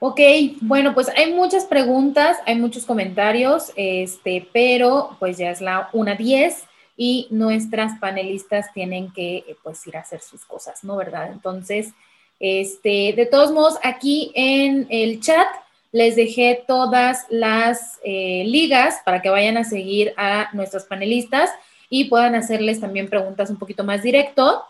Ok, bueno, pues hay muchas preguntas, hay muchos comentarios, este, pero pues ya es la 1.10 y nuestras panelistas tienen que eh, pues ir a hacer sus cosas, ¿no? ¿Verdad? Entonces, este, de todos modos, aquí en el chat les dejé todas las eh, ligas para que vayan a seguir a nuestras panelistas y puedan hacerles también preguntas un poquito más directo,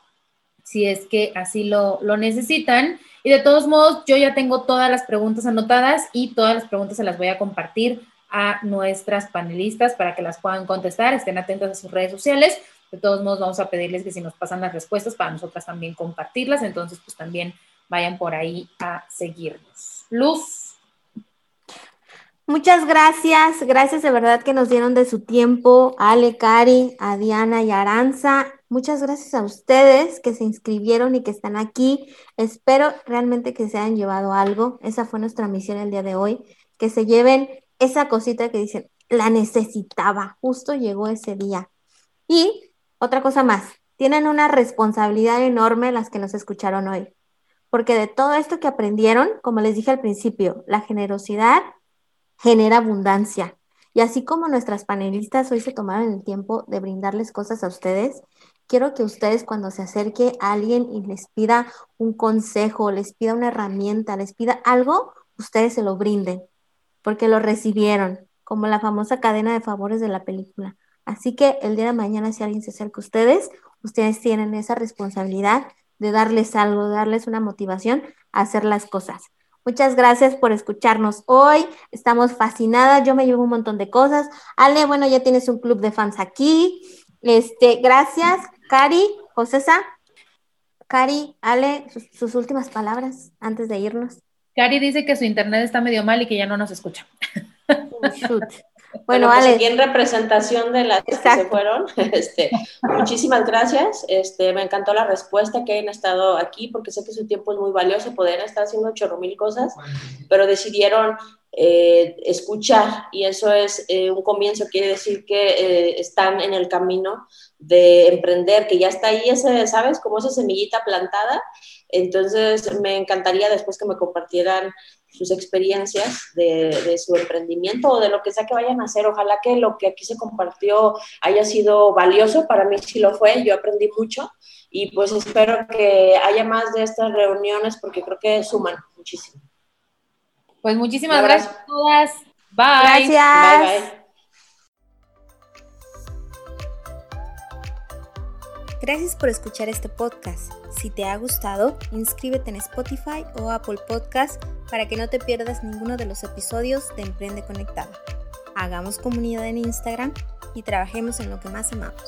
si es que así lo, lo necesitan. Y de todos modos, yo ya tengo todas las preguntas anotadas y todas las preguntas se las voy a compartir a nuestras panelistas para que las puedan contestar, estén atentas a sus redes sociales. De todos modos, vamos a pedirles que si nos pasan las respuestas para nosotras también compartirlas, entonces pues también vayan por ahí a seguirnos. Luz. Muchas gracias, gracias de verdad que nos dieron de su tiempo, Ale, Cari, a Diana y Aranza. Muchas gracias a ustedes que se inscribieron y que están aquí. Espero realmente que se hayan llevado algo. Esa fue nuestra misión el día de hoy, que se lleven esa cosita que dicen, la necesitaba, justo llegó ese día. Y otra cosa más, tienen una responsabilidad enorme las que nos escucharon hoy, porque de todo esto que aprendieron, como les dije al principio, la generosidad genera abundancia. Y así como nuestras panelistas hoy se tomaron el tiempo de brindarles cosas a ustedes, quiero que ustedes cuando se acerque a alguien y les pida un consejo, les pida una herramienta, les pida algo, ustedes se lo brinden porque lo recibieron como la famosa cadena de favores de la película. Así que el día de mañana, si alguien se acerca a ustedes, ustedes tienen esa responsabilidad de darles algo, de darles una motivación a hacer las cosas. Muchas gracias por escucharnos hoy. Estamos fascinadas. Yo me llevo un montón de cosas. Ale, bueno, ya tienes un club de fans aquí. Este, gracias, Cari, Josesa. Cari, Ale, sus, últimas palabras antes de irnos. Cari dice que su internet está medio mal y que ya no nos escucha. shoot. (laughs) Bueno, pues aquí en representación de las que se fueron, (laughs) este, muchísimas gracias. Este, me encantó la respuesta que hayan estado aquí, porque sé que su tiempo es muy valioso, poder estar haciendo chorro mil cosas, pero decidieron eh, escuchar y eso es eh, un comienzo, quiere decir que eh, están en el camino de emprender, que ya está ahí ese, ¿sabes? Como esa semillita plantada. Entonces me encantaría después que me compartieran sus experiencias de, su emprendimiento o de lo que sea que vayan a hacer. Ojalá que lo que aquí se compartió haya sido valioso. Para mí sí lo fue, yo aprendí mucho y pues espero que haya más de estas reuniones porque creo que suman muchísimo. Pues muchísimas gracias a todas. Bye. Gracias. Bye, bye. Gracias por escuchar este podcast. Si te ha gustado, inscríbete en Spotify o Apple Podcast para que no te pierdas ninguno de los episodios de Emprende Conectado. Hagamos comunidad en Instagram y trabajemos en lo que más amamos.